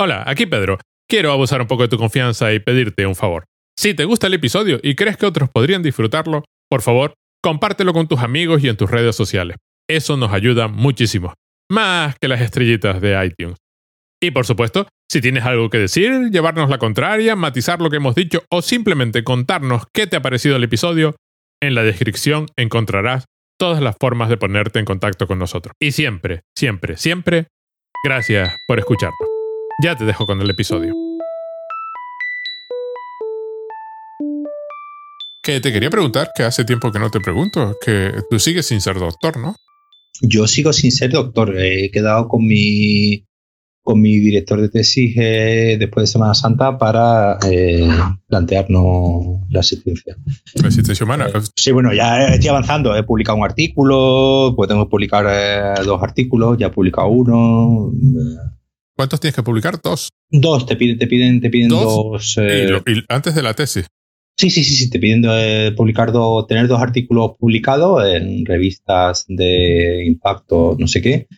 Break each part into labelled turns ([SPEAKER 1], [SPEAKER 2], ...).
[SPEAKER 1] Hola, aquí Pedro. Quiero abusar un poco de tu confianza y pedirte un favor. Si te gusta el episodio y crees que otros podrían disfrutarlo, por favor, compártelo con tus amigos y en tus redes sociales. Eso nos ayuda muchísimo. Más que las estrellitas de iTunes. Y por supuesto, si tienes algo que decir, llevarnos la contraria, matizar lo que hemos dicho o simplemente contarnos qué te ha parecido el episodio, en la descripción encontrarás todas las formas de ponerte en contacto con nosotros. Y siempre, siempre, siempre, gracias por escucharnos. Ya te dejo con el episodio. Que te quería preguntar, que hace tiempo que no te pregunto, que tú sigues sin ser doctor, ¿no?
[SPEAKER 2] Yo sigo sin ser doctor. He quedado con mi con mi director de tesis eh, después de Semana Santa para eh, plantearnos la asistencia.
[SPEAKER 1] La asistencia humana.
[SPEAKER 2] Eh, sí, bueno, ya estoy avanzando. He publicado un artículo, que publicar eh, dos artículos, ya he publicado uno.
[SPEAKER 1] ¿Cuántos tienes que publicar? ¿Dos?
[SPEAKER 2] Dos, te piden, te piden, te piden dos.
[SPEAKER 1] dos y, lo, y antes de la tesis.
[SPEAKER 2] Sí, sí, sí, sí, te piden eh, publicar dos, tener dos artículos publicados en revistas de impacto, no sé qué.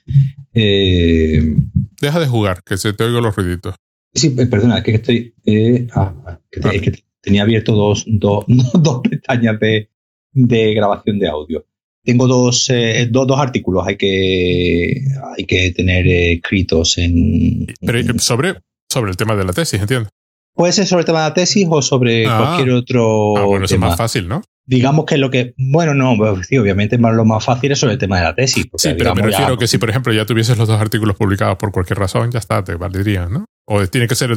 [SPEAKER 2] Eh,
[SPEAKER 1] Deja de jugar, que se te oigo los ruiditos.
[SPEAKER 2] Sí, perdona, es que estoy. Eh, ah, que, vale. es que tenía abierto dos, dos, dos pestañas de, de grabación de audio. Tengo dos, eh, dos, dos, artículos, hay que, hay que tener escritos en.
[SPEAKER 1] Pero sobre, sobre el tema de la tesis, entiendo.
[SPEAKER 2] Puede ser sobre el tema de la tesis o sobre ah, cualquier otro.
[SPEAKER 1] Ah, bueno,
[SPEAKER 2] tema.
[SPEAKER 1] eso es más fácil, ¿no?
[SPEAKER 2] Digamos que lo que. Bueno, no, sí, obviamente lo más fácil es sobre el tema de la tesis.
[SPEAKER 1] Porque, sí, pero me refiero ya, que si, por ejemplo, ya tuvieses los dos artículos publicados por cualquier razón, ya está, te valdría, ¿no? O tiene que ser.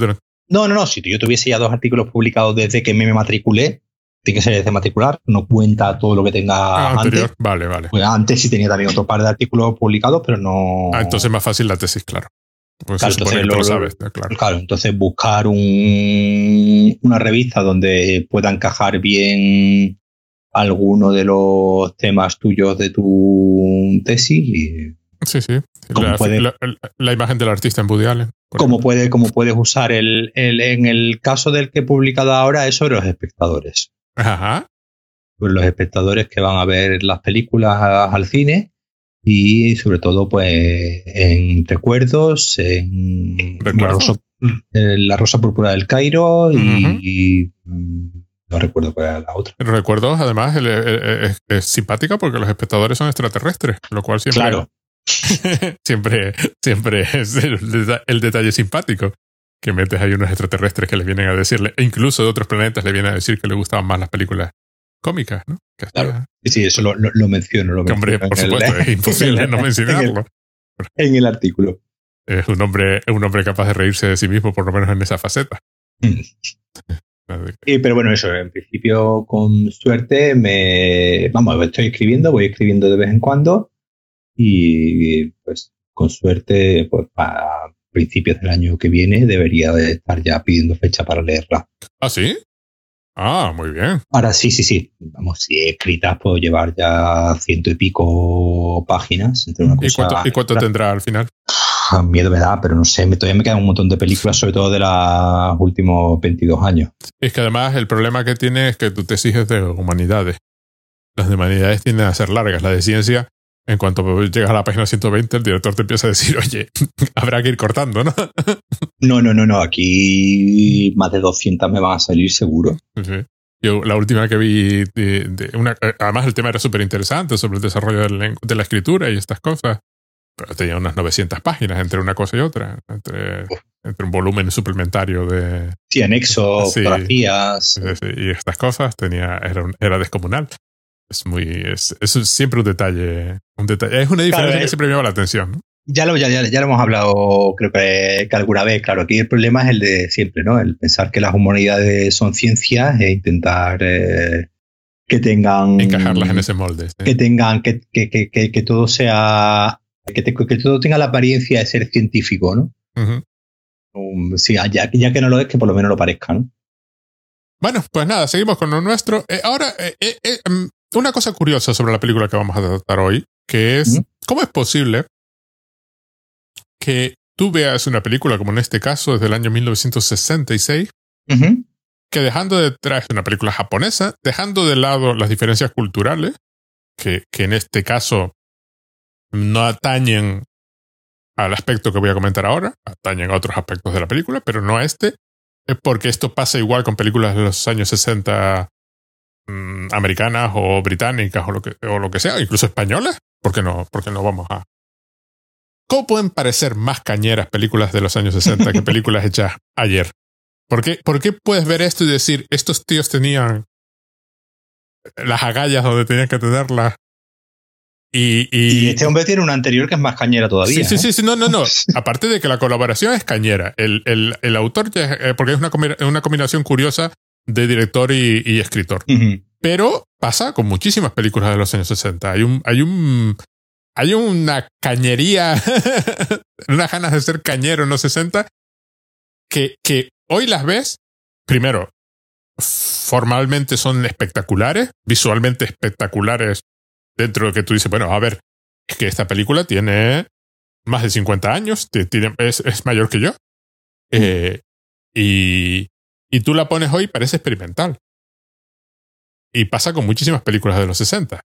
[SPEAKER 2] No, no, no. Si yo tuviese ya dos artículos publicados desde que me matriculé, tiene que ser desde matricular, no cuenta todo lo que tenga
[SPEAKER 1] ah, anterior.
[SPEAKER 2] antes.
[SPEAKER 1] Vale, vale.
[SPEAKER 2] Pues antes sí tenía también otro par de artículos publicados, pero no.
[SPEAKER 1] Ah, entonces es más fácil la tesis, claro. Pues
[SPEAKER 2] claro,
[SPEAKER 1] entonces
[SPEAKER 2] lo,
[SPEAKER 1] lo sabes, claro.
[SPEAKER 2] claro. entonces buscar un, una revista donde pueda encajar bien alguno de los temas tuyos de tu tesis. Y,
[SPEAKER 1] sí, sí. La, puede, la, la, imagen del artista en Woody Allen.
[SPEAKER 2] Como, puede, como puedes usar el, el, en el caso del que he publicado ahora es sobre los espectadores.
[SPEAKER 1] Ajá.
[SPEAKER 2] Pues los espectadores que van a ver las películas al cine y sobre todo pues en recuerdos, en la rosa, la rosa, púrpura del Cairo y, uh -huh. y, no recuerdo cuál era la otra.
[SPEAKER 1] Recuerdos además es, es, es, simpática porque los espectadores son extraterrestres, lo cual siempre
[SPEAKER 2] claro.
[SPEAKER 1] siempre siempre es el, detalle simpático que metes ahí unos extraterrestres que les vienen a decirle, e incluso de otros planetas le vienen a decir que le gustaban más las películas cómicas, ¿no? Que
[SPEAKER 2] claro. Sí, eso lo, lo, lo menciono. Lo
[SPEAKER 1] que hombre, por supuesto, el, es imposible no mencionarlo.
[SPEAKER 2] En el, en el, artículo.
[SPEAKER 1] Es un hombre, es un hombre capaz de reírse de sí mismo, por lo menos en esa faceta.
[SPEAKER 2] Mm. y, pero bueno, eso, en principio, con suerte, me. Vamos, estoy escribiendo, voy escribiendo de vez en cuando. Y pues, con suerte, pues para principios del año que viene debería de estar ya pidiendo fecha para leerla.
[SPEAKER 1] ¿Ah, sí? Ah, muy bien.
[SPEAKER 2] Ahora sí, sí, sí. Vamos, si escritas puedo llevar ya ciento y pico páginas. Entre una
[SPEAKER 1] ¿Y,
[SPEAKER 2] cosa
[SPEAKER 1] cuánto, ¿Y cuánto tendrá al final?
[SPEAKER 2] Miedo me da, pero no sé, me, todavía me quedan un montón de películas, sobre todo de los últimos 22 años.
[SPEAKER 1] Es que además el problema que tiene es que tu tesis es de humanidades. Las de humanidades tienden a ser largas, la de ciencia en cuanto llegas a la página 120, el director te empieza a decir, oye, habrá que ir cortando, ¿no?
[SPEAKER 2] no, no, no, no. Aquí más de 200 me van a salir seguro.
[SPEAKER 1] Sí. Yo la última que vi, de, de una, además el tema era súper interesante sobre el desarrollo de la, de la, escritura y estas cosas. Pero tenía unas 900 páginas entre una cosa y otra, entre, entre un volumen suplementario de...
[SPEAKER 2] Sí, anexos,
[SPEAKER 1] sí,
[SPEAKER 2] fotografías.
[SPEAKER 1] Y estas cosas tenía, era, era descomunal es muy es, es, siempre un detalle un detalle es una diferencia claro, que siempre me llama la atención ¿no?
[SPEAKER 2] ya lo ya, ya, ya, lo hemos hablado creo que, que, alguna vez claro aquí el problema es el de siempre no el pensar que las humanidades son ciencias e intentar eh, que tengan
[SPEAKER 1] encajarlas en ese molde
[SPEAKER 2] ¿sí? que tengan que, que, que, que, todo sea que, te, que todo tenga la apariencia de ser científico no
[SPEAKER 1] uh -huh.
[SPEAKER 2] um, sí, ya, ya que no lo es que por lo menos lo parezca no
[SPEAKER 1] bueno pues nada seguimos con lo nuestro eh, ahora eh, eh, una cosa curiosa sobre la película que vamos a tratar hoy, que es. ¿cómo es posible que tú veas una película como en este caso desde el año 1966,
[SPEAKER 2] uh -huh.
[SPEAKER 1] que dejando detrás una película japonesa, dejando de lado las diferencias culturales, que, que en este caso no atañen al aspecto que voy a comentar ahora, atañen a otros aspectos de la película, pero no a este, es porque esto pasa igual con películas de los años 60 mm, americanas o británicas o lo, que, o lo que sea, incluso españolas, porque no, porque no vamos a... ¿Cómo pueden parecer más cañeras películas de los años 60 que películas hechas ayer? ¿Por qué, ¿Por qué puedes ver esto y decir, estos tíos tenían las agallas donde tenían que tenerlas y,
[SPEAKER 2] este hombre tiene una anterior que es más cañera todavía.
[SPEAKER 1] Sí, sí, sí, no, no, no. Aparte de que la colaboración es cañera. El, el, el autor, eh, porque es una, una combinación curiosa de director y, escritor. Pero pasa con muchísimas películas de los años 60. Hay un, hay un, hay una cañería, unas ganas de ser cañero en los 60 que, que hoy las ves, primero, formalmente son espectaculares, visualmente espectaculares dentro de que tú dices, bueno, a ver, es que esta película tiene más de 50 años, tiene, es, mayor que yo. Eh, y, y tú la pones hoy parece experimental. Y pasa con muchísimas películas de los 60.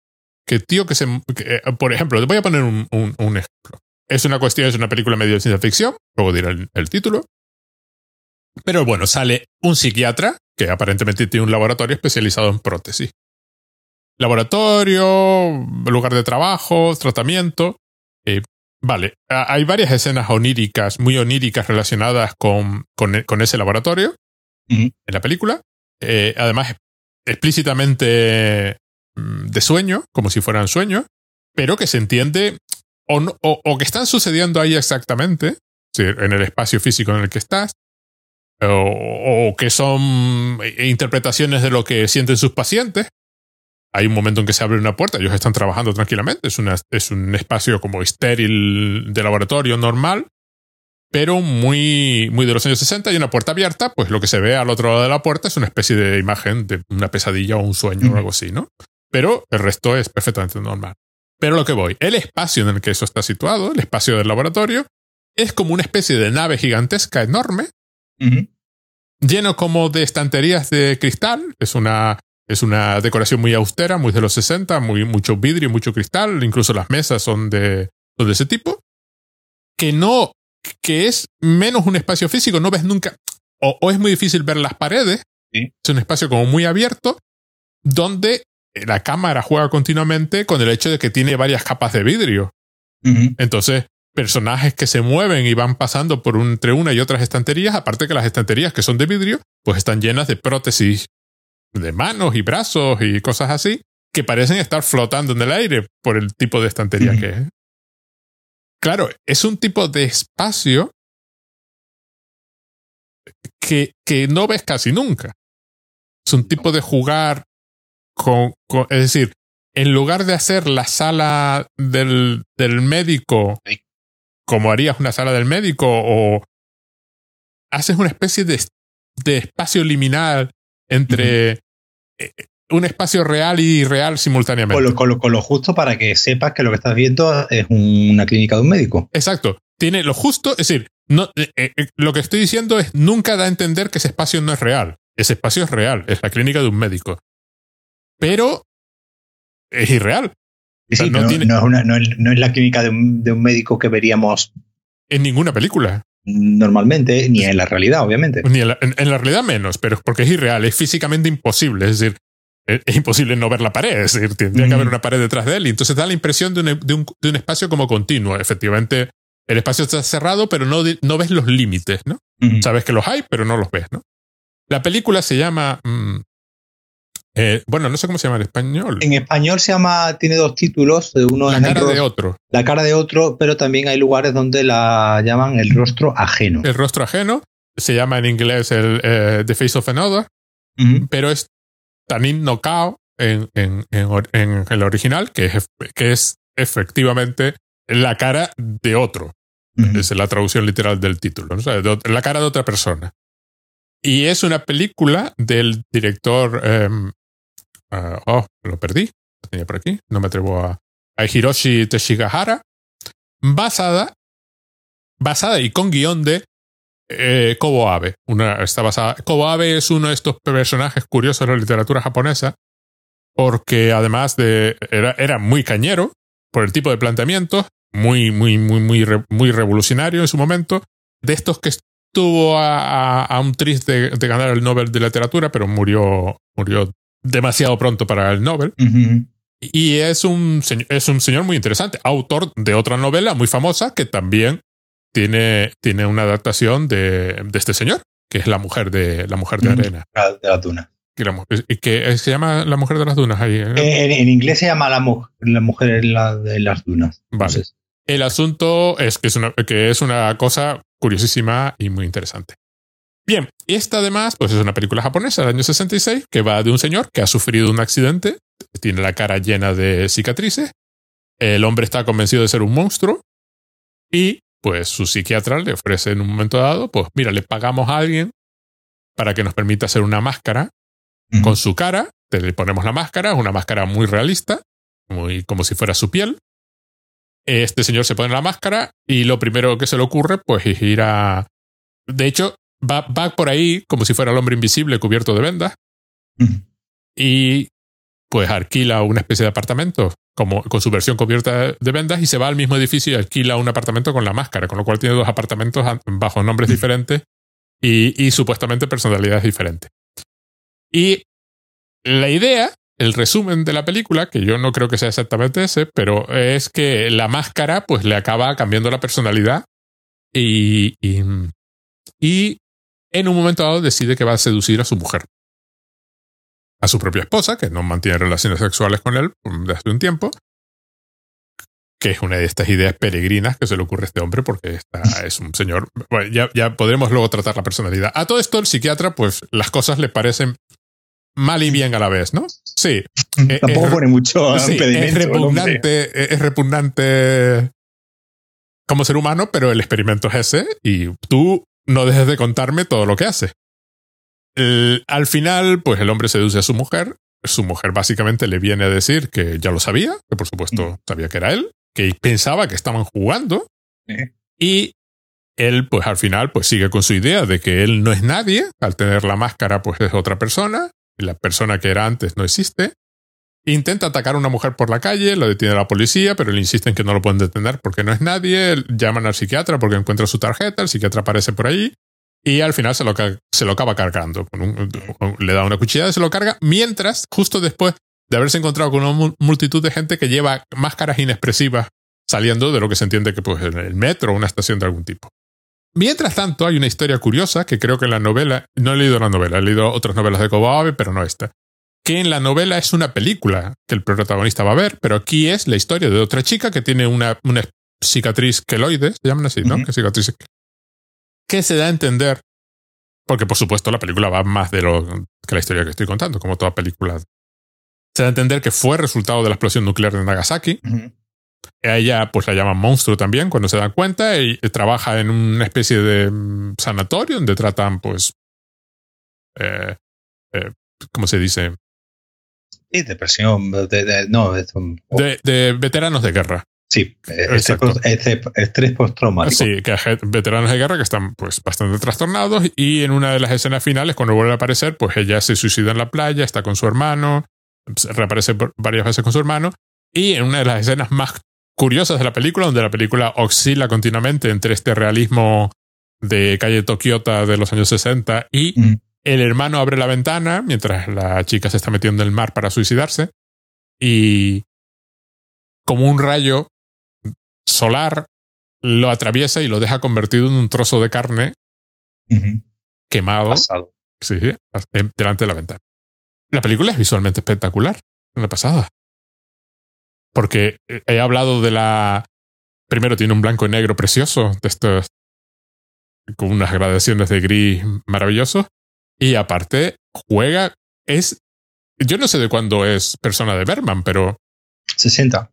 [SPEAKER 1] Que tío que se... Eh, por ejemplo, te voy a poner un, un, ejemplo. Es una cuestión, es una película medio de ciencia ficción, luego diré el título. Pero bueno, sale un psiquiatra que aparentemente tiene un laboratorio especializado en prótesis laboratorio, lugar de trabajo, tratamiento. Eh, vale, hay varias escenas oníricas, muy oníricas relacionadas con, con, e, ese laboratorio en la película. Eh, además, explícitamente mm, de sueño, como si fueran sueños, pero que se entiende o, o, que están sucediendo ahí exactamente, en el espacio físico en el que estás, o, que son eh, interpretaciones de lo que sienten sus pacientes, hay un momento en que se abre una puerta, ellos están trabajando tranquilamente, es, una, es un espacio como estéril de laboratorio normal, pero muy, muy de los años 60 y una puerta abierta, pues lo que se ve al otro lado de la puerta es una especie de imagen de una pesadilla o un sueño o algo así, ¿no? Pero el resto es perfectamente normal. Pero lo que voy, el espacio en el que eso está situado, el espacio del laboratorio, es como una especie de nave gigantesca enorme, lleno como de estanterías de cristal, es una es una decoración muy austera, muy de los 60, muy, mucho vidrio, mucho cristal, incluso las mesas son de, de ese tipo. Que no, que es menos un espacio físico, no ves nunca, o, es muy difícil ver las paredes, es un espacio como muy abierto, donde la cámara juega continuamente con el hecho de que tiene varias capas de vidrio. Entonces, personajes que se mueven y van pasando por entre una y otras estanterías, aparte que las estanterías que son de vidrio, pues están llenas de prótesis de manos y brazos y cosas así que parecen estar flotando en el aire por el tipo de estantería que es. Claro, es un tipo de espacio que, que no ves casi nunca. Es un tipo de jugar con, es decir, en lugar de hacer la sala del, del médico como harías una sala del médico o haces una especie de, de espacio liminal entre un espacio real y irreal simultáneamente.
[SPEAKER 2] Con lo, justo para que sepas que lo que estás viendo es una clínica de un médico.
[SPEAKER 1] Exacto. Tiene lo justo, es decir, no, eh, eh, lo que estoy diciendo es nunca da a entender que ese espacio no es real. Ese espacio es real, es la clínica de un médico. Pero es irreal.
[SPEAKER 2] no, es la clínica de un, de un médico que veríamos
[SPEAKER 1] en ninguna película
[SPEAKER 2] normalmente, ni en la realidad, obviamente.
[SPEAKER 1] Ni en la, realidad menos, pero porque es irreal, es físicamente imposible. Es decir, es, imposible no ver la pared, es decir, tendría que haber una pared detrás de él. Y entonces da la impresión de un, de un, de un espacio como continuo. Efectivamente, el espacio está cerrado, pero no, no ves los límites, ¿no? Sabes que los hay, pero no los ves, ¿no? La película se llama mm, eh, bueno, no sé cómo se llama en español.
[SPEAKER 2] En español se llama, tiene dos títulos. Uno
[SPEAKER 1] la cara de otro.
[SPEAKER 2] La cara de otro, pero también hay lugares donde la llaman el rostro ajeno.
[SPEAKER 1] El rostro ajeno se llama en inglés el eh, The Face of Another, pero es Tanin no Kao en, en, en, el original, que es, que es efectivamente la cara de otro. Es la traducción literal del título, la cara de otra persona. Y es una película del director em, Ah, oh, lo perdí. Lo tenía por aquí. No me atrevo a. A Hiroshi Teshigahara. Basada. Basada y con guion de eh, Kobo Abe. Una, está basada. Kobo Abe es uno de estos personajes curiosos de la literatura japonesa. Porque además de. Era, era muy cañero por el tipo de planteamientos. muy, muy, muy, muy, muy revolucionario en su momento, de estos que estuvo a, un triste de, ganar el Nobel de Literatura, pero murió, murió demasiado pronto para el Nobel. Y es un, es un señor muy interesante, autor de otra novela muy famosa que también tiene, tiene una adaptación de, de este señor, que es La Mujer de, la mujer de Arena.
[SPEAKER 2] De dunas.
[SPEAKER 1] ¿Y que se llama La Mujer de las Dunas ahí?
[SPEAKER 2] Eh, en, inglés se llama La, la Mujer de las Dunas.
[SPEAKER 1] Vale. El asunto es que es, una, que es una cosa curiosísima y muy interesante. Bien, esta además pues es una película japonesa del año 66 que va de un señor que ha sufrido un accidente, tiene la cara llena de cicatrices, el hombre está convencido de ser un monstruo y pues su psiquiatra le ofrece en un momento dado, pues mira, le pagamos a alguien para que nos permita hacer una máscara con su cara, le ponemos la máscara, es una máscara muy realista, muy como si fuera su piel. Este señor se pone la máscara y lo primero que se le ocurre pues es ir a... De hecho, va, va por ahí como si fuera el hombre invisible cubierto de vendas. Y pues alquila una especie de apartamento como, con su versión cubierta de vendas y se va al mismo edificio y alquila un apartamento con la máscara, con lo cual tiene dos apartamentos bajo nombres diferentes y, y supuestamente personalidades diferentes. Y la idea, el resumen de la película, que yo no creo que sea exactamente ese, pero es que la máscara pues le acaba cambiando la personalidad y, y, y en un momento dado decide que va a seducir a su mujer. A su propia esposa, que no mantiene relaciones sexuales con él desde un tiempo, que es una de estas ideas peregrinas que se le ocurre a este hombre porque esta es un señor. Bueno, ya, ya podremos luego tratar la personalidad. A todo esto, el psiquiatra, pues las cosas le parecen mal y bien a la vez, ¿no? Sí.
[SPEAKER 2] Tampoco pone mucho
[SPEAKER 1] sí, Es repugnante, es repugnante como ser humano, pero el experimento es ese y tú no dejes de contarme todo lo que hace. al final, pues el hombre seduce a su mujer. Su mujer básicamente le viene a decir que ya lo sabía, que por supuesto mm. sabía que era él, que pensaba que estaban jugando. Y él, pues al final, pues sigue con su idea de que él no es nadie. Al tener la máscara, pues es otra persona. Y la persona que era antes no existe. Intenta atacar a una mujer por la calle, lo detiene la policía, pero le insisten que no lo pueden detener porque no es nadie. Llaman al psiquiatra porque encuentra su tarjeta, el psiquiatra aparece por ahí y al final se lo, se lo acaba cargando. le da una cuchillada y se lo carga, mientras, justo después de haberse encontrado con una multitud de gente que lleva máscaras inexpresivas saliendo de lo que se entiende que pues el metro o una estación de algún tipo. Mientras tanto, hay una historia curiosa que creo que en la novela, no he leído la novela, he leído otras novelas de Kobabe, pero no esta que en la novela es una película que el protagonista va a ver, pero aquí es la historia de otra chica que tiene una, una cicatriz queloide, se llaman así, ¿no? Que cicatriz que se da a entender, porque por supuesto la película va más de lo que la historia que estoy contando, como toda película. Se da a entender que fue resultado de la explosión nuclear de Nagasaki. A ella pues la llaman monstruo también cuando se da cuenta y trabaja en una especie de mm, sanatorio donde tratan pues eh, eh, ¿cómo se dice?
[SPEAKER 2] Sí, depresión, de, no,
[SPEAKER 1] de, de, veteranos de guerra.
[SPEAKER 2] Sí, estrés postraumático.
[SPEAKER 1] Sí, que veteranos de guerra que están pues bastante trastornados y en una de las escenas finales, cuando vuelve a aparecer, pues ella se suicida en la playa, está con su hermano, reaparece varias veces con su hermano y en una de las escenas más curiosas de la película, donde la película oscila continuamente entre este realismo de calle Tokiota de los años 60 y mm. El hermano abre la ventana mientras la chica se está metiendo en el mar para suicidarse y como un rayo solar lo atraviesa y lo deja convertido en un trozo de carne quemado Sí, delante de la ventana. La película es visualmente espectacular, la pasada. Porque he hablado de la... Primero tiene un blanco y negro precioso, de estos con unas gradaciones de gris maravillosos. Y aparte, juega, es, yo no sé de cuándo es persona de Berman, pero...
[SPEAKER 2] 60.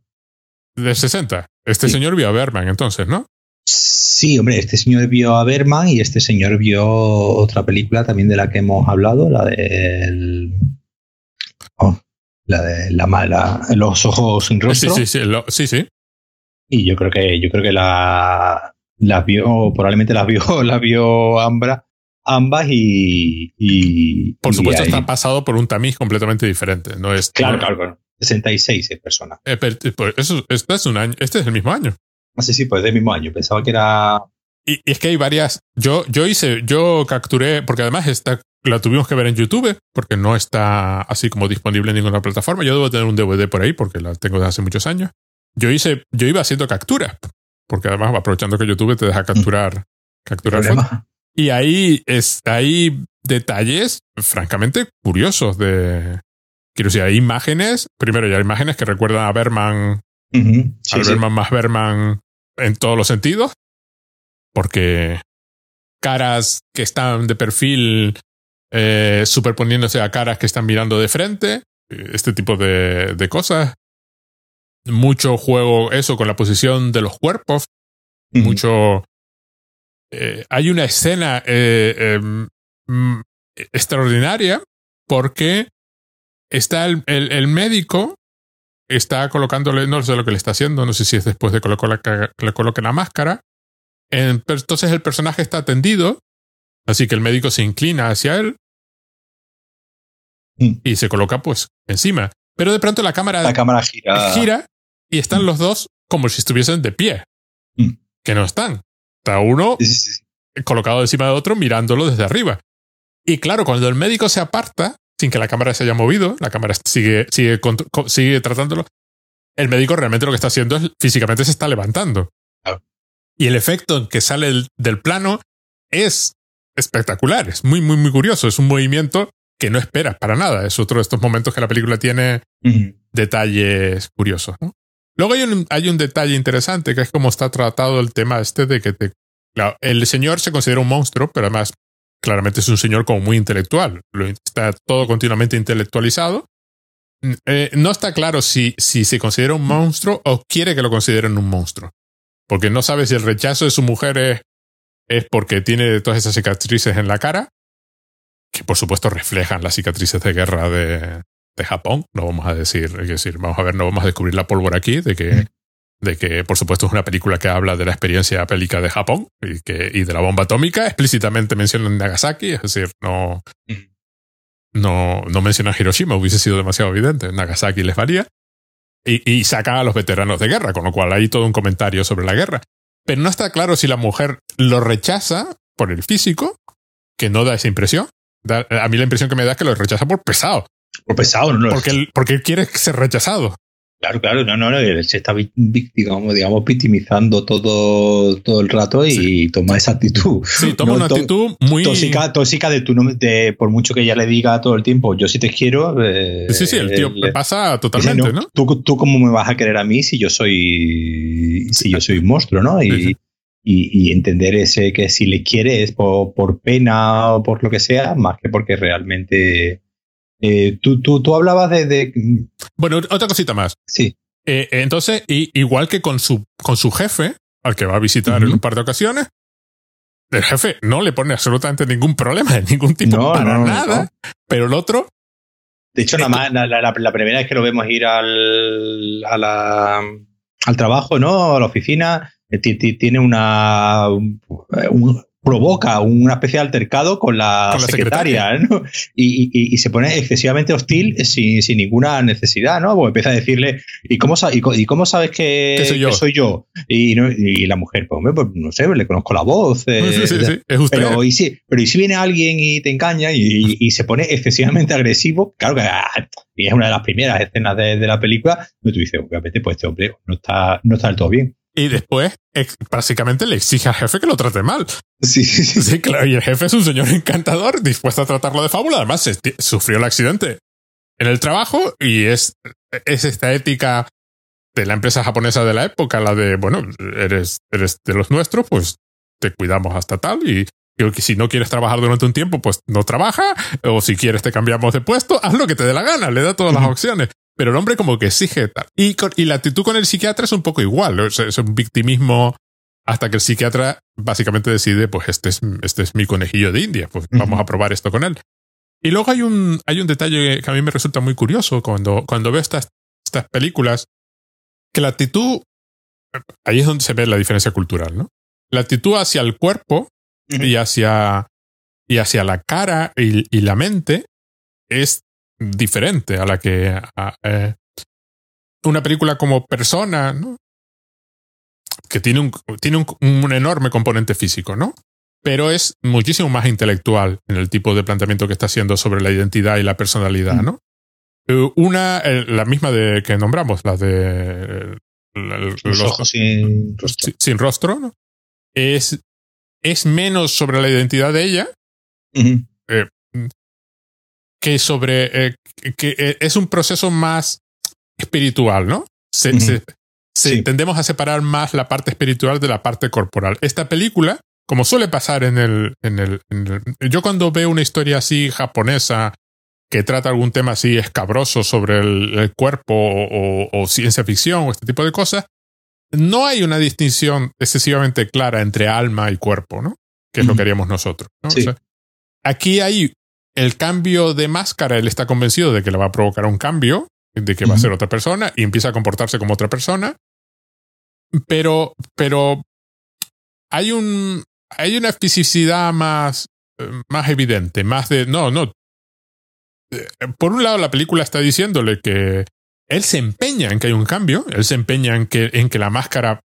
[SPEAKER 1] De 60. Este señor vio a Berman entonces, ¿no?
[SPEAKER 2] Sí, hombre, este señor vio a Berman y este señor vio otra película también de la que hemos hablado, la de... Oh, la de la mala, los ojos sin rostro.
[SPEAKER 1] Sí, sí, sí, sí, sí.
[SPEAKER 2] Y yo creo que, yo creo que la, las vio, probablemente las vio, las vio Ambra ambas y...
[SPEAKER 1] por supuesto está pasado por un tamiz completamente diferente. No es,
[SPEAKER 2] claro, claro, claro. 66 personas.
[SPEAKER 1] Eh, pues, eso, este es un año, este es el mismo año.
[SPEAKER 2] No sé si pues del mismo año. Pensaba que era.
[SPEAKER 1] Y, es que hay varias. Yo, yo hice, yo capturé, porque además está, la tuvimos que ver en YouTube, porque no está así como disponible en ninguna plataforma. Yo debo tener un DVD por ahí, porque la tengo desde hace muchos años. Yo hice, yo iba haciendo capturas, porque además aprovechando que YouTube te deja capturar, capturar fotos. Y ahí es, hay detalles francamente curiosos de, quiero decir, hay imágenes, primero ya hay imágenes que recuerdan a Berman, a Berman más Berman en todos los sentidos, porque caras que están de perfil eh, superponiéndose a caras que están mirando de frente, este tipo de, de cosas. Mucho juego eso con la posición de los cuerpos, mucho... Eh, hay una escena eh, em, extraordinaria porque está el, el, médico, está colocándole, no sé lo que le está haciendo, no sé si es después de que le coloque la máscara. entonces el personaje está tendido, así que el médico se inclina hacia él mm. y se coloca pues encima. Pero de pronto la cámara,
[SPEAKER 2] la cámara gira.
[SPEAKER 1] gira y están mm. los dos como si estuviesen de pie, mm. que no están. Está uno colocado encima de otro mirándolo desde arriba. Y claro, cuando el médico se aparta, sin que la cámara se haya movido, la cámara sigue, sigue, sigue tratándolo, el médico realmente lo que está haciendo es físicamente se está levantando. Y el efecto en que sale del plano es espectacular, es muy, muy, muy curioso. Es un movimiento que no esperas para nada. Es otro de estos momentos que la película tiene detalles curiosos. Luego hay un, hay un detalle interesante que es cómo está tratado el tema este de que te, el señor se considera un monstruo, pero además claramente es un señor como muy intelectual. Está todo continuamente intelectualizado. Mm, eh, no está claro si, si se considera un monstruo o quiere que lo consideren un monstruo. Porque no sabe si el rechazo de su mujer es, es porque tiene todas esas cicatrices en la cara, que por supuesto reflejan las cicatrices de guerra de, de Japón. No vamos a decir, es decir, vamos a ver, no vamos a descubrir la pólvora aquí, de que de que por supuesto es una película que habla de la experiencia bélica de Japón y, que, y de la bomba atómica, explícitamente mencionan Nagasaki, es decir, no, no, no mencionan Hiroshima, hubiese sido demasiado evidente, Nagasaki les varía, y, y saca a los veteranos de guerra, con lo cual hay todo un comentario sobre la guerra. Pero no está claro si la mujer lo rechaza por el físico, que no da esa impresión. a mí la impresión que me da es que lo rechaza por pesado.
[SPEAKER 2] Por pesado, no.
[SPEAKER 1] Porque él, porque él quiere ser rechazado.
[SPEAKER 2] Claro, claro, no, no, no, se está digamos, digamos, victimizando todo, todo el rato y toma esa actitud.
[SPEAKER 1] Sí, toma una actitud muy
[SPEAKER 2] tóxica, tóxica de, tu, de por mucho que ella le diga todo el tiempo, yo sí te quiero. Eh,
[SPEAKER 1] sí, sí, el tío le, pasa totalmente, ¿no?
[SPEAKER 2] ¿tú, ¿tú, cómo me vas a querer a mí si yo soy, si yo soy un monstruo, ¿no? Y, y, entender ese que si le quieres por, por pena o por lo que sea, más que porque realmente eh, tú, tú, tú, hablabas de,
[SPEAKER 1] Bueno, otra cosita más.
[SPEAKER 2] Sí.
[SPEAKER 1] Eh, entonces, igual que con su, con su jefe, al que va a visitar en un par de ocasiones, el jefe no le pone absolutamente ningún problema de ningún tipo para nada, pero el otro...
[SPEAKER 2] De hecho, nada más, la, la, primera vez que lo vemos ir al, a la, al trabajo, ¿no? A la oficina, eh, tiene una, provoca una especie de altercado con la, secretaria, ¿no? y, se pone excesivamente hostil sin, ninguna necesidad, ¿no? Porque empieza a decirle, ¿y cómo, y, cómo sabes que, soy yo? Y, la mujer, pues, pues, no sé, le conozco la voz.
[SPEAKER 1] Eh, sí, sí, es usted.
[SPEAKER 2] Pero, y si, pero y si viene alguien y te engaña y, se pone excesivamente agresivo, claro que ah, y es una de las primeras escenas de, la película, tú dices, obviamente, pues este hombre no está, no está del todo bien.
[SPEAKER 1] Y después, básicamente le exige al jefe que lo trate mal.
[SPEAKER 2] Sí, sí,
[SPEAKER 1] claro. Y el jefe es un señor encantador, dispuesto a tratarlo de fábula. Además, sufrió el accidente en el trabajo y es, es esta ética de la empresa japonesa de la época, la de, bueno, eres, eres de los nuestros, pues te cuidamos hasta tal y que si no quieres trabajar durante un tiempo, pues no trabaja, o si quieres te cambiamos de puesto, haz lo que te dé la gana, le da todas las opciones. Pero el hombre como que exige tal. Y, y la actitud con el psiquiatra es un poco igual. Es, un victimismo hasta que el psiquiatra básicamente decide, pues este es, este es mi conejillo de India, pues vamos a probar esto con él. Y luego hay un, hay un detalle que a mí me resulta muy curioso cuando, cuando veo estas, estas películas, que la actitud, ahí es donde se ve la diferencia cultural, ¿no? La actitud hacia el cuerpo y hacia, y hacia la cara y, y la mente es diferente a la que eh, una película como persona, ¿no? que tiene, un, tiene un, enorme componente físico, ¿no? Pero es muchísimo más intelectual en el tipo de planteamiento que está haciendo sobre la identidad y la personalidad, ¿no? Eh, una, la misma de que nombramos, la de
[SPEAKER 2] los, ojos sin rostro,
[SPEAKER 1] sin rostro ¿no? es, es menos sobre la identidad de ella eh, que sobre eh, que es un proceso más espiritual, ¿no? Tendemos a separar más la parte espiritual de la parte corporal. Esta película, como suele pasar en el, en el, Yo cuando veo una historia así japonesa que trata algún tema así escabroso sobre el, cuerpo o, ciencia ficción o este tipo de cosas, no hay una distinción excesivamente clara entre alma y cuerpo, ¿no? Que es lo que haríamos nosotros. aquí hay el cambio de máscara, él está convencido de que le va a provocar un cambio, de que va a ser otra persona y empieza a comportarse como otra persona. Pero, pero hay un, hay una fisicidad más, más evidente, más de, no, no. Eh, por un lado, la película está diciéndole que él se empeña en que hay un cambio, él se empeña en que, en que la máscara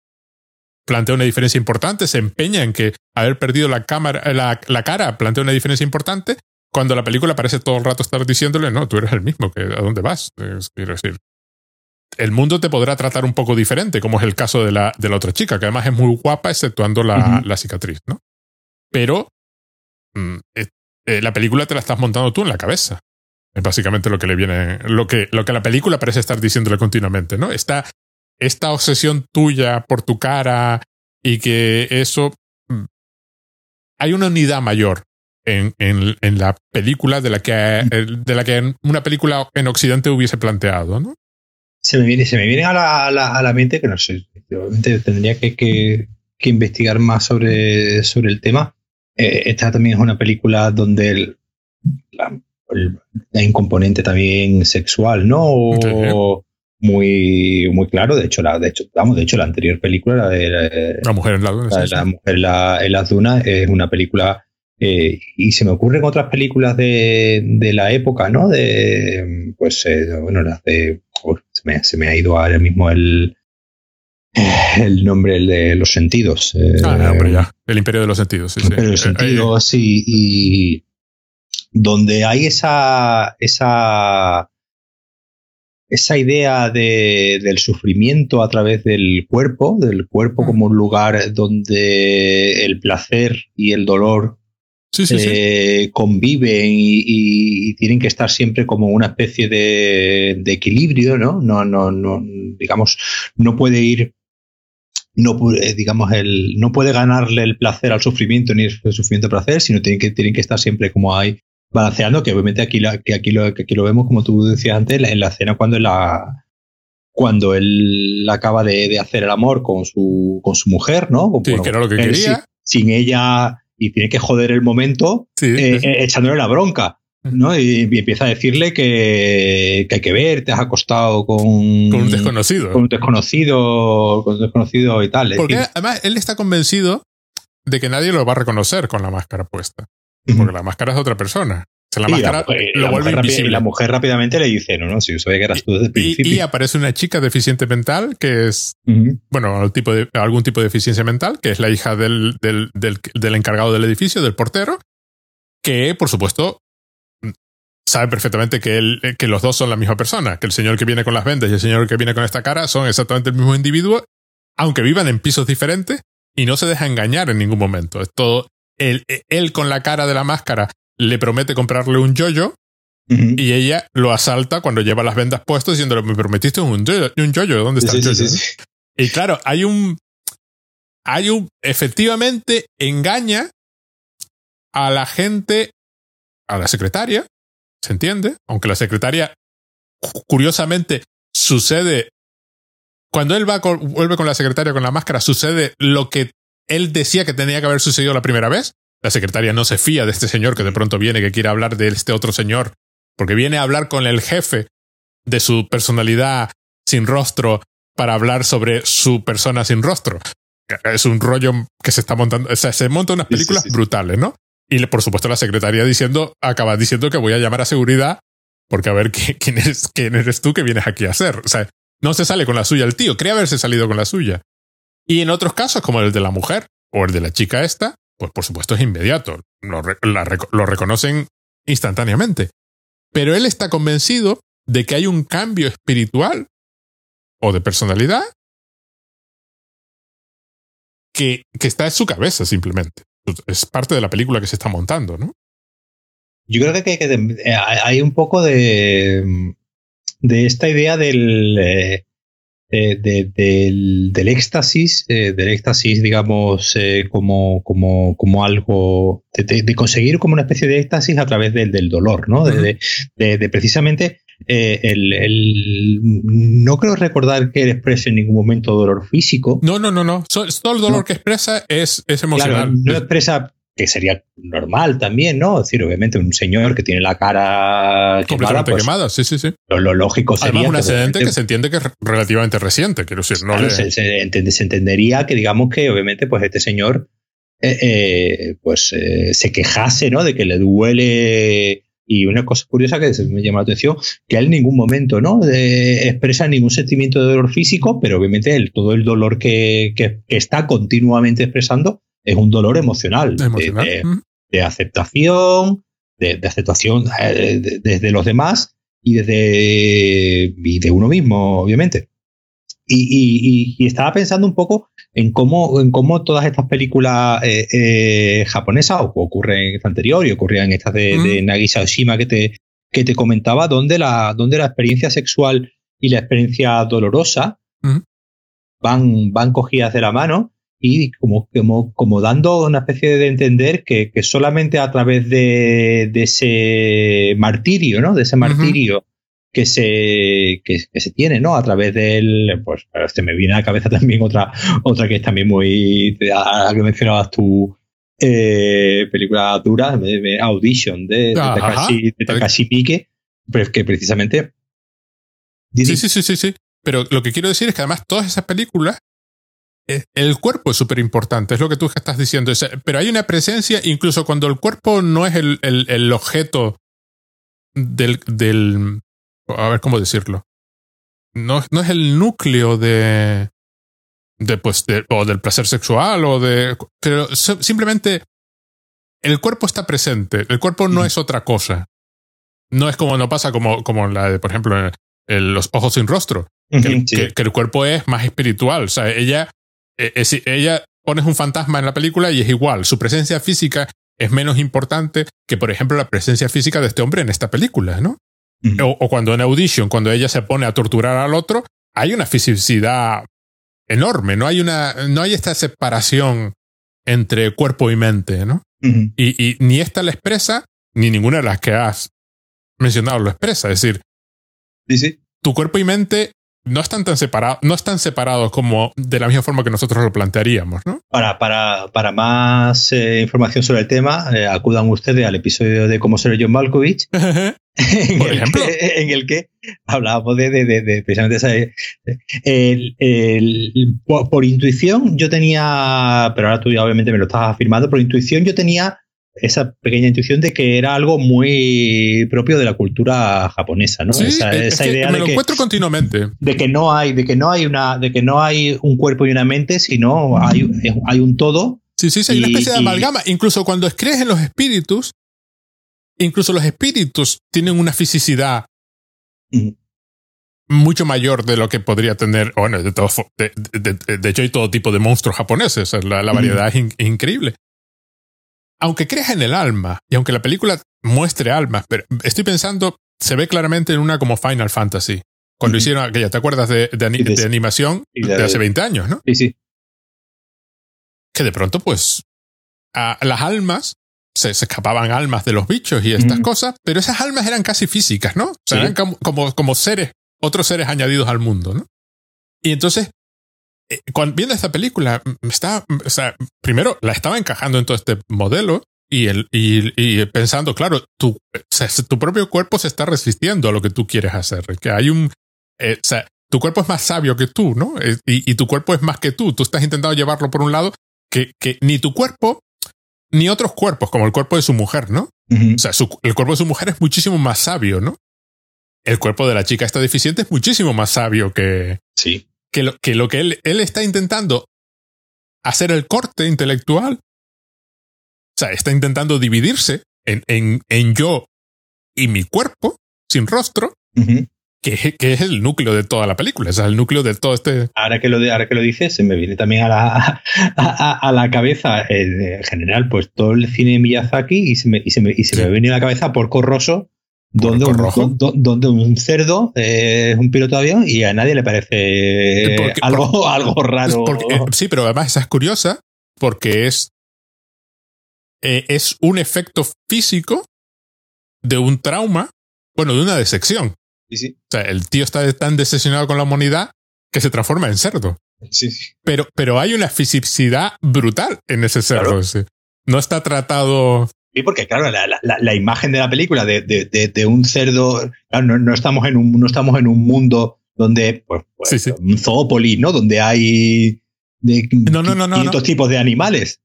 [SPEAKER 1] plantea una diferencia importante, se empeña en que haber perdido la, cámara, la, la cara plantea una diferencia importante, cuando la película parece todo el rato estar diciéndole, no, tú eres el mismo, que ¿a dónde vas? quiero decir, el mundo te podrá tratar un poco diferente, como es el caso de la, de la otra chica, que además es muy guapa, exceptuando la, la cicatriz, ¿no? Pero mm, eh, eh, la película te la estás montando tú en la cabeza. Es básicamente lo que le viene, lo que, lo que la película parece estar diciéndole continuamente, ¿no? Esta, esta obsesión tuya por tu cara y que eso... Mm, hay una unidad mayor en, en, en, la película de la que de la que una película en Occidente hubiese planteado, ¿no?
[SPEAKER 2] Se me viene, se me viene a la, a la, mente que no sé, obviamente tendría que, que, que, investigar más sobre, sobre el tema. Eh, esta también es una película donde el, la, hay un componente también sexual, ¿no? Muy, muy claro. De hecho, la, de hecho, vamos, de hecho, la anterior película, la de
[SPEAKER 1] La mujer en la
[SPEAKER 2] duna. La, mujer en las dunas, es una película eh, y se me ocurren otras películas de, de la época, ¿no? De, pues, eh, bueno, las de. se, me, se, me, ha ido ahora mismo el, el nombre el de los sentidos.
[SPEAKER 1] Eh, ah, hombre, ya. El Imperio de los Sentidos, sí. El
[SPEAKER 2] Imperio de los Sentidos, sí. Y donde hay esa. esa esa idea de, del sufrimiento a través del cuerpo, del cuerpo mm. como un lugar donde el placer y el dolor eh, conviven y, tienen que estar siempre como una especie de, equilibrio, ¿no? No, no, no, digamos, no puede ir, no puede, digamos, el, no puede ganarle el placer al sufrimiento ni el sufrimiento al placer, sino tienen que, tienen que estar siempre como ahí balanceando, que obviamente aquí, que aquí, lo, que aquí lo vemos, como tú decías antes, en la escena cuando la, cuando él acaba de, hacer el amor con su, con su mujer, ¿no?
[SPEAKER 1] sí, que era lo que quería.
[SPEAKER 2] sin, ella y tiene que joder el momento eh, eh, echándole la bronca. ¿no? Y, empieza a decirle que, hay que ver, te has acostado con,
[SPEAKER 1] con un desconocido.
[SPEAKER 2] Con un desconocido, con un desconocido y tal.
[SPEAKER 1] Porque además él está convencido de que nadie lo va a reconocer con la máscara puesta. Porque la máscara es de otra persona la máscara lo vuelve invisible.
[SPEAKER 2] Y la mujer rápidamente le dice, no, no, si yo sabía que eras tú desde el principio.
[SPEAKER 1] Y, aparece una chica deficiente mental que es, bueno, tipo de, algún tipo de deficiencia mental, que es la hija del, del, del, encargado del edificio, del portero, que, por supuesto, sabe perfectamente que, él, que los dos son la misma persona, que el señor que viene con las vendas y el señor que viene con esta cara son exactamente el mismo individuo, aunque vivan en pisos diferentes y no se deja engañar en ningún momento. Es todo, él, él con la cara de la máscara le promete comprarle un yoyo y ella lo asalta cuando lleva las vendas puestas diciéndole, me prometiste un yoyo, un yoyo ¿dónde está el yoyo? y claro, hay un... Hay un... Efectivamente engaña a la gente, a la secretaria, ¿se entiende? Aunque la secretaria, curiosamente, sucede... Cuando él va vuelve con la secretaria con la máscara, sucede lo que él decía que tenía que haber sucedido la primera vez. La secretaria no se fía de este señor que de pronto viene, que quiere hablar de este otro señor, porque viene a hablar con el jefe de su personalidad sin rostro para hablar sobre su persona sin rostro. Es un rollo que se está montando, o sea, se montan unas películas brutales, ¿no? Y por supuesto la secretaria diciendo, acaba diciendo que voy a llamar a seguridad porque a ver quién, es, quién eres tú que vienes aquí a hacer. O sea, no se sale con la suya el tío, cree haberse salido con la suya. Y en otros casos, como el de la mujer o el de la chica esta, pues por supuesto es inmediato. Lo, lo reconocen instantáneamente. Pero él está convencido de que hay un cambio espiritual o de personalidad que, que, está en su cabeza simplemente. Es parte de la película que se está montando, ¿no?
[SPEAKER 2] Yo creo que, eh, hay un poco de, de esta idea del, eh, del, éxtasis, eh, del éxtasis, digamos, como, como, como algo, de, conseguir como una especie de éxtasis a través del, del dolor, ¿no? de, de, precisamente el, no creo recordar que él exprese en ningún momento dolor físico.
[SPEAKER 1] No, no, no, no. todo el dolor que expresa es, es emocional.
[SPEAKER 2] no expresa que sería normal también, ¿no? Es decir, obviamente un señor que tiene la cara
[SPEAKER 1] completamente pues, quemada, sí, sí, sí.
[SPEAKER 2] Lo, lógico sería
[SPEAKER 1] Además, un accidente que se entiende que es relativamente reciente, quiero decir, no
[SPEAKER 2] se, se, entendería que digamos que obviamente pues este señor eh, eh, pues eh, se quejase, ¿no? De que le duele y una cosa curiosa que me llama la atención, que él en ningún momento ¿no? expresa ningún sentimiento de dolor físico, pero obviamente el, todo el dolor que, que, está continuamente expresando es un dolor emocional, De, aceptación, de, aceptación eh, desde los demás y desde de uno mismo, obviamente. Y, estaba pensando un poco en cómo, en cómo todas estas películas eh, eh, japonesas, o ocurren en esta anterior y ocurrían en estas de, Nagisa Oshima que te, que te comentaba, donde la, donde la experiencia sexual y la experiencia dolorosa van, van cogidas de la mano y como, como, como dando una especie de entender que, que solamente a través de, de, ese martirio, ¿no? De ese martirio que se, que, se tiene, ¿no? A través del, pues, se me viene a la cabeza también otra, otra que es también muy, a que mencionabas tú, eh, película dura, de, Audition, de, de Takashi, Miike, pero que precisamente...
[SPEAKER 1] Sí, sí, sí, sí, sí. Pero lo que quiero decir es que además todas esas películas el cuerpo es súper importante, es lo que tú estás diciendo. Pero hay una presencia, incluso cuando el cuerpo no es el, el, objeto del, del, A ver cómo decirlo. No, no es el núcleo de. de pues, o del placer sexual o de. Pero simplemente. El cuerpo está presente. El cuerpo no es otra cosa. No es como no pasa como, como la de, por ejemplo, los ojos sin rostro. que, el cuerpo es más espiritual. O sea, ella eh, eh, ella pones un fantasma en la película y es igual. Su presencia física es menos importante que, por ejemplo, la presencia física de este hombre en esta película, ¿no? o, cuando en Audition, cuando ella se pone a torturar al otro, hay una fisicidad enorme, no hay una, no hay esta separación entre cuerpo y mente, ¿no? y, ni esta la expresa, ni ninguna de las que has mencionado lo expresa. Es decir, tu cuerpo y mente no están tan separados, no están separados como de la misma forma que nosotros lo plantearíamos, ¿no?
[SPEAKER 2] Para, para, para más eh, información sobre el tema, eh, acudan ustedes al episodio de Cómo ser John Malkovich. en, Por el ejemplo. Que, en el que hablábamos de, de, de, precisamente esa, el, el, por, intuición yo tenía, pero ahora tú ya obviamente me lo estás afirmando, por intuición yo tenía esa pequeña intuición de que era algo muy propio de la cultura japonesa, ¿no? esa,
[SPEAKER 1] idea me de lo que, encuentro continuamente.
[SPEAKER 2] De que no hay, de que no hay una, de que no hay un cuerpo y una mente, sino hay, hay un todo.
[SPEAKER 1] Sí, sí, sí, hay una especie de amalgama. Incluso cuando crees en los espíritus, incluso los espíritus tienen una fisicidad mucho mayor de lo que podría tener, bueno, de, todo, de, hecho hay todo tipo de monstruos japoneses, la, variedad es increíble aunque creas en el alma, y aunque la película muestre almas, pero estoy pensando, se ve claramente en una como Final Fantasy. Cuando hicieron aquella, ¿te acuerdas de, de, animación de, hace 20 años, no?
[SPEAKER 2] Sí, sí.
[SPEAKER 1] Que de pronto, pues, a, las almas, se, escapaban almas de los bichos y estas cosas, pero esas almas eran casi físicas, ¿no? O sea, eran como, como, como seres, otros seres añadidos al mundo, ¿no? Y entonces cuando, viendo esta película, está, o sea, primero la estaba encajando en todo este modelo y, el, y, pensando, claro, tu, tu propio cuerpo se está resistiendo a lo que tú quieres hacer. Que hay un, eh, o sea, tu cuerpo es más sabio que tú, ¿no? Eh, y, tu cuerpo es más que tú. Tú estás intentando llevarlo por un lado que, que ni tu cuerpo ni otros cuerpos, como el cuerpo de su mujer, ¿no? O sea, el cuerpo de su mujer es muchísimo más sabio, ¿no? El cuerpo de la chica esta deficiente es muchísimo más sabio que,
[SPEAKER 2] sí
[SPEAKER 1] que lo que, lo que él, él está intentando hacer el corte intelectual. O sea, está intentando dividirse en, en, en yo y mi cuerpo, sin rostro, que, que, es el núcleo de toda la película, o sea, el núcleo de todo este...
[SPEAKER 2] Ahora que lo, ahora que lo dices, se me viene también a la, a, la cabeza, eh, en general, pues todo el cine de Miyazaki y se me, y se me, y se me viene a la cabeza por Corroso, donde un, donde un cerdo es un piloto de avión y a nadie le parece algo, algo raro.
[SPEAKER 1] Eh, sí, pero además esa es curiosa porque es, eh, es un efecto físico de un trauma, bueno, de una decepción.
[SPEAKER 2] Sí, sí.
[SPEAKER 1] O sea, el tío está tan decepcionado con la humanidad que se transforma en cerdo.
[SPEAKER 2] Sí.
[SPEAKER 1] Pero, pero hay una fisicidad brutal en ese cerdo. No está tratado
[SPEAKER 2] Sí, porque claro, la, la, la, imagen de la película de, de, de, un cerdo, no, no, estamos en un, no estamos en un mundo donde, pues, pues un zoópolis, ¿no? Donde hay de no, no, tipos de animales.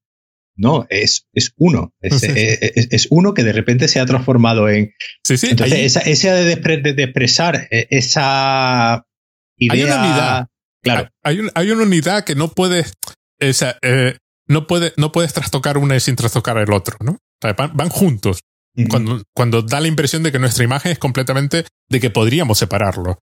[SPEAKER 2] No, es, es uno. Es, es, uno que de repente se ha transformado en.
[SPEAKER 1] Sí, sí.
[SPEAKER 2] Entonces, esa, de, expresar eh, esa idea.
[SPEAKER 1] Hay una unidad.
[SPEAKER 2] Claro.
[SPEAKER 1] Hay, hay una unidad que no puedes. Esa, eh, no, puede, no puedes trastocar una sin trastocar el otro, ¿no? Van, juntos. cuando, cuando da la impresión de que nuestra imagen es completamente de que podríamos separarlo.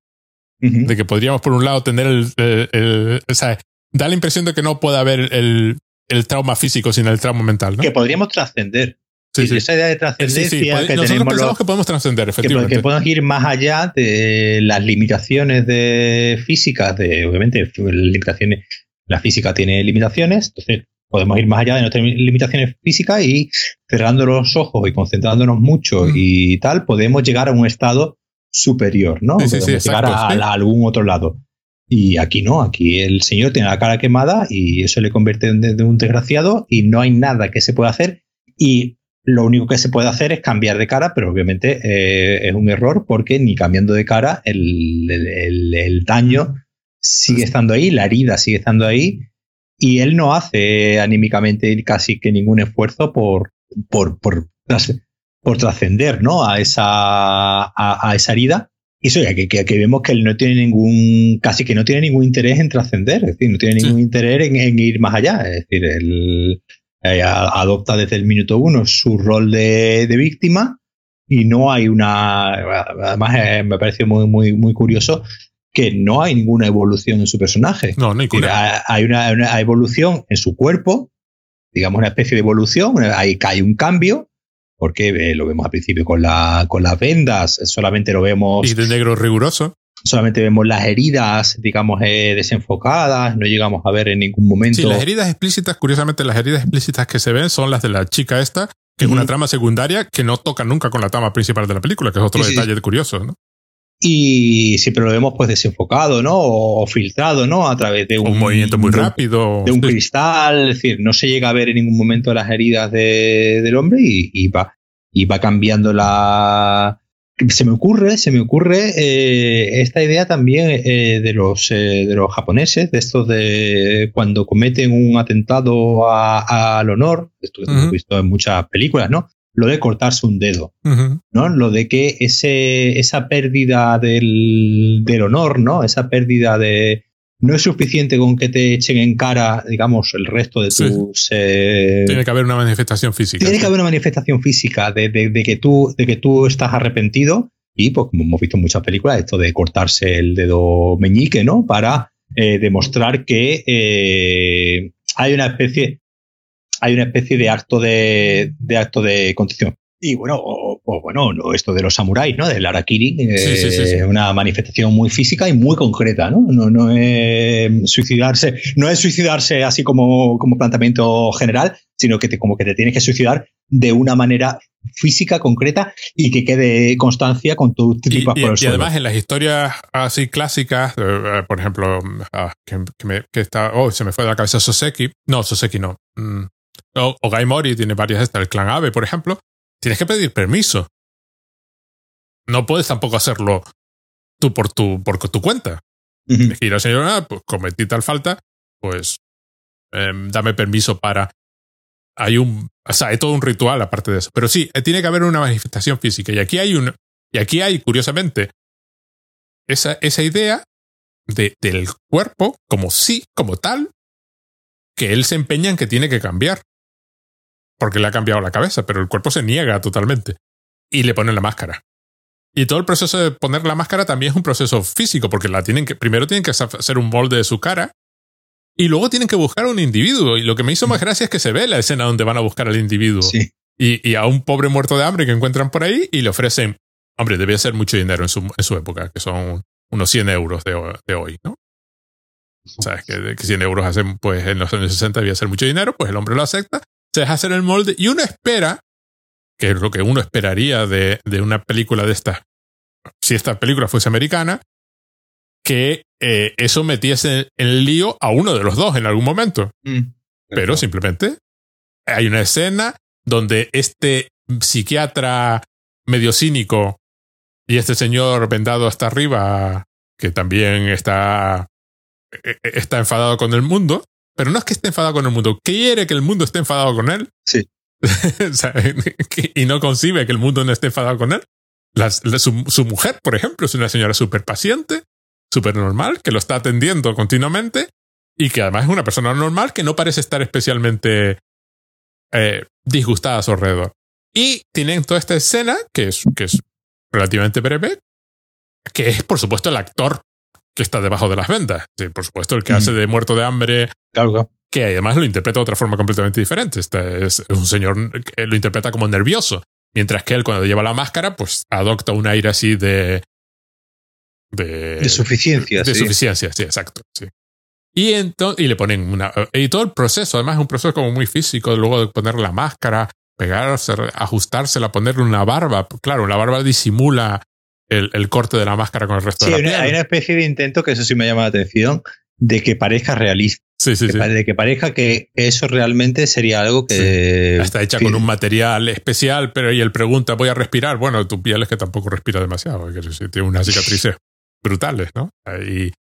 [SPEAKER 1] De que podríamos, por un lado, tener el, el, o sea, da la impresión de que no puede haber el, el trauma físico sin el trauma mental. ¿no?
[SPEAKER 2] Que podríamos trascender. Sí, sí. Esa idea de trascendencia
[SPEAKER 1] que Nosotros pensamos que podemos trascender, efectivamente.
[SPEAKER 2] Que, que, podemos ir más allá de las limitaciones de físicas, de obviamente limitaciones. La física tiene limitaciones, entonces podemos ir más allá de nuestras limitaciones físicas y cerrando los ojos y concentrándonos mucho mm. y tal, podemos llegar a un estado superior, ¿no?
[SPEAKER 1] Sí,
[SPEAKER 2] podemos llegar a, algún otro lado. Y aquí no, aquí el señor tiene la cara quemada y eso le convierte en un desgraciado y no hay nada que se pueda hacer y lo único que se puede hacer es cambiar de cara, pero obviamente eh, es un error porque ni cambiando de cara el, el daño sigue estando ahí, la herida sigue estando ahí y él no hace anímicamente casi que ningún esfuerzo por, por, por, por trascender ¿no? a, esa, a, esa herida. Y eso ya que, que, vemos que él no tiene ningún, casi que no tiene ningún interés en trascender, es decir, no tiene ningún interés en, ir más allá. Es decir, él eh, adopta desde el minuto uno su rol de, de víctima y no hay una. Además, eh, me parece muy, muy, muy curioso que no hay ninguna evolución en su personaje.
[SPEAKER 1] No, ninguna.
[SPEAKER 2] Hay una, evolución en su cuerpo, digamos una especie de evolución, ahí cae un cambio, porque eh, lo vemos al principio con, la, con las vendas, solamente lo vemos...
[SPEAKER 1] Y de negro riguroso.
[SPEAKER 2] Solamente vemos las heridas, digamos, eh, desenfocadas, no llegamos a ver en ningún momento... Sí,
[SPEAKER 1] las heridas explícitas, curiosamente, las heridas explícitas que se ven son las de la chica esta, que es una trama secundaria que no toca nunca con la trama principal de la película, que es otro detalle curioso, ¿no?
[SPEAKER 2] Y siempre lo vemos pues desenfocado, ¿no? O filtrado, ¿no? A través de
[SPEAKER 1] un, movimiento muy rápido.
[SPEAKER 2] De un cristal, es decir, no se llega a ver en ningún momento las heridas del hombre y, va, y va cambiando la... Se me ocurre, se me ocurre eh, esta idea también eh, de, los, eh, de los japoneses, de estos de cuando cometen un atentado al honor, esto que hemos visto en muchas películas, ¿no? Lo de cortarse un dedo, ¿no? Lo de que ese, esa pérdida del, del, honor, ¿no? Esa pérdida de... No es suficiente con que te echen en cara, digamos, el resto de tus...
[SPEAKER 1] Eh, tiene que haber una manifestación física.
[SPEAKER 2] Tiene que haber una manifestación física de, de, que tú, de que tú estás arrepentido y, pues, como hemos visto en muchas películas, esto de cortarse el dedo meñique, ¿no? Para eh, demostrar que eh, hay una especie hay una especie de acto de, de acto de contrición. Y bueno, o, bueno, esto de los samuráis, ¿no? Del Arakiri, eh, una manifestación muy física y muy concreta, ¿no? No, no es suicidarse, no es suicidarse así como, como planteamiento general, sino que te, como que te tienes que suicidar de una manera física, concreta y que quede constancia con tu tipo
[SPEAKER 1] y, y, y además en las historias así clásicas, eh, eh, por ejemplo, ah, que, está, oh, se me fue de la cabeza Soseki, no, Soseki no, mm, o, o Guy Mori tiene varias estas, el clan Ave, por ejemplo, tienes que pedir permiso. No puedes tampoco hacerlo tú por tu, por tu cuenta. Uh -huh. Decir, señora, pues cometí tal falta, pues eh, dame permiso para. Hay un. O sea, hay todo un ritual aparte de eso. Pero sí, eh, tiene que haber una manifestación física. Y aquí hay un. Y aquí hay, curiosamente, esa, esa idea de, del cuerpo como sí, como tal, que él se empeña en que tiene que cambiar. Porque le ha cambiado la cabeza, pero el cuerpo se niega totalmente. Y le ponen la máscara. Y todo el proceso de poner la máscara también es un proceso físico, porque la tienen que, primero tienen que hacer un molde de su cara y luego tienen que buscar a un individuo. Y lo que me hizo más gracia es que se ve la escena donde van a buscar al individuo. Y, a un pobre muerto de hambre que encuentran por ahí y le ofrecen, hombre, debía ser mucho dinero en su, en su época, que son unos 100 euros de, de hoy, ¿no? Sabes que, que 100 euros hacen, pues en los años 60 debía ser mucho dinero, pues el hombre lo acepta, se deja hacer el molde y uno espera, que es lo que uno esperaría de, de una película de esta, si esta película fuese americana, que eh, eso metiese en lío a uno de los dos en algún momento. Mm, Pero simplemente hay una escena donde este psiquiatra medio cínico y este señor vendado hasta arriba, que también está, e, e, está enfadado con el mundo, pero no es que esté enfadado con el mundo, quiere que el mundo esté enfadado con él.
[SPEAKER 2] Sí.
[SPEAKER 1] y no concibe que el mundo no esté enfadado con él. su, su, mujer, por ejemplo, es una señora súper paciente súper normal, que lo está atendiendo continuamente y que además es una persona normal que no parece estar especialmente eh, disgustada a su alrededor. Y tienen toda esta escena, que es, que es relativamente breve, que es por supuesto el actor que está debajo de las ventas. por supuesto, el que hace de muerto de hambre. Que además lo interpreta de otra forma completamente diferente. Este es un señor que lo interpreta como nervioso. Mientras que él, cuando lleva la máscara, pues adopta un aire así de,
[SPEAKER 2] de, suficiencia.
[SPEAKER 1] De suficiencia, sí, exacto. Sí. Y, entonces, y le ponen una. Y todo el proceso, además, es un proceso como muy físico, luego de poner la máscara, pegarse, ajustársela, ponerle una barba. Claro, la barba disimula el, el corte de la máscara con el resto de la piel.
[SPEAKER 2] Hay una especie de intento, que eso sí me llama la atención, de que parezca realista.
[SPEAKER 1] Sí, sí,
[SPEAKER 2] sí. De que parezca que eso realmente sería algo que.
[SPEAKER 1] Está hecha con un material especial, pero y él pregunta, ¿voy a respirar? Bueno, tu piel es que tampoco respira demasiado, que tiene una cicatriz brutales, ¿no?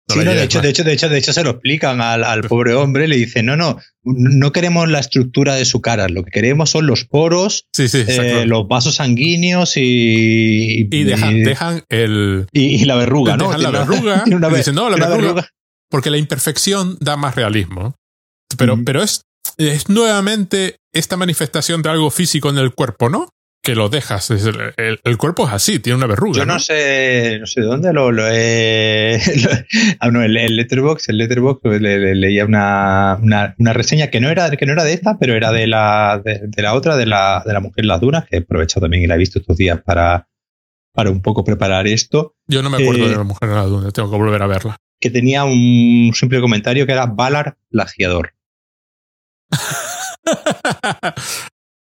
[SPEAKER 2] Sí, no, de, hecho, de, hecho, de, hecho, de hecho, se lo explican al, al pobre hombre, le dicen, no, no, no queremos la estructura de su cara, lo que queremos son los poros, eh, los vasos sanguíneos y...
[SPEAKER 1] Y dejan, dejan el...
[SPEAKER 2] Y, la verruga, ¿no?
[SPEAKER 1] Dejan la verruga. y dicen, no, la verruga, Porque la imperfección da más realismo. Pero, pero es, es nuevamente esta manifestación de algo físico en el cuerpo, ¿no? Que lo dejas. El, cuerpo es así, tiene una verruga.
[SPEAKER 2] Yo no, sé, no sé de dónde lo, lo he. ah, no, el, Letterbox, el Letterbox le, leía una, una, reseña que no era que no era de esta, pero era de la de, la otra, de la, de la mujer en las dunas, que he aprovechado también y la he visto estos días para, para un poco preparar esto.
[SPEAKER 1] Yo no me acuerdo de la mujer en las dunas, tengo que volver a verla.
[SPEAKER 2] Que tenía un simple comentario que era Valar plagiador.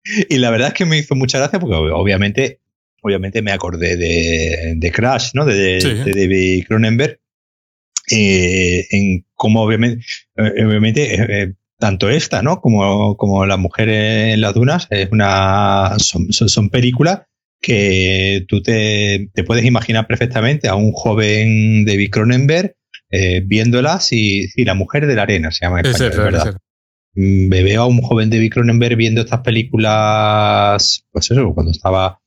[SPEAKER 2] y la verdad es que me hizo mucha gracia porque obviamente, obviamente me acordé de, Crash, ¿no? De, David Cronenberg. Eh, en cómo obviamente, eh, obviamente eh, tanto esta, ¿no? Como, como La mujer en las dunas es una, son, son, películas que tú te, puedes imaginar perfectamente a un joven David Cronenberg viéndolas y, y, La mujer de la arena se llama en español, ¿verdad? Mm, me veo a un joven David Cronenberg viendo estas películas, pues eso, cuando estaba,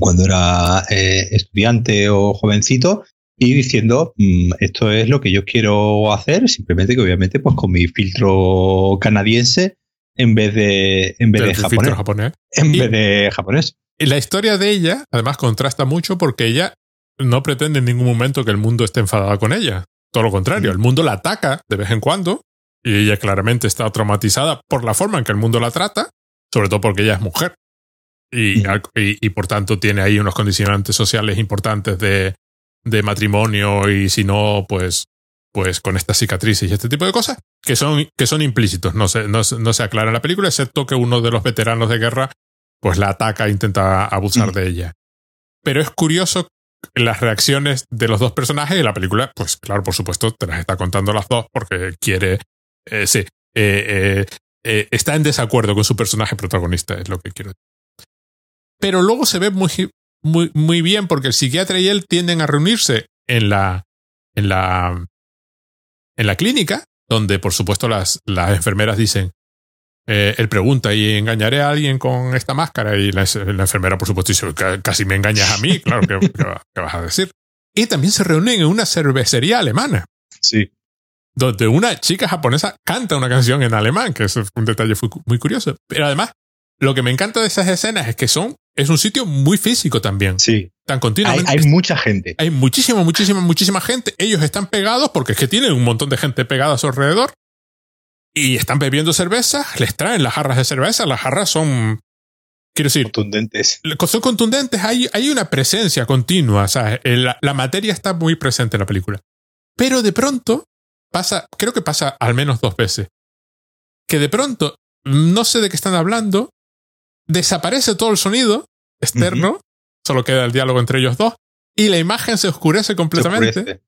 [SPEAKER 2] cuando era eh, estudiante o jovencito, y diciendo, mm, esto es lo que yo quiero hacer, simplemente que obviamente pues con mi filtro canadiense en vez de, en vez de japonés, En vez de japonés.
[SPEAKER 1] Y la historia de ella, además, contrasta mucho porque ella no pretende en ningún momento que el mundo esté enfadado con ella. Todo lo contrario, el mundo la ataca de vez en cuando y ella claramente está traumatizada por la forma en que el mundo la trata, sobre todo porque ella es mujer. Y, y, por tanto tiene ahí unos condicionantes sociales importantes de, de matrimonio y si no, pues, pues con estas cicatrices y este tipo de cosas que son, que son implícitos, no se, no, no se aclara en la película, excepto que uno de los veteranos de guerra pues la ataca e intenta abusar de ella. Pero es curioso las reacciones de los dos personajes y la película, pues claro, por supuesto, te las está contando las dos porque quiere sí, eh, eh, está en desacuerdo con su personaje protagonista, es lo que quiero decir. Pero luego se ve muy, muy, muy bien porque el psiquiatra y él tienden a reunirse en la, en la, en la clínica, donde por supuesto las, las enfermeras dicen, él pregunta, ¿y engañaré a alguien con esta máscara? Y la, enfermera, por supuesto, dice, casi me engañas a mí, claro, ¿qué, vas a decir? Y también se reúnen en una cervecería alemana.
[SPEAKER 2] Sí.
[SPEAKER 1] Donde una chica japonesa canta una canción en alemán, que es un detalle muy curioso. Pero además, lo que me encanta de esas escenas es que son, es un sitio muy físico también.
[SPEAKER 2] Sí.
[SPEAKER 1] Tan continuamente.
[SPEAKER 2] Hay, mucha gente.
[SPEAKER 1] Hay muchísima, muchísima, muchísima gente. Ellos están pegados porque es que tienen un montón de gente pegada a su alrededor. Y están bebiendo cerveza, les traen las jarras de cerveza. Las jarras son, quiero decir,
[SPEAKER 2] contundentes.
[SPEAKER 1] Son contundentes. Hay, hay una presencia continua. O sea, la, la materia está muy presente en la película. Pero de pronto pasa, creo que pasa al menos dos veces. Que de pronto, no sé de qué están hablando, desaparece todo el sonido externo, solo queda el diálogo entre ellos dos, y la imagen se oscurece completamente.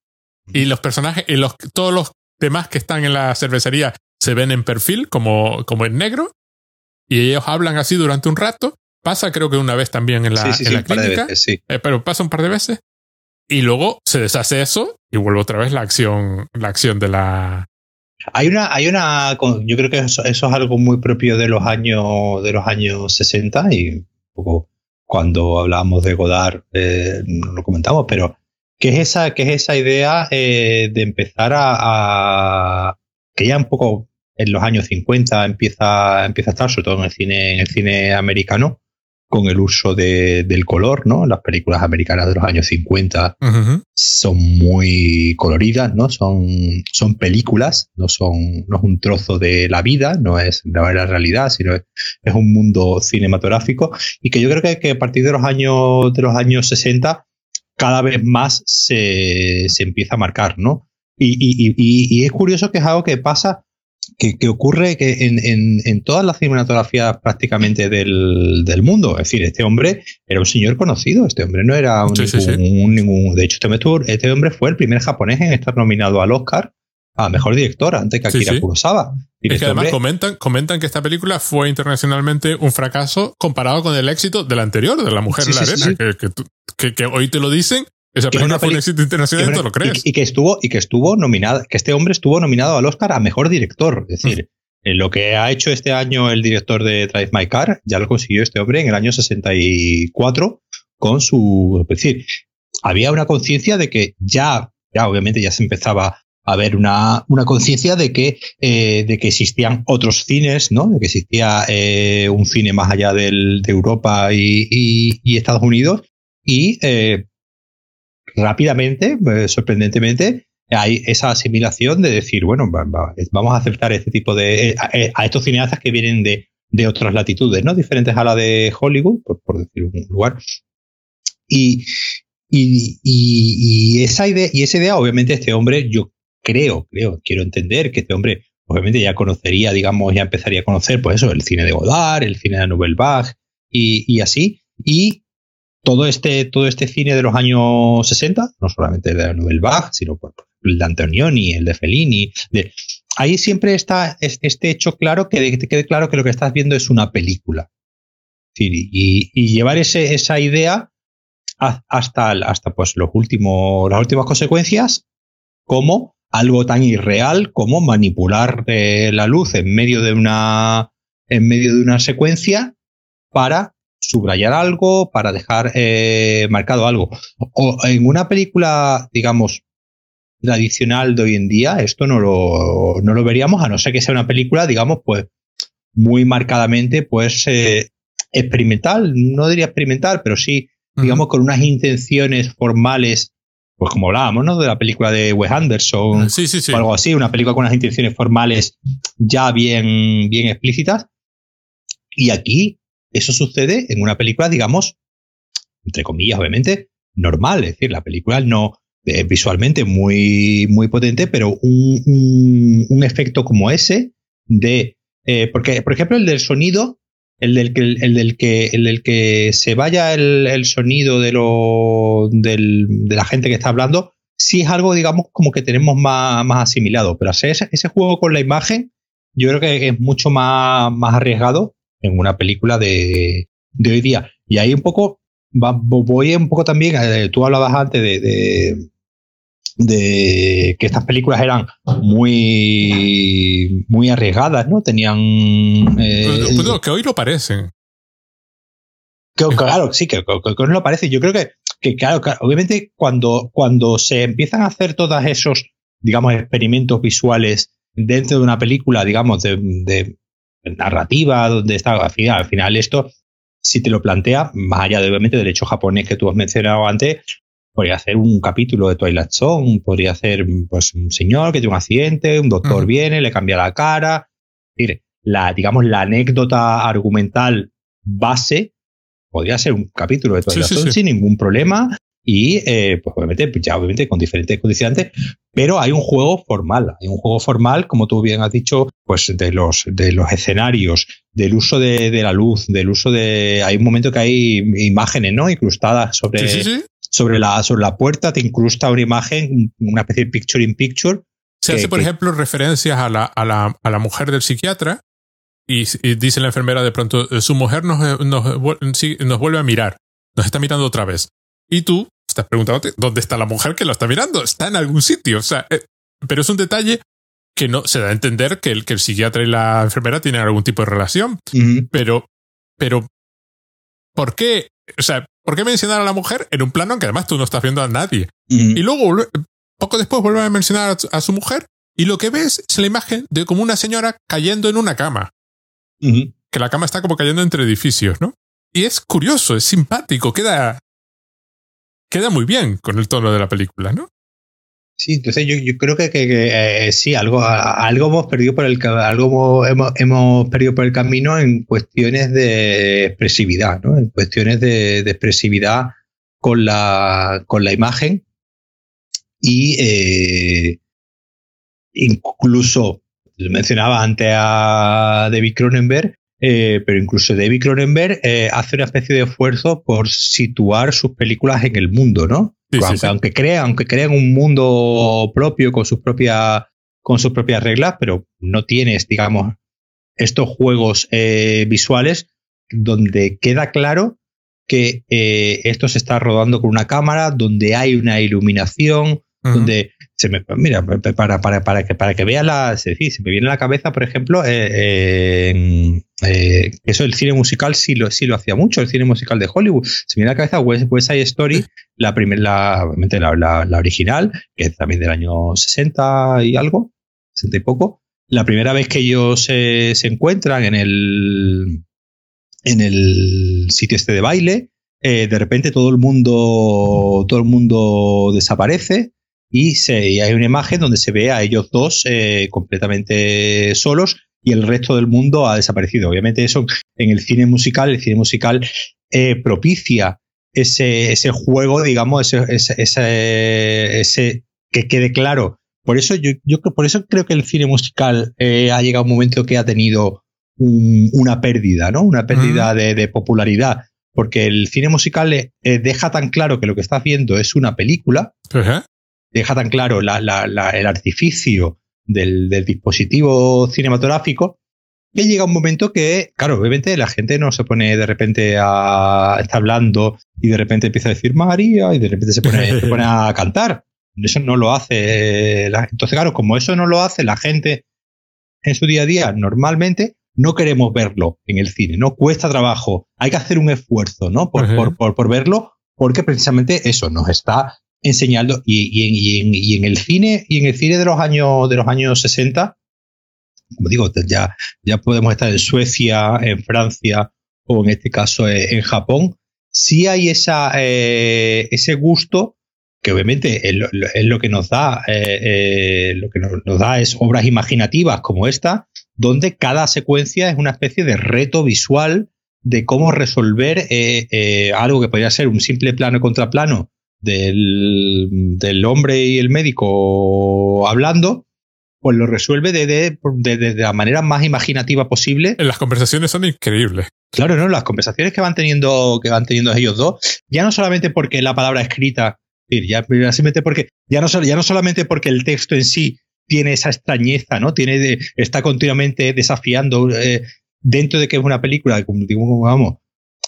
[SPEAKER 1] Y los personajes, y los, todos los demás que están en la cervecería se ven en perfil, como, como en negro, y ellos hablan así durante un rato. Pasa, creo que una vez también en la, en la clínica, eh, pero pasa un par de veces. Y luego se deshace eso y vuelve otra vez la acción, la acción de la,
[SPEAKER 2] hay una, hay una, yo creo que eso, es algo muy propio de los años, de los años 60 y un poco cuando hablábamos de Godard eh, no lo comentamos, pero ¿qué es esa, qué es esa idea eh, de empezar a, que ya un poco en los años 50 empieza, empieza a estar, sobre todo en el cine, en el cine americano, con el uso de, del color, ¿no? Las películas americanas de los años 50 son muy coloridas, ¿no? Son, son películas, no son, no es un trozo de la vida, no es la, realidad, sino es, un mundo cinematográfico y que yo creo que, que, a partir de los años, de los años 60 cada vez más se, se empieza a marcar, ¿no? Y, y, y, y, es curioso que es algo que pasa que, ocurre que en, en, todas las cinematografías prácticamente del, del, mundo. Es decir, este hombre era un señor conocido, este hombre no era un, ningún, De hecho, este, este hombre fue el primer japonés en estar nominado al Oscar a mejor director antes que Akira Kurosawa.
[SPEAKER 1] Y es que este además comentan, comentan que esta película fue internacionalmente un fracaso comparado con el éxito del anterior, de La Mujer en la Arena, que, que, que, hoy te lo dicen esa película fue un éxito internacional, ¿tú lo crees?
[SPEAKER 2] Y, que estuvo, y que estuvo nominado, que este hombre estuvo nominado al Oscar a mejor director. Es decir, en lo que ha hecho este año el director de Drive My Car, ya lo consiguió este hombre en el año 64 con su. Es decir, había una conciencia de que ya, ya obviamente ya se empezaba a ver una, una conciencia de que, eh, de que existían otros cines, ¿no? De que existía eh, un cine más allá del, de Europa y, y, Estados Unidos. Y eh, rápidamente, eh, sorprendentemente, hay esa asimilación de decir, bueno, vamos a aceptar este tipo de. Eh, eh, a, estos cineastas que vienen de, de, otras latitudes, ¿no? Diferentes a la de Hollywood, por, decir un lugar. Y, y, y, esa idea, y esa idea, obviamente, este hombre, yo creo, creo, quiero entender que este hombre, obviamente, ya conocería, digamos, ya empezaría a conocer, pues eso, el cine de Godard, el cine de Nouvelle Vague y, y así. Y todo este, todo este cine de los años 60, no solamente de Nouvelle Vague, sino por, el de Antonioni, el de Fellini, de, ahí siempre está este hecho claro que te quede claro que lo que estás viendo es una película. Y, y llevar ese, esa idea hasta, hasta pues los últimos, las últimas consecuencias, como algo tan irreal como manipular eh, la luz en medio de una en medio de una secuencia para subrayar algo, para dejar eh, marcado algo. O en una película, digamos, tradicional de hoy en día, esto no lo, no lo veríamos, a no ser que sea una película, digamos, pues muy marcadamente, pues eh, experimental, no diría experimental, pero sí, digamos, con unas intenciones formales, pues como hablábamos, ¿no? De la película de Wes Anderson,
[SPEAKER 1] sí, sí, sí.
[SPEAKER 2] o algo así, una película con unas intenciones formales ya bien, bien explícitas. Y aquí eso sucede en una película, digamos, entre comillas, obviamente, normal. Es decir, la película no es visualmente muy, muy potente, pero un, un, efecto como ese de. Eh, porque, por ejemplo, el del sonido, el del que, el del que, el del que se vaya el, el sonido de, lo, del, de la gente que está hablando, sí es algo, digamos, como que tenemos más, más asimilado. Pero hacer ese, ese, juego con la imagen, yo creo que es mucho más, más arriesgado en una película de, de hoy día. Y ahí un poco, voy un poco también, eh, tú hablabas antes de, de, que estas películas eran muy, muy arriesgadas, ¿no? Tenían...
[SPEAKER 1] Eh, que hoy lo parecen.
[SPEAKER 2] claro, sí, que, hoy lo parece. Yo creo que, que claro, obviamente cuando, cuando se empiezan a hacer todas esos digamos, experimentos visuales dentro de una película, digamos, de, narrativa, donde está, al final, al final esto, si te lo plantea, más allá de obviamente del hecho japonés que tú has mencionado antes, podría hacer un capítulo de Twilight Zone, podría hacer pues, un señor que tiene un accidente, un doctor viene, le cambia la cara. la, digamos, la anécdota argumental base podría ser un capítulo de Twilight Zone sin ningún problema y eh, pues obviamente, ya obviamente con diferentes condicionantes, pero hay un juego formal, hay un juego formal, como tú bien has dicho, pues de los, de los escenarios, del uso de, la luz, del uso de, hay un momento que hay imágenes, ¿no? Incrustadas sobre, sobre la, sobre la puerta, te incrusta una imagen, una especie de picture in picture.
[SPEAKER 1] Se hace, por ejemplo, referencias a la, a, la, a la mujer del psiquiatra y, dice la enfermera de pronto, su mujer nos, nos, nos vuelve a mirar, nos está mirando otra vez. Y tú estás preguntándote dónde está la mujer que lo está mirando. Está en algún sitio. O sea, eh, pero es un detalle que no se da a entender que el, que el psiquiatra y la enfermera tienen algún tipo de relación. Pero, pero, ¿por qué? O sea, ¿por qué mencionar a la mujer en un plano en que además tú no estás viendo a nadie? Y luego, poco después, vuelve a mencionar a, su mujer y lo que ves es la imagen de como una señora cayendo en una cama. Que la cama está como cayendo entre edificios, ¿no? Y es curioso, es simpático, queda, queda muy bien con el tono de la película, ¿no?
[SPEAKER 2] Sí, entonces yo, creo que, que, eh, sí, algo, algo hemos perdido por el algo hemos, hemos, perdido por el camino en cuestiones de expresividad, ¿no? En cuestiones de, expresividad con la, con la imagen. Y eh, incluso mencionaba antes a David Cronenberg, eh, pero incluso David Cronenberg eh, hace una especie de esfuerzo por situar sus películas en el mundo, ¿no? aunque, aunque, crea, aunque crean un mundo propio con sus propias con sus propias reglas, pero no tienes, digamos, estos juegos eh, visuales donde queda claro que esto se está rodando con una cámara, donde hay una iluminación, donde se me, mira, para, para, para, que, para que veas la. se me viene a la cabeza, por ejemplo, eh, eh, eso el cine musical sí lo, sí lo hacía mucho, el cine musical de Hollywood. Se me viene la cabeza West, Side Story, la, primera la, la, la, original, que es también del año 60 y algo, 60 y poco. La primera vez que ellos se, se encuentran en el, en el sitio este de baile, eh, de repente todo el mundo, todo el mundo desaparece y, se, hay una imagen donde se ve a ellos dos eh, completamente solos y el resto del mundo ha desaparecido. Obviamente eso en el cine musical, el cine musical eh, propicia ese, ese juego, digamos, ese, ese, ese, que quede claro. Por eso yo, yo por eso creo que el cine musical eh, ha llegado un momento que ha tenido una pérdida, ¿no? Una pérdida de, popularidad. Porque el cine musical deja tan claro que lo que estás viendo es una película, deja tan claro el artificio del, dispositivo cinematográfico que llega un momento que, claro, obviamente la gente no se pone de repente a estar hablando y de repente empieza a decir María y de repente se pone, se pone a cantar. Eso no lo hace. entonces, claro, como eso no lo hace la gente en su día a día, normalmente no queremos verlo en el cine, no cuesta trabajo, hay que hacer un esfuerzo, ¿no? Por, por, por verlo, porque precisamente eso nos está enseñando y, en, el cine y en el cine de los años de los años 60 como digo ya ya podemos estar en Suecia en Francia o en este caso eh, en Japón. Sí hay esa eh, ese gusto que obviamente es lo, que nos da eh, lo que nos, da es obras imaginativas como esta donde cada secuencia es una especie de reto visual de cómo resolver algo que podría ser un simple plano contra plano del, hombre y el médico hablando, pues lo resuelve de, la manera más imaginativa posible.
[SPEAKER 1] Las conversaciones son increíbles.
[SPEAKER 2] Claro, ¿no? Las conversaciones que van teniendo, que van teniendo ellos dos, ya no solamente porque la palabra escrita, ya, simplemente porque, ya no, ya no solamente porque el texto en sí tiene esa extrañeza, ¿no? Tiene está continuamente desafiando eh, dentro de que es una película, como, vamos,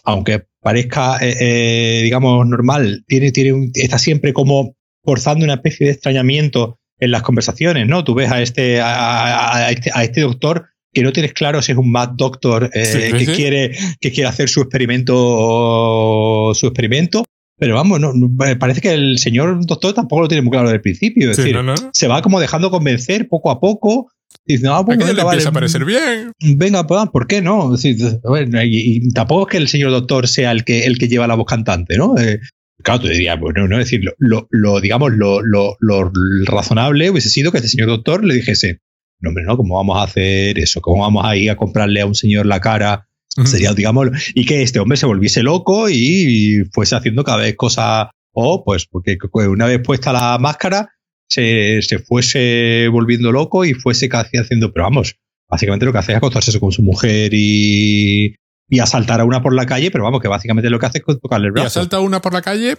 [SPEAKER 2] aunque parezca, eh, eh, digamos, normal, tiene, tiene, está siempre como forzando una especie de extrañamiento en las conversaciones, ¿no? Tú ves a este, a, este, a este, doctor que no tienes claro si es un mad doctor eh, que, Quiere, que quiere hacer su experimento, su experimento, Pero vamos, no, parece que el señor doctor tampoco lo tiene muy claro desde el principio. Es decir, se va como dejando convencer poco a poco.
[SPEAKER 1] Dice, no, pues, venga, empieza a parecer bien.
[SPEAKER 2] Venga, pues, ¿por qué no? y, tampoco es que el señor doctor sea el que, el que lleva la voz cantante, ¿no? Eh, claro, tú dirías, bueno, no, es decir, lo, lo digamos, lo, lo, lo, razonable hubiese sido que este señor doctor le dijese, no, hombre, no, ¿cómo vamos a hacer eso? ¿Cómo vamos a ir a comprarle a un señor la cara Sería, digamos, y que este hombre se volviese loco y fuese haciendo cada vez cosas, o pues, porque una vez puesta la máscara, se, se fuese volviendo loco y fuese casi haciendo, pero vamos, básicamente lo que hace es acostarse con su mujer y, y asaltar a una por la calle, pero vamos, que básicamente lo que hace es tocarle el brazo.
[SPEAKER 1] Y asalta a una por la calle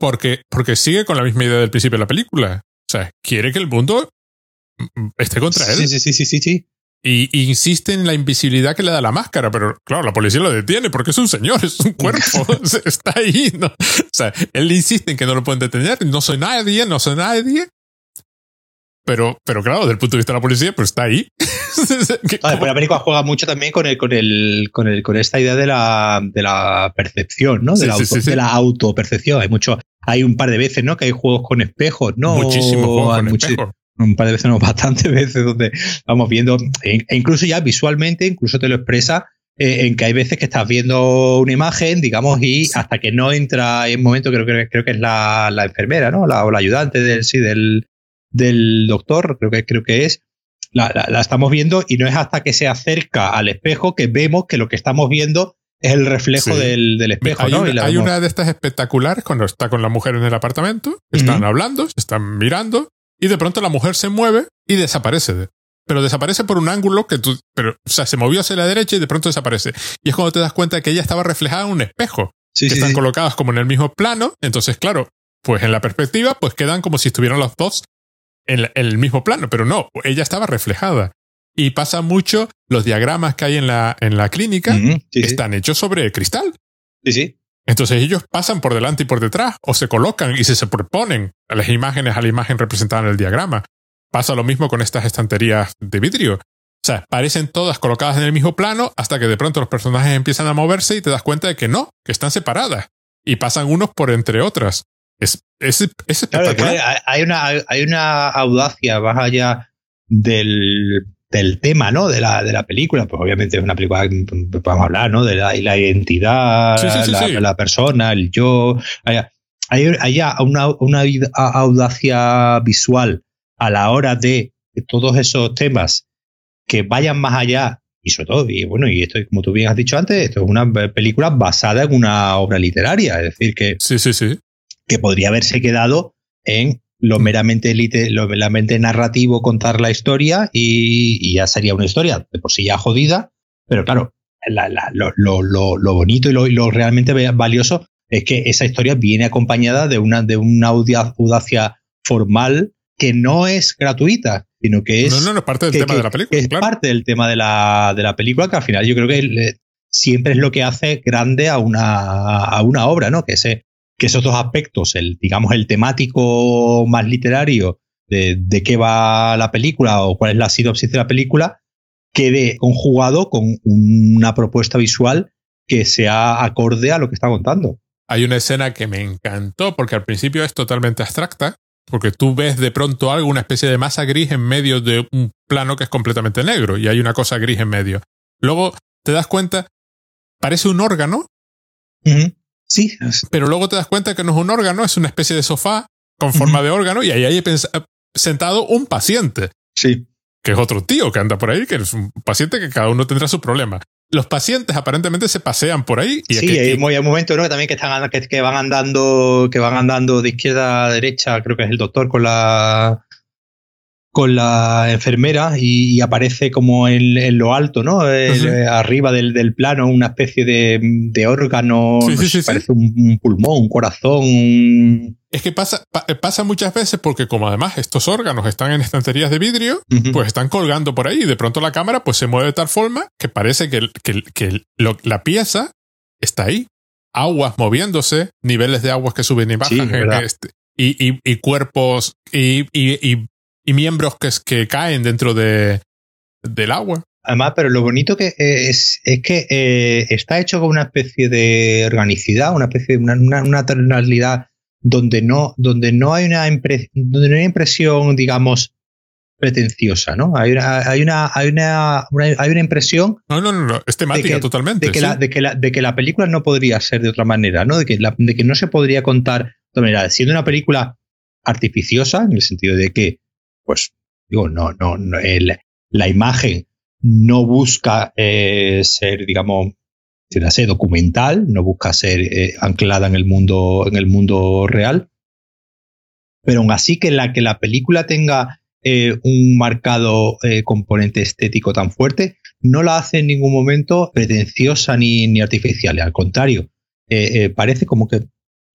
[SPEAKER 1] porque, porque sigue con la misma idea del principio de la película. O sea, quiere que el mundo esté contra él.
[SPEAKER 2] Sí, sí, sí, sí, sí.
[SPEAKER 1] Y, insiste en la invisibilidad que le da la máscara, pero claro, la policía lo detiene porque es un señor, es un cuerpo, está ahí. ¿no? O sea, él insiste en que no lo pueden detener, no soy nadie, no soy nadie. Pero, pero claro, desde el punto de vista de la policía, pues está ahí.
[SPEAKER 2] Vale, la película juega mucho también con el, con el, con el, con esta idea de la, de la percepción, ¿no? De, la, auto, de la autopercepción. Hay mucho, hay un par de veces, ¿no? Que hay juegos con espejos, ¿no?
[SPEAKER 1] Muchísimos juegos con espejos
[SPEAKER 2] un par de veces, no, bastantes veces, donde vamos viendo, e, e incluso ya visualmente, incluso te lo expresa eh, en que hay veces que estás viendo una imagen, digamos, y hasta que no entra en un momento, creo, que creo que es la, enfermera, ¿no? La, o la ayudante del, sí, del, del doctor, creo que, creo que es, la, la, estamos viendo y no es hasta que se acerca al espejo que vemos que lo que estamos viendo es el reflejo del, del, espejo.
[SPEAKER 1] Hay,
[SPEAKER 2] ¿no?
[SPEAKER 1] una, hay una de estas espectaculares cuando está con la mujer en el apartamento, están hablando, están mirando y de pronto la mujer se mueve y desaparece. Pero desaparece por un ángulo que tú, pero, o sea, se movió hacia la derecha y de pronto desaparece. Y es cuando te das cuenta de que ella estaba reflejada en un espejo. que están colocadas como en el mismo plano. Entonces, claro, pues en la perspectiva, pues quedan como si estuvieran los dos en, el mismo plano. Pero no, ella estaba reflejada. Y pasa mucho, los diagramas que hay en la, en la clínica están hechos sobre cristal.
[SPEAKER 2] Sí, sí.
[SPEAKER 1] Entonces ellos pasan por delante y por detrás, o se colocan y se superponen a las imágenes a la imagen representada en el diagrama. Pasa lo mismo con estas estanterías de vidrio. O sea, parecen todas colocadas en el mismo plano hasta que de pronto los personajes empiezan a moverse y te das cuenta de que no, que están separadas. Y pasan unos por entre otras. Es, es, es espectacular.
[SPEAKER 2] hay, una, hay una audacia más allá del del tema, ¿no? De la, de la película. Pues obviamente es una película que podemos hablar, ¿no? De la, identidad, la, persona, el yo. Hay, hay, una, una, audacia visual a la hora de todos esos temas que vayan más allá. Y sobre todo, y bueno, y esto, como tú bien has dicho antes, esto es una película basada en una obra literaria. Es decir, que,
[SPEAKER 1] sí, sí, sí.
[SPEAKER 2] que podría haberse quedado en lo meramente, lo meramente narrativo, contar la historia y, ya sería una historia de por sí ya jodida, pero claro, lo, bonito y lo, realmente valioso es que esa historia viene acompañada de una, de una audacia formal que no es gratuita, sino que es...
[SPEAKER 1] No, no, no es parte del tema de la película.
[SPEAKER 2] es parte del tema de la, de la película, que al final yo creo que siempre es lo que hace grande a una, a una obra, ¿no? Que ese, que esos dos aspectos, el, digamos, el temático más literario de, de qué va la película o cuál es la sinopsis de la película, quede conjugado con una propuesta visual que sea acorde a lo que está contando.
[SPEAKER 1] Hay una escena que me encantó porque al principio es totalmente abstracta, porque tú ves de pronto algo, una especie de masa gris en medio de un plano que es completamente negro y hay una cosa gris en medio. Luego te das cuenta, parece un órgano,
[SPEAKER 2] Sí.
[SPEAKER 1] Pero luego te das cuenta que no es un órgano, es una especie de sofá con forma de órgano y ahí hay sentado un paciente.
[SPEAKER 2] Sí.
[SPEAKER 1] Que es otro tío que anda por ahí, que es un paciente que cada uno tendrá su problema. Los pacientes aparentemente se pasean por ahí. Y
[SPEAKER 2] sí, hay, un momento ¿no? que también que, están, que, que van andando que van andando de izquierda a derecha, creo que es el doctor con la con la enfermera y, aparece como en, lo alto, ¿no? arriba del, del, plano, una especie de, de órgano, parece un, pulmón, un corazón.
[SPEAKER 1] Es que pasa, pasa muchas veces porque como además estos órganos están en estanterías de vidrio, pues están colgando por ahí y de pronto la cámara pues se mueve de tal forma que parece que, que, que la pieza está ahí. Aguas moviéndose, niveles de aguas que suben y bajan, este, y, y, y, cuerpos y, y, y miembros que, que caen dentro de, del agua.
[SPEAKER 2] Además, pero lo bonito que es, es que eh, está hecho con una especie de organicidad, una especie de una, una, donde no, donde no hay una donde no hay impresión, digamos, pretenciosa, ¿no? Hay una, hay una, hay una, hay una impresión.
[SPEAKER 1] No, no, no, es temática totalmente.
[SPEAKER 2] De que, la, de, que la, de que la película no podría ser de otra manera, ¿no? De que, de que no se podría contar de otra manera. Siendo una película artificiosa, en el sentido de que, pues, digo, no, no, no el, la imagen no busca eh, ser, digamos, ser documental, no busca ser eh, anclada en el mundo, en el mundo real. Pero aún así que la que la película tenga eh, un marcado componente estético tan fuerte, no la hace en ningún momento pretenciosa ni, ni artificial. Al contrario, parece como que,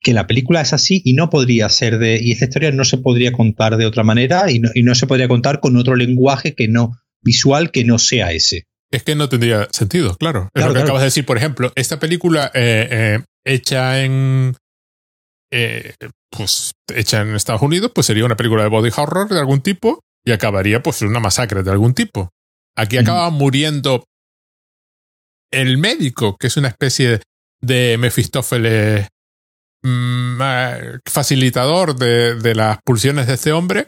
[SPEAKER 2] que, la película es así y no podría ser de. Y esta historia no se podría contar de otra manera y no, y no se podría contar con otro lenguaje que no, visual que no sea ese.
[SPEAKER 1] Es que no tendría sentido, claro. es lo que acabas de decir. Por ejemplo, esta película eh, eh, hecha en. Eh, pues hecha en Estados Unidos, pues sería una película de body horror de algún tipo y acabaría pues una masacre de algún tipo. Aquí acaba muriendo el médico, que es una especie de Mefistófeles mm, facilitador de, de, las pulsiones de este hombre,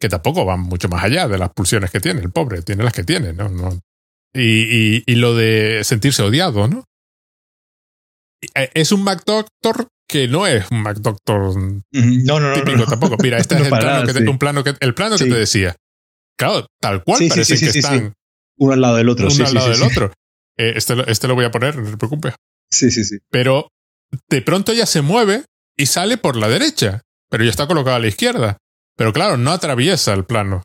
[SPEAKER 1] que tampoco van mucho más allá de las pulsiones que tiene el pobre, tiene las que tiene, ¿no? y, y, lo de sentirse odiado, ¿no? Eh, es un MacDoctor que no es un MacDoctor
[SPEAKER 2] no, no,
[SPEAKER 1] típico tampoco. Mira, este es el plano, que te, un plano que, el plano que te decía. Claro, tal cual parece que están
[SPEAKER 2] uno al lado del otro.
[SPEAKER 1] Uno al lado del otro. Eh, este, este lo voy a poner, no te preocupes.
[SPEAKER 2] Sí, sí, sí.
[SPEAKER 1] Pero de pronto ya se mueve y sale por la derecha, pero ya está colocado a la izquierda. Pero claro, no atraviesa el plano.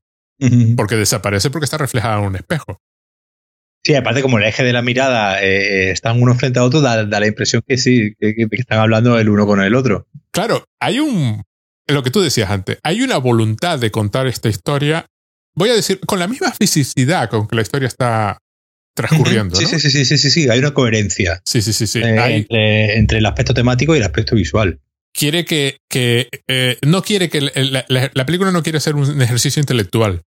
[SPEAKER 1] Porque desaparece porque está reflejado en un espejo.
[SPEAKER 2] Sí, aparte como el eje de la mirada eh, están uno frente a otro, da, la impresión que sí, que, están hablando el uno con el otro.
[SPEAKER 1] Claro, hay un, lo que tú decías antes, hay una voluntad de contar esta historia, voy a decir, con la misma fisicidad con que la historia está transcurriendo.
[SPEAKER 2] Sí, sí, sí, sí, sí, sí, hay una coherencia.
[SPEAKER 1] Sí, sí, sí, sí.
[SPEAKER 2] Eh, entre, el aspecto temático y el aspecto visual
[SPEAKER 1] quiere que, que eh, no quiere que la, la, película no quiere ser un ejercicio intelectual.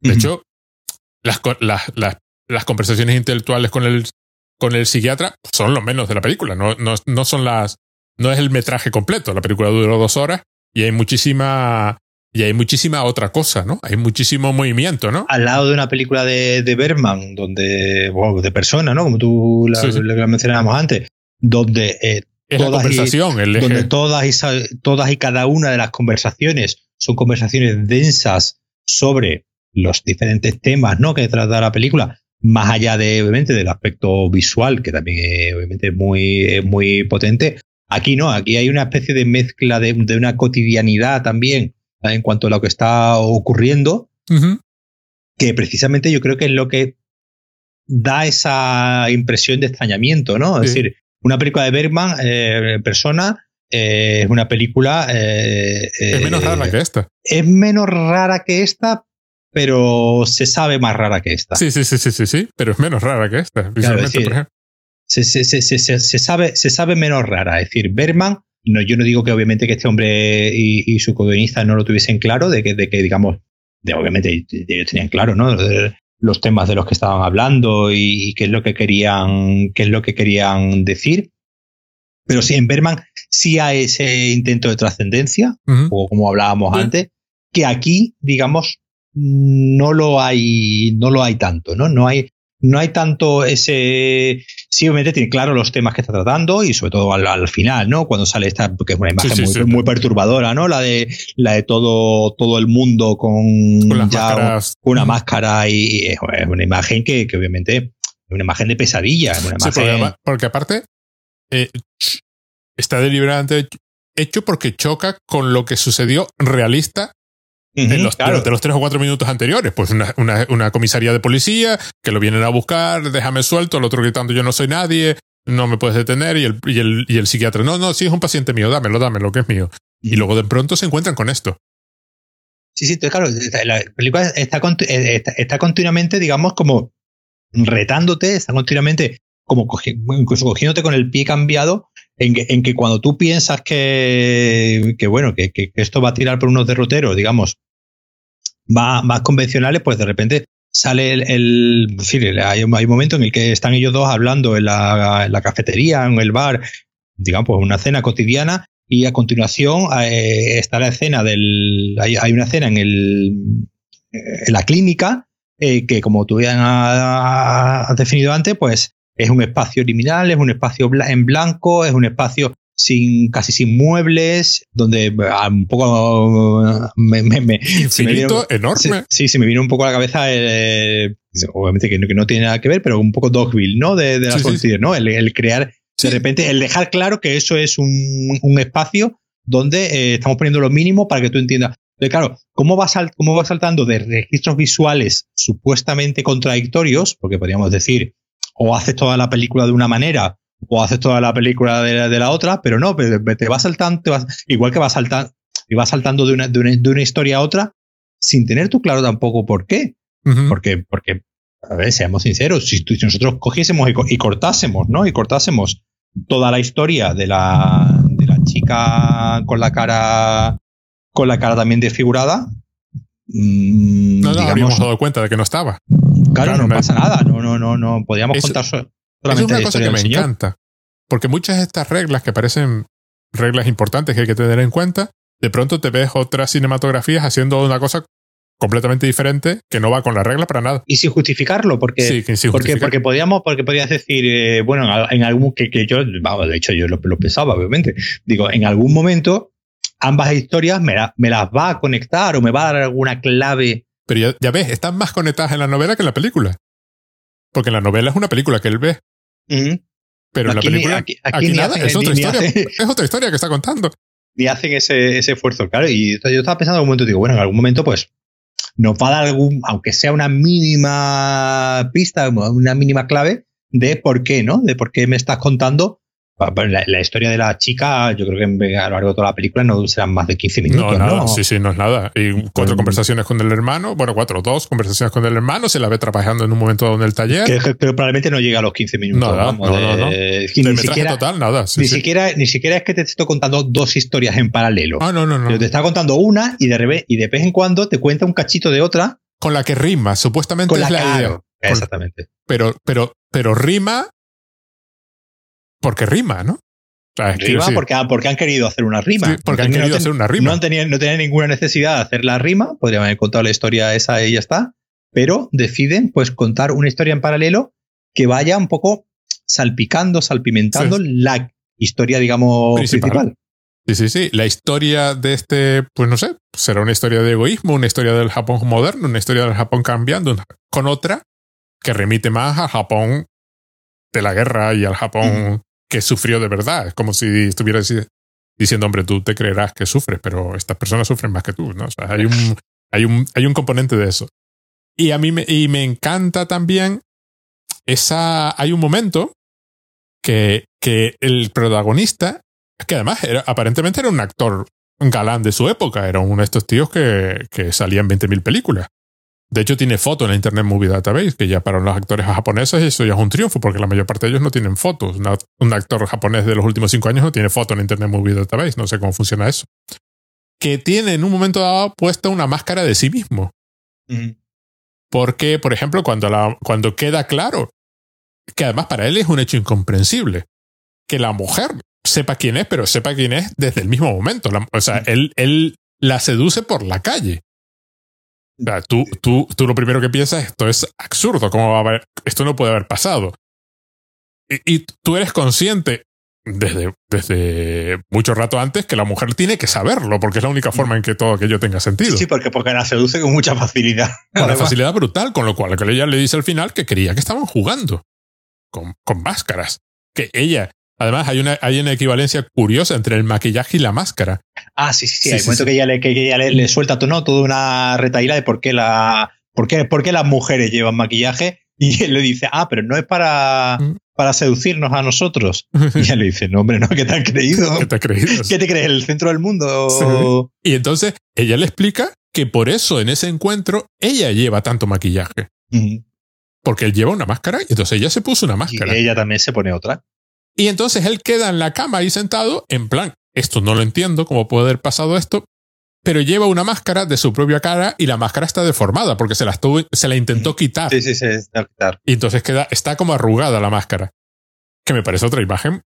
[SPEAKER 1] De hecho, las, las, las, las, conversaciones intelectuales con el, con el psiquiatra son lo menos de la película. No, no, no son las, no es el metraje completo. La película duró dos horas y hay muchísima, y hay muchísima otra cosa, ¿no? Hay muchísimo movimiento, ¿no?
[SPEAKER 2] Al lado de una película de, de Berman, donde, de persona, ¿no? Como tú la, mencionábamos antes, donde eh,
[SPEAKER 1] la conversación, el
[SPEAKER 2] Donde todas y, todas y cada una de las conversaciones son conversaciones densas sobre los diferentes temas ¿no? que trata la película, más allá de, obviamente, del aspecto visual, que también es, obviamente, muy, muy potente. Aquí no, aquí hay una especie de mezcla de, una cotidianidad también en cuanto a lo que está ocurriendo, que precisamente yo creo que es lo que da esa impresión de extrañamiento, ¿no? Es decir, una película de Bergman eh, persona eh, es una película.
[SPEAKER 1] Eh, es menos rara que esta.
[SPEAKER 2] Es menos rara que esta, pero se sabe más rara que esta.
[SPEAKER 1] Sí, sí, sí, sí, sí, sí pero es menos rara que esta.
[SPEAKER 2] Se, se, se, se, sabe, se sabe menos rara. Es decir, Bergman, no, yo no digo que obviamente que este hombre y, su co no lo tuviesen claro, de que, de que digamos, de, obviamente ellos tenían claro, ¿no? los temas de los que estaban hablando y, qué es lo que querían, qué es lo que querían decir. Pero sí, en Berman sí hay ese intento de trascendencia, o como hablábamos antes, que aquí, digamos, no lo hay, no lo hay tanto, ¿no? No hay, no hay tanto ese. Sí, obviamente tiene claro los temas que está tratando y sobre todo al, final, ¿no? Cuando sale esta, porque es una imagen muy, perturbadora, ¿no? La de, la de todo, todo el mundo con,
[SPEAKER 1] ya
[SPEAKER 2] una máscara y, es una imagen que, que, obviamente es una imagen de pesadilla.
[SPEAKER 1] porque, aparte eh, está deliberadamente hecho porque choca con lo que sucedió realista en los, de, los tres o cuatro minutos anteriores. Pues una, una, comisaría de policía que lo vienen a buscar, déjame suelto, el otro gritando yo no soy nadie, no me puedes detener, y el, y el, y el psiquiatra, no, no, sí es un paciente mío, dámelo, dámelo, que es mío. Y luego de pronto se encuentran con esto.
[SPEAKER 2] Sí, sí, claro, la película está, está, está continuamente, digamos, como retándote, está continuamente como incluso cogiéndote con el pie cambiado en que, cuando tú piensas que, bueno, que, esto va a tirar por unos derroteros, digamos, más, más convencionales, pues de repente sale el, es decir, hay, un momento en el que están ellos dos hablando en la, en la cafetería, en el bar, digamos, pues una cena cotidiana, y a continuación eh, está la escena del. Hay, una escena en, el, en la clínica eh, que, como tú ya has definido antes, pues es un espacio liminal, es un espacio en blanco, es un espacio sin casi sin muebles, donde ah, un poco
[SPEAKER 1] me, me, Infinito, enorme.
[SPEAKER 2] Sí, se me vino un poco a la cabeza, obviamente que no, que no, tiene nada que ver, pero un poco Dogville, ¿no? De, de la ¿no? el, crear de repente, el dejar claro que eso es un, un espacio donde eh, estamos poniendo lo mínimo para que tú entiendas. Pero claro, ¿cómo va, ¿cómo va saltando de registros visuales supuestamente contradictorios? Porque podríamos decir, o haces toda la película de una manera, o haces toda la película de la, de la otra, pero no, te va saltando, igual que va saltando, y va saltando de una, de, una, historia a otra, sin tener tú claro tampoco por qué. porque, porque, a ver, seamos sinceros, si, nosotros cogiésemos y, cortásemos, ¿no? Y cortásemos toda la historia de la, de la chica con la cara con la cara también desfigurada.
[SPEAKER 1] Mmm, no, no habíamos dado cuenta de que no estaba.
[SPEAKER 2] Claro, no pasa nada. No, no, no, no. Podríamos contar solamente
[SPEAKER 1] es una cosa que me encanta. Porque muchas de estas reglas que parecen reglas importantes que hay que tener en cuenta, de pronto te ves otras cinematografías haciendo una cosa completamente diferente que no va con la regla para nada.
[SPEAKER 2] Y sin justificarlo, porque, sí, porque, porque podíamos, porque podías decir, eh, bueno, en algún que, que yo, vamos, de hecho yo lo, pensaba, obviamente. Digo, en algún momento ambas historias me, me, las va a conectar o me va a dar alguna clave.
[SPEAKER 1] Pero ya, ves, están más conectadas en la novela que en la película. Porque en la novela es una película que él ve. Pero en la película aquí, nada, es otra historia. es otra historia que está contando.
[SPEAKER 2] Ni hacen ese, ese esfuerzo, claro. Y yo estaba pensando en algún momento, digo, bueno, en algún momento, pues, nos va a dar algún, aunque sea una mínima pista, una mínima clave de por qué, ¿no? De por qué me estás contando la, la, historia de la chica, yo creo que a lo largo de toda la película no serán más de 15 minutos. No, nada,
[SPEAKER 1] sí, sí, no es nada. Y cuatro conversaciones con el hermano, bueno, cuatro, dos conversaciones con el hermano, se la ve trabajando en un momento dado en el taller.
[SPEAKER 2] Que, probablemente no llega a los 15 minutos.
[SPEAKER 1] Nada, no, no, no. ni siquiera, total, nada.
[SPEAKER 2] ni, Siquiera, ni siquiera es que te estoy contando dos historias en paralelo.
[SPEAKER 1] Ah, no, no, no.
[SPEAKER 2] te está contando una y de, y de vez en cuando te cuenta un cachito de otra.
[SPEAKER 1] Con la que rima, supuestamente es la, idea.
[SPEAKER 2] Exactamente.
[SPEAKER 1] Pero, pero, pero rima porque rima, ¿no?
[SPEAKER 2] rima porque, porque, han querido hacer una rima.
[SPEAKER 1] porque han querido hacer una rima.
[SPEAKER 2] No tenían, no tenían ninguna necesidad de hacer la rima, podrían haber contado la historia esa y ya está, pero deciden pues contar una historia en paralelo que vaya un poco salpicando, salpimentando la historia, digamos, principal.
[SPEAKER 1] Sí, sí, sí. La historia de este, pues no sé, será una historia de egoísmo, una historia del Japón moderno, una historia del Japón cambiando, con otra que remite más al Japón de la guerra y al Japón que sufrió de verdad. Es como si estuviera diciendo, hombre, tú te creerás que sufres, pero estas personas sufren más que tú, ¿no? Hay un, hay un, hay un componente de eso. Y a mí me, y me encanta también esa, hay un momento que, que el protagonista, que además era, aparentemente era un actor galán de su época, era uno de estos tíos que, que salía en 20.000 películas. De hecho, tiene foto en la Internet Movie Database, que ya para los actores japoneses eso ya es un triunfo, porque la mayor parte de ellos no tienen fotos. un actor japonés de los últimos cinco años no tiene foto en la Internet Movie Database, no sé cómo funciona eso. Que tiene en un momento dado puesta una máscara de sí mismo. Porque, por ejemplo, cuando, la, cuando queda claro, que además para él es un hecho incomprensible, que la mujer sepa quién es, pero sepa quién es desde el mismo momento. o sea, él, él la seduce por la calle tú, tú, tú lo primero que piensas, esto es absurdo, ¿cómo va a haber? Esto no puede haber pasado. Y, y, tú eres consciente desde, desde mucho rato antes que la mujer tiene que saberlo, porque es la única forma en que todo aquello tenga sentido.
[SPEAKER 2] Sí, porque, porque la seduce con mucha facilidad.
[SPEAKER 1] Con una facilidad brutal, con lo cual ella le dice al final que quería que estaban jugando con, con máscaras. Que ella Además, hay una, hay una equivalencia curiosa entre el maquillaje y la máscara.
[SPEAKER 2] Ah, sí, sí, sí. hay momento que ella, le, que le, suelta todo, toda una retaíla de por qué, la, por, qué, por qué las mujeres llevan maquillaje. Y él le dice, ah, pero no es para, mm. para seducirnos a nosotros. Y ella le dice, no, hombre, no, ¿qué te has creído?
[SPEAKER 1] ¿Qué te has creído?
[SPEAKER 2] ¿Qué te crees? ¿El centro del mundo?
[SPEAKER 1] Y entonces ella le explica que por eso en ese encuentro ella lleva tanto maquillaje. Porque él lleva una máscara y entonces ella se puso una máscara.
[SPEAKER 2] Y ella también se pone otra.
[SPEAKER 1] Y entonces él queda en la cama ahí sentado, en plan, esto no lo entiendo, cómo puede haber pasado esto. pero lleva una máscara de su propia cara y la máscara está deformada porque se la, se la intentó quitar.
[SPEAKER 2] Sí, sí, sí, está quitar.
[SPEAKER 1] Y entonces queda, está como arrugada la máscara. Que me parece otra imagen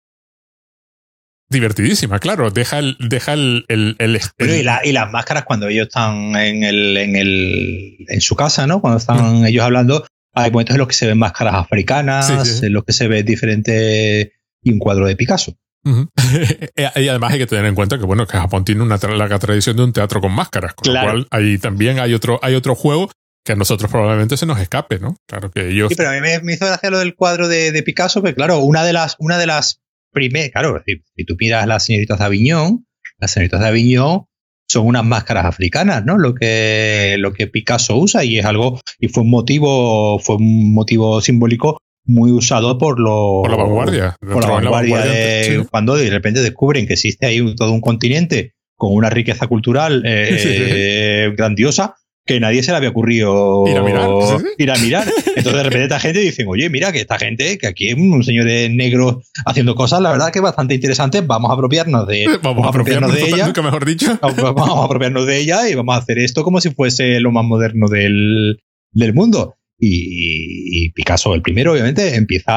[SPEAKER 1] divertidísima, claro. Deja el. Deja el, el,
[SPEAKER 2] y, las máscaras cuando ellos están en, el, en, el, en su casa, ¿no? Cuando están ellos hablando, hay momentos en los que se ven máscaras africanas, en los que se ve diferente y un cuadro de Picasso.
[SPEAKER 1] y además hay que tener en cuenta que bueno que Japón tiene una larga tradición de un teatro con máscaras, con lo cual ahí también hay otro, hay otro juego que a nosotros probablemente se nos escape, ¿no? Claro que ellos.
[SPEAKER 2] Sí, pero a mí me, hizo gracia lo del cuadro de, de Picasso, porque claro, una de las, una de las primeras, claro, si, si, tú miras las señoritas de Aviñón, las señoritas de Aviñón son unas máscaras africanas, ¿no? Lo que, lo que Picasso usa y es algo, y fue un motivo, fue un motivo simbólico muy usado por los
[SPEAKER 1] por la vanguardia,
[SPEAKER 2] por la vanguardia, cuando de repente descubren que existe ahí todo un continente con una riqueza cultural eh, grandiosa que nadie se le había ocurrido
[SPEAKER 1] ir a mirar.
[SPEAKER 2] Ir a mirar. Entonces de repente esta gente dice, oye, mira que esta gente, que aquí hay un señor negro haciendo cosas, la verdad que es bastante interesante, vamos a apropiarnos de,
[SPEAKER 1] vamos, a apropiarnos, de ella. Nunca mejor dicho.
[SPEAKER 2] Vamos a apropiarnos de ella y vamos a hacer esto como si fuese lo más moderno del, del mundo. Y, Picasso, el primero, obviamente, empieza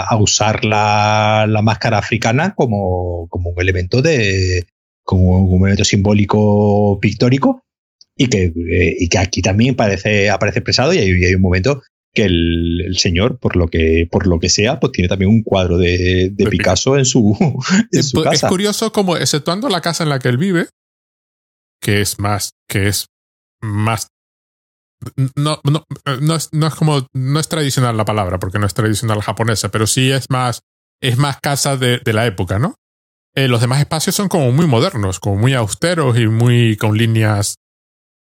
[SPEAKER 2] a, usar la, máscara africana como, como, un elemento de. como un elemento simbólico pictórico. Y que, eh, y que aquí también parece, aparece expresado, y hay, un momento que el, señor, por lo que, por lo que sea, pues tiene también un cuadro de, Picasso en su, en su
[SPEAKER 1] pues, casa. Es curioso como, exceptuando la casa en la que él vive, que es más, que es más no, no, no, es, no es como, no es tradicional la palabra, porque no es tradicional japonesa, pero sí es más, es más casa de, de la época, ¿no? Eh, los demás espacios son como muy modernos, como muy austeros y muy con líneas,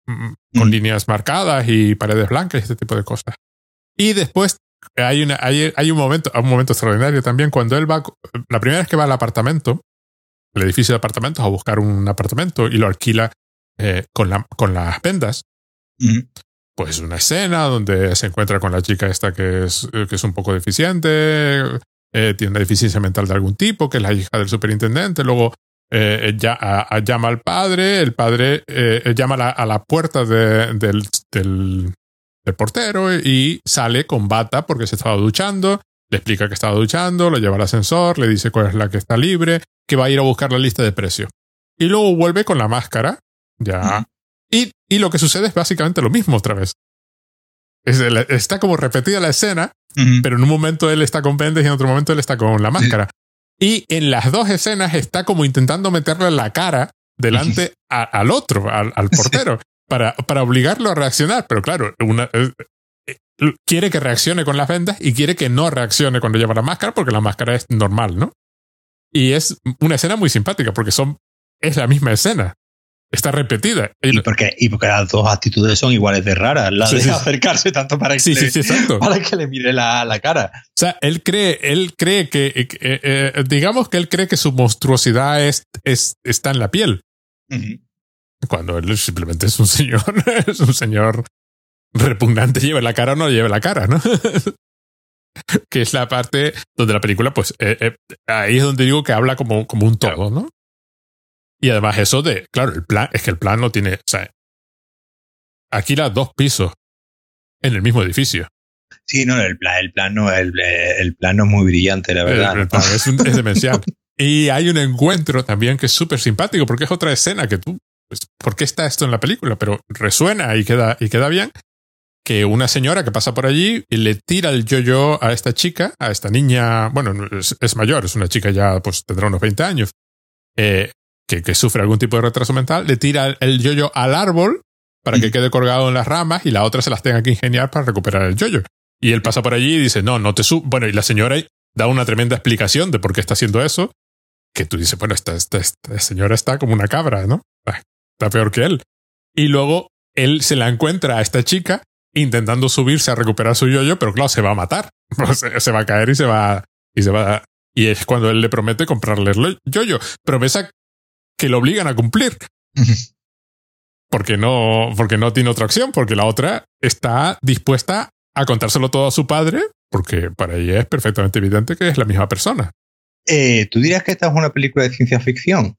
[SPEAKER 1] mm, con mm. líneas marcadas y paredes blancas y este tipo de cosas. Y después hay, una, hay, hay un momento, un momento extraordinario también cuando él va, la primera vez que va al apartamento, el edificio de apartamentos a buscar un apartamento y lo alquila eh, con, la, con las vendas pues una escena donde se encuentra con la chica esta que es, eh, que es un poco deficiente, eh, tiene una deficiencia mental de algún tipo, que es la hija del superintendente, luego eh, ya, llama al padre, el padre llama a la, puerta del, del, del, portero y sale con bata porque se estaba duchando, le explica que estaba duchando, lo lleva al ascensor, le dice cuál es la que está libre, que va a ir a buscar la lista de precios. Y luego vuelve con la máscara, ya y, lo que sucede es básicamente lo mismo otra vez. está como repetida la escena, pero en un momento él está con pendes y en otro momento él está con la máscara. Y en las dos escenas está como intentando meterle la cara delante al otro, al, portero, para, para obligarlo a reaccionar. Pero claro, una, eh, eh, quiere que reaccione con las vendas y quiere que no reaccione cuando lleva la máscara porque la máscara es normal, ¿no? Y es una escena muy simpática porque son, es la misma escena está repetida.
[SPEAKER 2] Y porque, y porque las dos actitudes son iguales de raras. La de acercarse tanto para que, le, para que le mire la, la, cara.
[SPEAKER 1] O sea, él cree, él cree que, eh, eh, digamos que él cree que su monstruosidad es, es, está en la piel. Cuando él simplemente es un señor, es un señor repugnante, lleve la cara o no lleve la cara, ¿no? que es la parte donde la película, pues, eh, ahí es donde digo que habla como, como un todo, ¿no? Y además eso de, claro, el plan, es que el plan no tiene, o sea, aquí las dos pisos en el mismo edificio.
[SPEAKER 2] Sí, no, el plan, el plan no, el, el plan no es muy brillante, la verdad.
[SPEAKER 1] El, plan es, es, demencial. y hay un encuentro también que es súper simpático porque es otra escena que tú, pues, ¿por qué está esto en la película? Pero resuena y queda, y queda bien. Que una señora que pasa por allí y le tira el yo-yo a esta chica, a esta niña, bueno, es, es, mayor, es una chica ya, pues tendrá unos 20 años. Eh, que, sufre algún tipo de retraso mental, le tira el yoyo al árbol para que quede colgado en las ramas y la otra se las tenga que ingeniar para recuperar el yoyo. Y él pasa por allí y dice, no, no te sub. Bueno, y la señora da una tremenda explicación de por qué está haciendo eso, que tú dices, bueno, esta, esta, señora está como una cabra, ¿no? Está peor que él. Y luego él se la encuentra a esta chica intentando subirse a recuperar su yoyo, pero claro, se va a matar. se, va a caer y se va, y se va, y es cuando él le promete comprarle el yoyo. Promesa que lo obligan a cumplir. porque no, porque no tiene otra opción, porque la otra está dispuesta a contárselo todo a su padre, porque para ella es perfectamente evidente que es la misma persona.
[SPEAKER 2] Eh, ¿Tú dirías que esta es una película de ciencia ficción?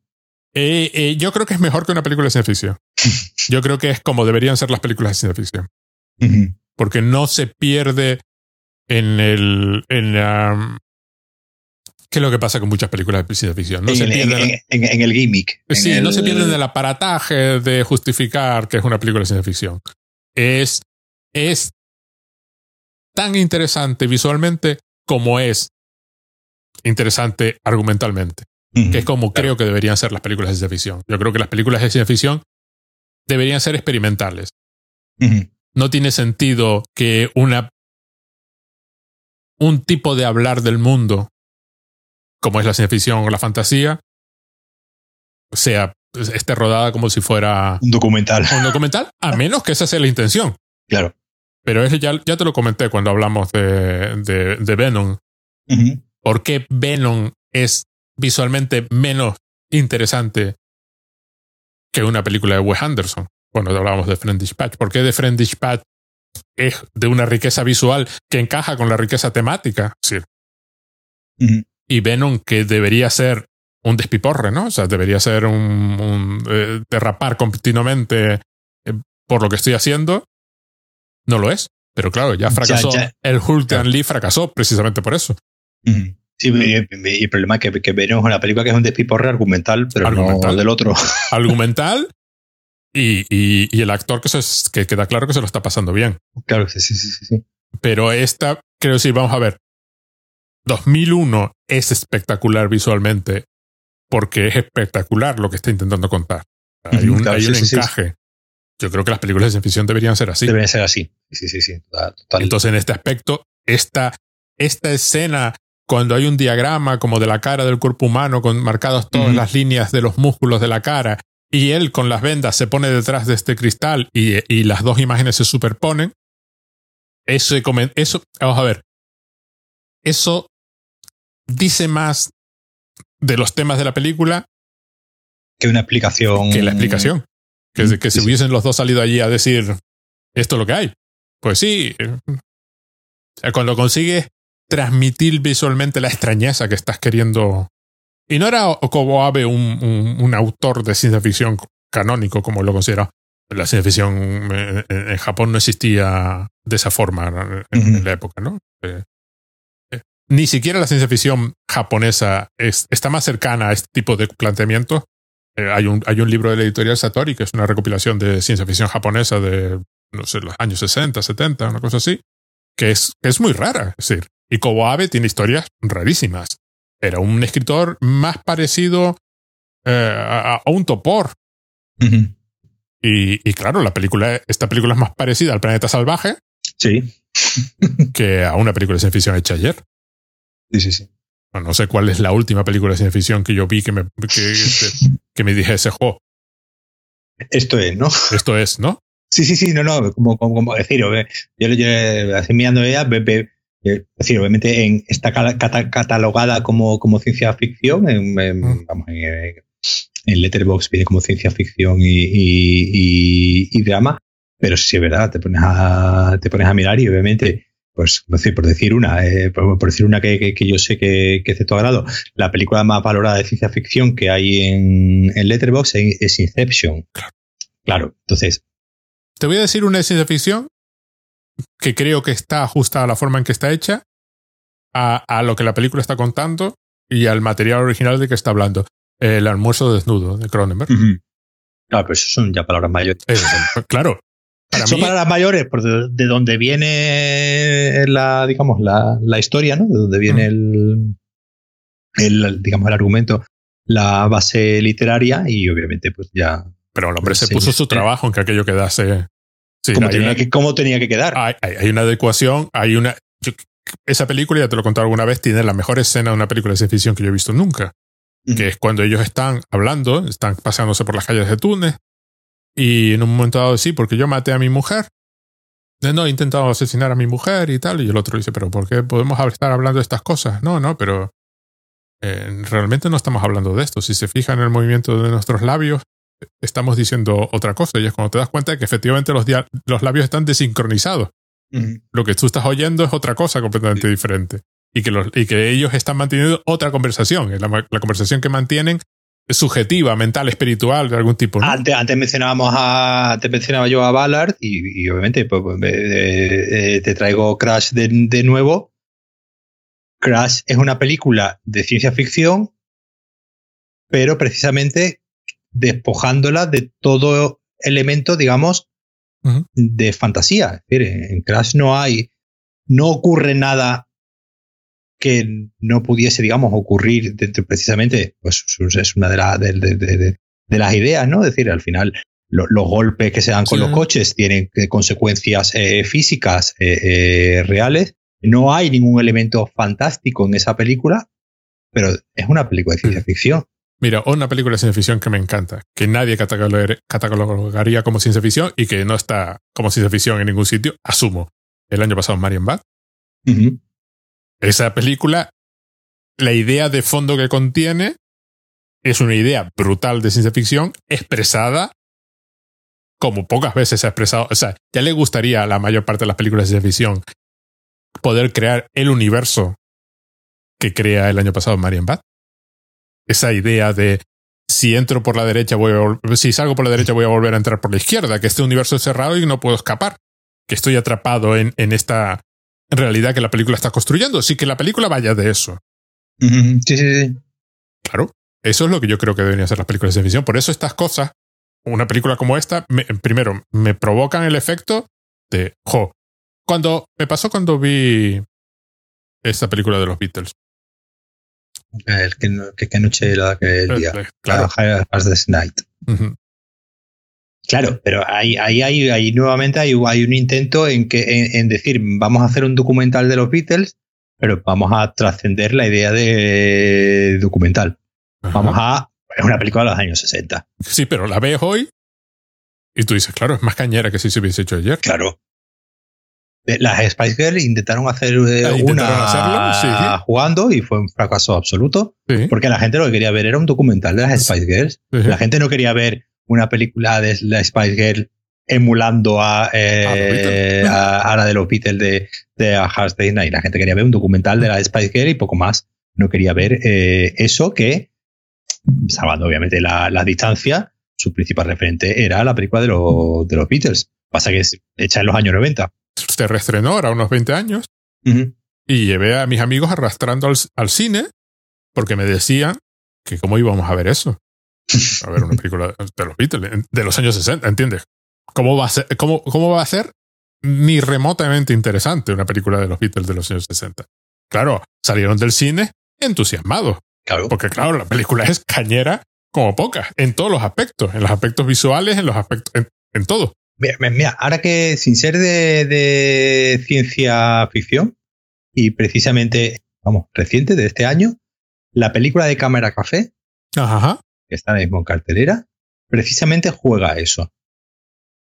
[SPEAKER 1] Eh, eh, yo creo que es mejor que una película de ciencia ficción. Yo creo que es como deberían ser las películas de ciencia ficción. Porque no se pierde en el. En la, ¿Qué es lo que pasa con muchas películas de ciencia ficción?
[SPEAKER 2] No en, se el, en, el gimmick.
[SPEAKER 1] Sí, no se pierden del aparataje de justificar que es una película de ciencia ficción. Es, es tan interesante visualmente como es interesante argumentalmente. Que es como creo que deberían ser las películas de ciencia ficción. Yo creo que las películas de ciencia ficción deberían ser experimentales. No tiene sentido que una un tipo de hablar del mundo, como es la ciencia ficción o la fantasía, sea esté rodada como si fuera
[SPEAKER 2] un documental.
[SPEAKER 1] Un documental, a menos que esa sea la intención.
[SPEAKER 2] Claro.
[SPEAKER 1] Pero ya, ya te lo comenté cuando hablamos de, de, Venom. ¿Por qué Venom es visualmente menos interesante que una película de Wes Anderson? Cuando hablábamos de Friend Dispatch. ¿Por qué de Friend Dispatch es de una riqueza visual que encaja con la riqueza temática? Sí. Y Venom, que debería ser un despiporre, ¿no? O sea, debería ser un, eh, derrapar continuamente eh, por lo que estoy haciendo, no lo es. Pero claro, ya fracasó. El Hulk claro. Lee fracasó precisamente por eso.
[SPEAKER 2] Sí, y, el problema es que, que veremos una película que es un despiporre argumental, pero no del otro.
[SPEAKER 1] Argumental y, y, el actor que, se, que queda claro que se lo está pasando bien.
[SPEAKER 2] Claro, sí, sí, sí. sí.
[SPEAKER 1] Pero esta, creo sí, vamos a ver. 2001 es espectacular visualmente porque es espectacular lo que está intentando contar. Hay un, hay un encaje. Yo creo que las películas de ciencia ficción deberían ser así.
[SPEAKER 2] Deberían ser así. Sí, sí, sí.
[SPEAKER 1] Entonces, en este aspecto, esta, esta escena, cuando hay un diagrama como de la cara del cuerpo humano, con marcadas todas las líneas de los músculos de la cara, y él con las vendas se pone detrás de este cristal y, y las dos imágenes se superponen, eso, eso, vamos a ver, eso dice más de los temas de la película
[SPEAKER 2] que una explicación.
[SPEAKER 1] Que la explicación. Que, que si hubiesen los dos salido allí a decir esto es lo que hay. Pues sí. O sea, cuando consigues transmitir visualmente la extrañeza que estás queriendo. Y no era como Abe un, un, autor de ciencia ficción canónico, como lo considera. La ciencia ficción en, Japón no existía de esa forma en, la época, ¿no? Eh, ni siquiera la ciencia ficción japonesa es, está más cercana a este tipo de planteamientos. Eh, hay, un, hay un libro de la editorial Satori que es una recopilación de ciencia ficción japonesa de, no sé, los años 60, 70, una cosa así, que es, es muy rara. Es decir, y Kobo Abe tiene historias rarísimas. Era un escritor más parecido eh, a, un topor. y, y, claro, la película, esta película es más parecida al planeta salvaje.
[SPEAKER 2] Sí.
[SPEAKER 1] que a una película de ciencia ficción hecha ayer.
[SPEAKER 2] Sí, sí, sí.
[SPEAKER 1] No, sé cuál es la última película de ciencia ficción que yo vi que me, que, que me dijese, jo.
[SPEAKER 2] Esto es, ¿no?
[SPEAKER 1] Esto es, ¿no?
[SPEAKER 2] Sí, sí, sí, no, no, como, como, decir, yo, yo así mirando ella, es decir, obviamente en, está catalogada como, como ciencia ficción, en, mm. vamos, en, en Letterboxd viene como ciencia ficción y, y, y, drama, pero si es verdad, te pones a, te pones a mirar y obviamente pues por decir una, eh, por, decir una que, que, yo sé que, que, es de tu agrado, la película más valorada de ciencia ficción que hay en, en Letterboxd es, Inception. Claro. entonces.
[SPEAKER 1] Te voy a decir una de ciencia ficción que creo que está ajustada a la forma en que está hecha, a, a lo que la película está contando y al material original de que está hablando. El almuerzo desnudo de Cronenberg.
[SPEAKER 2] Claro, pero eso son ya palabras mayores.
[SPEAKER 1] claro,
[SPEAKER 2] son para las mayores, de, donde viene la, digamos, la, la, historia, ¿no? De donde viene el, el, digamos, el argumento, la base literaria y obviamente pues ya...
[SPEAKER 1] Pero el hombre se puso su trabajo en que aquello quedase...
[SPEAKER 2] Sí, ¿Cómo, tenía que, ¿Cómo, tenía que, quedar?
[SPEAKER 1] Hay, hay, una adecuación, hay una... esa película, ya te lo he contado alguna vez, tiene la mejor escena de una película de ciencia ficción que yo he visto nunca. Que es cuando ellos están hablando, están paseándose por las calles de Túnez, y en un momento dado, sí, porque yo maté a mi mujer. No, he intentado asesinar a mi mujer y tal. Y el otro dice, pero ¿por qué podemos estar hablando de estas cosas? No, no, pero eh, realmente no estamos hablando de esto. Si se fijan en el movimiento de nuestros labios, estamos diciendo otra cosa. Y es cuando te das cuenta de que efectivamente los, los labios están desincronizados. Lo que tú estás oyendo es otra cosa completamente diferente. Y que, los, y que ellos están manteniendo otra conversación. La, la conversación que mantienen subjetiva, mental, espiritual de algún tipo.
[SPEAKER 2] Antes, antes, mencionábamos a, antes mencionaba yo a Ballard y, obviamente pues, pues te traigo Crash de, de, nuevo. Crash es una película de ciencia ficción, pero precisamente despojándola de todo elemento, digamos, de fantasía. Es decir, en Crash no hay, no ocurre nada que no pudiese, digamos, ocurrir dentro, precisamente, pues es una de, de, las ideas, ¿no? Es decir, al final los golpes que se dan con los coches tienen consecuencias eh, físicas eh, eh, reales. No hay ningún elemento fantástico en esa película, pero es una película de ciencia ficción.
[SPEAKER 1] Mira, una película de ciencia ficción que me encanta, que nadie catalogaría como ciencia ficción y que no está como ciencia ficción en ningún sitio, asumo. El año pasado Marion Bad. Esa película, la idea de fondo que contiene es una idea brutal de ciencia ficción expresada como pocas veces se ha expresado. O sea, ya le gustaría a la mayor parte de las películas de ciencia ficción poder crear el universo que crea el año pasado Marion Bad esa idea de si entro por la derecha voy a si salgo por la derecha voy a volver a entrar por la izquierda, que este universo es cerrado y no puedo escapar, que estoy atrapado en, en esta realidad que la película está construyendo, sí que la película vaya de eso.
[SPEAKER 2] Sí, sí, sí.
[SPEAKER 1] Claro, eso es lo que yo creo que deberían ser las películas de ficción. Por eso estas cosas, una película como esta, primero, me provocan el efecto de, jo, cuando me pasó cuando vi esta película de los Beatles.
[SPEAKER 2] El que, que, noche la que el día.
[SPEAKER 1] Claro.
[SPEAKER 2] As the night. Claro, pero ahí, ahí, ahí, nuevamente hay, hay, un intento en, que, en, decir, vamos a hacer un documental de los Beatles, pero vamos a trascender la idea de documental. Vamos a... Es una película de los años 60.
[SPEAKER 1] Sí, pero la ves hoy y tú dices, claro, es más cañera que si se hubiese hecho ayer.
[SPEAKER 2] Claro, las Spice Girls intentaron hacer eh, ah, una jugando y fue un fracaso absoluto. Porque la gente lo que quería ver era un documental de las Spice Girls. La gente no quería ver una película de las Spice Girls emulando a, eh, a, la de los Beatles de, de A Hard Night. La gente quería ver un documental de las Spice Girls y poco más. No quería ver eh, eso que, salvando obviamente la, la, distancia, su principal referente era la película de, los de los Beatles. Pasa que es hecha en los años 90
[SPEAKER 1] se reestrenó ahora unos 20 años y llevé a mis amigos arrastrando al, cine porque me decían que cómo íbamos a ver eso. A ver una película de los Beatles de los años 60, ¿entiendes? ¿Cómo va a ser, cómo, cómo va a ser ni remotamente interesante una película de los Beatles de los años 60? Claro, salieron del cine entusiasmados.
[SPEAKER 2] Claro.
[SPEAKER 1] Porque claro, la película es cañera como poca, en todos los aspectos, en los aspectos visuales, en los aspectos, en todo.
[SPEAKER 2] Mira, ahora que sin ser de, ciencia ficción y precisamente, vamos, reciente de este año, la película de Cámara Café, que está mismo en cartelera, precisamente juega eso.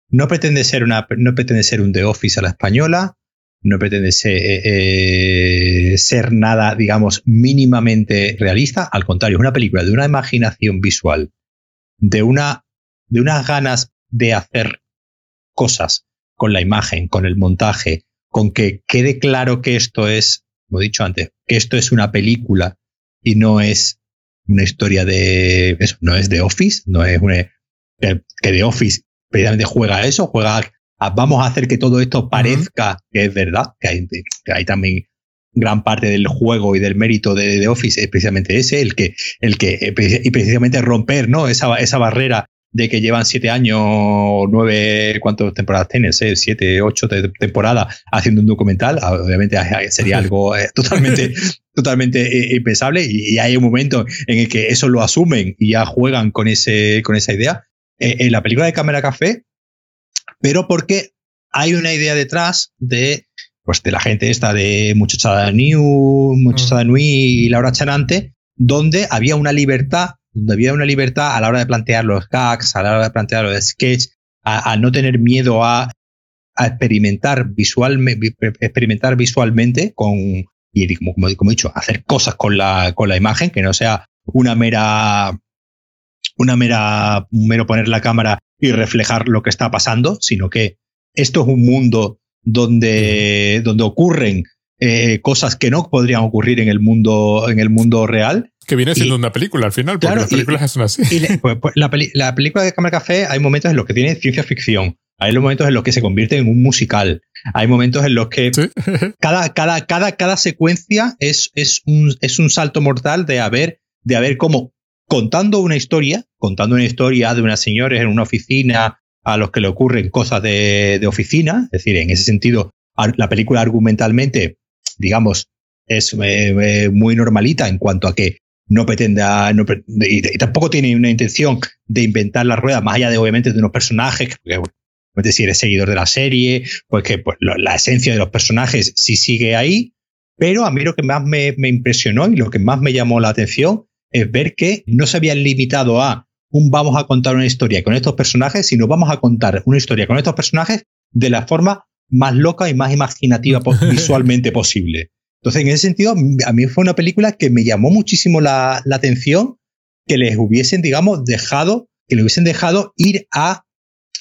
[SPEAKER 2] No pretende ser una, no pretende ser un The Office a la española, no pretende ser, eh, ser nada, digamos, mínimamente realista. Al contrario, es una película de una imaginación visual, de una, de unas ganas de hacer cosas con la imagen, con el montaje, con que quede claro que esto es, como he dicho antes, que esto es una película y no es una historia de eso, no es de Office, no es una que, de Office precisamente juega a eso, juega a, vamos a hacer que todo esto parezca que es verdad, que hay, que hay también gran parte del juego y del mérito de, de, Office es precisamente ese, el que, el que, y precisamente romper, ¿no? Esa, esa barrera de que llevan siete años, nueve, ¿cuántas temporadas tienes? Siete, ocho temporadas haciendo un documental. Ah, obviamente sería algo eh, totalmente, totalmente eh, impensable y, hay un momento en el que eso lo asumen y ya juegan con, ese, con esa idea. Eh, en la película de Cámara Café, pero porque hay una idea detrás de, pues, de la gente esta de Muchachada New, Muchachada mm. Nui y Laura Chanante, donde había una libertad donde había una libertad a la hora de plantear los gags, a la hora de plantear los sketches, a, no tener miedo a, experimentar, visualmente, experimentar visualmente con, y como, he dicho, hacer cosas con la, con la imagen, que no sea una mera, una mera, mero poner la cámara y reflejar lo que está pasando, sino que esto es un mundo donde, donde ocurren eh, cosas que no podrían ocurrir en el mundo, en el mundo real
[SPEAKER 1] Que viene siendo una película al final, porque las películas son así.
[SPEAKER 2] Pues, pues, la, película de Cámara Café hay momentos en los que tiene ciencia ficción, hay momentos en los que se convierte en un musical, hay momentos en los que cada, cada, cada, cada secuencia es, es, un, es un salto mortal de haber, de haber cómo contando una historia, contando una historia de unas señores en una oficina a los que le ocurren cosas de, de oficina, es decir, en ese sentido, la película argumentalmente, digamos, es eh, eh, muy normalita en cuanto a que no pretenda, no y, tampoco tiene una intención de inventar la rueda, más allá de obviamente de unos personajes, porque si eres seguidor de la serie, pues que pues, la esencia de los personajes sí sigue ahí, pero a mí lo que más me, me, impresionó y lo que más me llamó la atención es ver que no se habían limitado a un vamos a contar una historia con estos personajes, sino vamos a contar una historia con estos personajes de la forma más loca y más imaginativa visualmente posible. Entonces, en ese sentido, a mí fue una película que me llamó muchísimo la, atención que les hubiesen, digamos, dejado, que le hubiesen dejado ir a,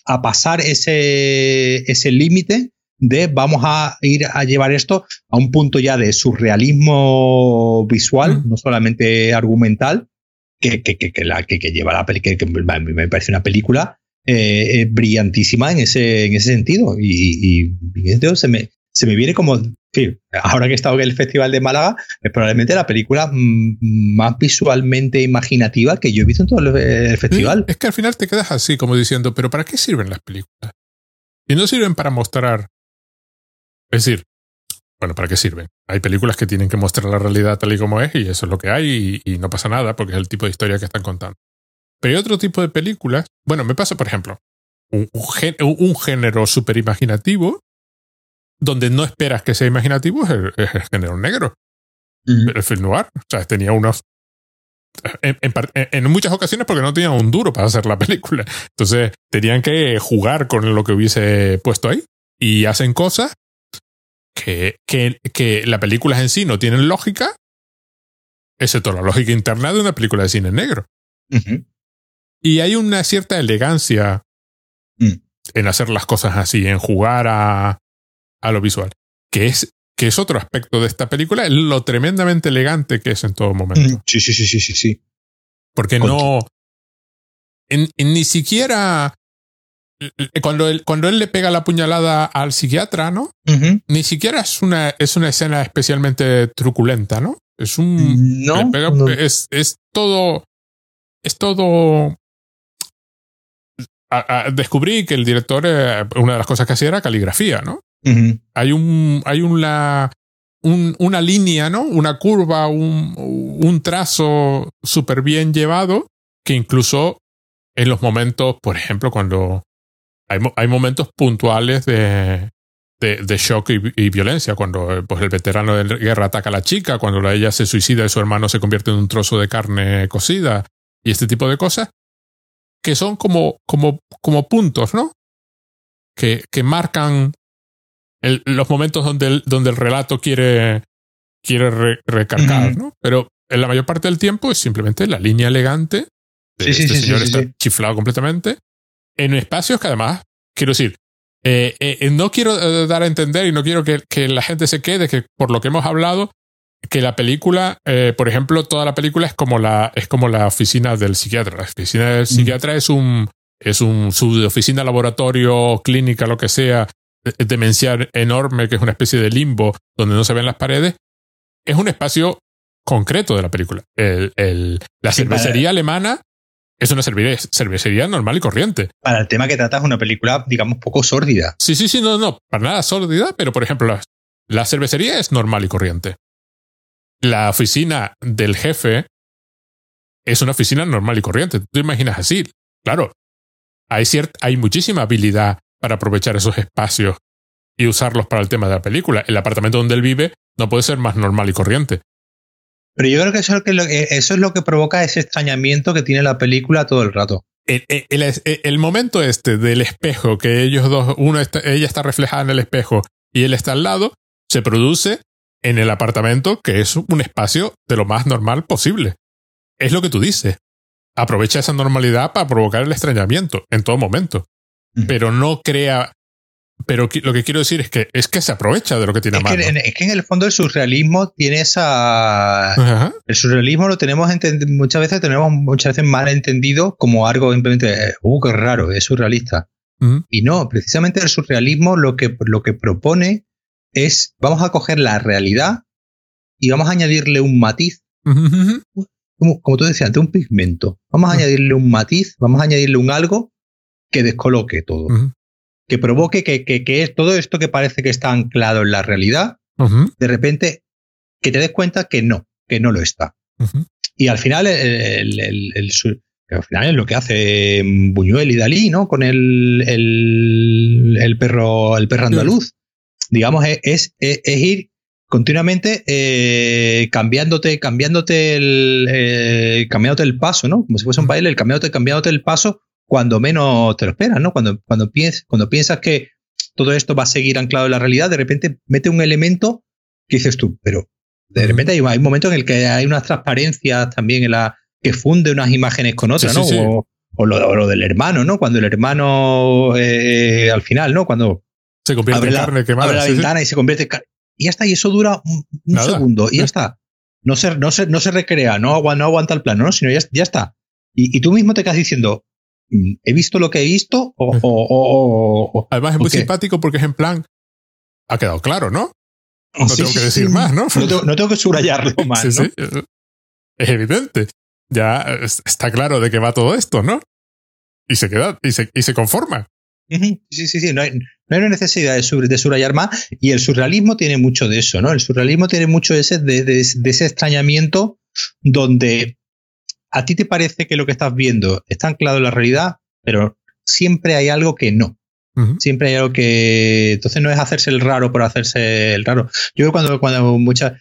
[SPEAKER 2] a pasar ese, ese límite de vamos a ir a llevar esto a un punto ya de surrealismo visual, no solamente argumental, que, que, que, la, que, lleva la película, que me parece una película eh, eh, brillantísima en ese, en ese sentido. Y, y, se me, se me viene como, ahora que he estado en el Festival de Málaga, es probablemente la película mm, más visualmente imaginativa que yo he visto en todo el, festival.
[SPEAKER 1] es que al final te quedas así, como diciendo, pero ¿para qué sirven las películas? Y no sirven para mostrar. Es decir, bueno, ¿para qué sirven? Hay películas que tienen que mostrar la realidad tal y como es y eso es lo que hay y, no pasa nada porque es el tipo de historia que están contando. Pero hay otro tipo de películas. Bueno, me pasa, por ejemplo, un, un género súper imaginativo donde no esperas que sea imaginativo es el, género negro. El film noir. O sea, tenía unos. En, muchas ocasiones porque no tenían un duro para hacer la película. Entonces tenían que jugar con lo que hubiese puesto ahí. Y hacen cosas que, que, que las películas en sí no tienen lógica, excepto la lógica interna de una película de cine negro. Y hay una cierta elegancia mm. en hacer las cosas así, en jugar a, a lo visual, que es, que es otro aspecto de esta película, lo tremendamente elegante que es en todo momento.
[SPEAKER 2] Mm, sí, sí, sí, sí, sí. sí.
[SPEAKER 1] Porque no... En, ni siquiera... Cuando él, cuando él le pega la puñalada al psiquiatra, ¿no? Ni siquiera es una, es una escena especialmente truculenta, ¿no? Es un...
[SPEAKER 2] No,
[SPEAKER 1] Es, es todo... Es todo descubrí que el director, eh, una de las cosas que hacía era caligrafía, ¿no? Hay un, hay una, una línea, ¿no? Una curva, un, un trazo súper bien llevado que incluso en los momentos, por ejemplo, cuando hay, hay momentos puntuales de, de, shock y, violencia, cuando pues, el veterano de guerra ataca a la chica, cuando ella se suicida y su hermano se convierte en un trozo de carne cocida y este tipo de cosas, que son como, como, como puntos, ¿no? Que, que marcan los momentos donde el, donde el relato quiere, quiere recargar, ¿no? Pero en la mayor parte del tiempo es simplemente la línea elegante. De este señor está chiflado completamente. En espacios que además, quiero decir, eh, eh, no quiero eh, dar a entender y no quiero que, que, la gente se quede que por lo que hemos hablado, que la película, por ejemplo, toda la película es como la, es como la oficina del psiquiatra. La oficina del psiquiatra es un, es un, su oficina, laboratorio, clínica, lo que sea, demencial enorme, que es una especie de limbo donde no se ven las paredes, es un espacio concreto de la película. El, el, la cervecería alemana es una cervecería, normal y corriente.
[SPEAKER 2] Para el tema que trata es una película, digamos, poco sórdida.
[SPEAKER 1] Sí, sí, sí, no, no, para nada sórdida, pero por ejemplo, la, la cervecería es normal y corriente. La oficina del jefe es una oficina normal y corriente. Tú te imaginas así. Claro, hay, hay muchísima habilidad para aprovechar esos espacios y usarlos para el tema de la película. El apartamento donde él vive no puede ser más normal y corriente.
[SPEAKER 2] Pero yo creo que eso es lo que, provoca ese extrañamiento que tiene la película todo el rato.
[SPEAKER 1] El, momento este del espejo, que ellos dos, uno ella está reflejada en el espejo y él está al lado, se produce en el apartamento, que es un espacio de lo más normal posible. Es lo que tú dices. Aprovecha esa normalidad para provocar el extrañamiento en todo momento pero no crea pero lo que quiero decir es que es que se aprovecha de lo que tiene
[SPEAKER 2] es
[SPEAKER 1] a mano.
[SPEAKER 2] Que, es que en el fondo el surrealismo tiene esa. El surrealismo lo tenemos muchas veces tenemos muchas veces mal entendido como algo simplemente, uh, qué raro, es surrealista. Y no, precisamente el surrealismo lo que, lo que propone es, vamos a coger la realidad y vamos a añadirle un matiz. como, como, tú decías, ante un pigmento. Vamos a añadirle un matiz, vamos a añadirle un algo que descoloque todo que provoque que, que, todo esto que parece que está anclado en la realidad, de repente que te des cuenta que no, que no lo está. Y al final, el, el, al final es lo que hace Buñuel y Dalí, ¿no? Con el, el perro, el perro andaluz. Digamos, es, es, ir continuamente eh, cambiándote, cambiándote el, eh, cambiándote el paso, ¿no? Como si fuese un baile, el cambiándote, cambiándote el paso cuando menos te lo esperas, ¿no? Cuando, cuando, piensas, cuando piensas que todo esto va a seguir anclado en la realidad, de repente mete un elemento que dices tú, pero de repente hay, un momento en el que hay unas transparencias también en la que funde unas imágenes con otras, ¿no? O, lo, del hermano, ¿no? Cuando el hermano eh, al final, ¿no? Cuando
[SPEAKER 1] se convierte en carne quemada.
[SPEAKER 2] Abre la ventana y se convierte en carne. Y ya está, y eso dura un, segundo, y ya está. No se, no se, no se recrea, no, no aguanta el plano, ¿no? Sino ya, ya está. Y, y, tú mismo te quedas diciendo, he visto lo que he visto o...
[SPEAKER 1] Además es muy simpático porque es en plan, ha quedado claro, ¿no? No tengo que decir más, ¿no?
[SPEAKER 2] No tengo, que subrayarlo más. ¿no?
[SPEAKER 1] Es evidente. Ya está claro de qué va todo esto, ¿no? Y se queda, y se, y se conforma.
[SPEAKER 2] Sí, sí, sí. No hay, no hay una necesidad de, subrayar más. Y el surrealismo tiene mucho de eso, ¿no? El surrealismo tiene mucho ese, de, de ese extrañamiento donde a ti te parece que lo que estás viendo está anclado en la realidad, pero siempre hay algo que no. Siempre hay algo que. Entonces no es hacerse el raro por hacerse el raro. Yo cuando, cuando muchas.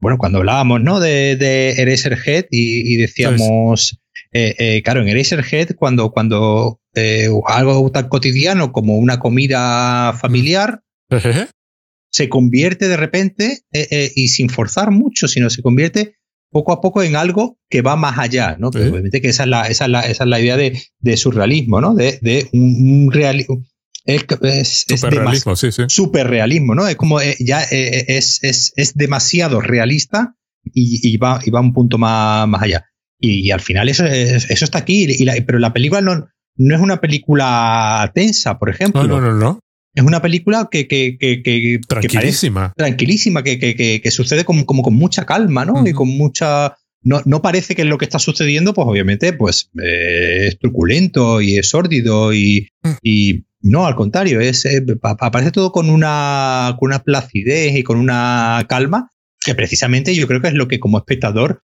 [SPEAKER 2] Bueno, cuando hablábamos, ¿no? De, de Eraserhead y, decíamos. Eh, eh, claro, en Eraserhead, cuando, cuando eh, algo tan cotidiano como una comida familiar se convierte de repente y sin forzar mucho, sino se convierte poco a poco en algo que va más allá, ¿no? obviamente que esa es la, esa es la, esa es la idea de, de surrealismo, ¿no? De, de un, realismo. Es, es,
[SPEAKER 1] superrealismo, sí, sí.
[SPEAKER 2] Superrealismo, ¿no? Es como eh, ya eh, es, es, es, demasiado realista y, y, va, y va un punto más, más allá. Y, al final eso, eso está aquí, y la, pero la película no, no es una película tensa, por ejemplo.
[SPEAKER 1] No, no, no, no.
[SPEAKER 2] Es una película que. que, que, que
[SPEAKER 1] tranquilísima.
[SPEAKER 2] tranquilísima, que, que, sucede como, como, con mucha calma, ¿no? Y con mucha. No, no, parece que lo que está sucediendo, pues obviamente, pues eh, es truculento y es sórdido y, mm. y no, al contrario, es, eh, aparece todo con una, con una placidez y con una calma que precisamente yo creo que es lo que como espectador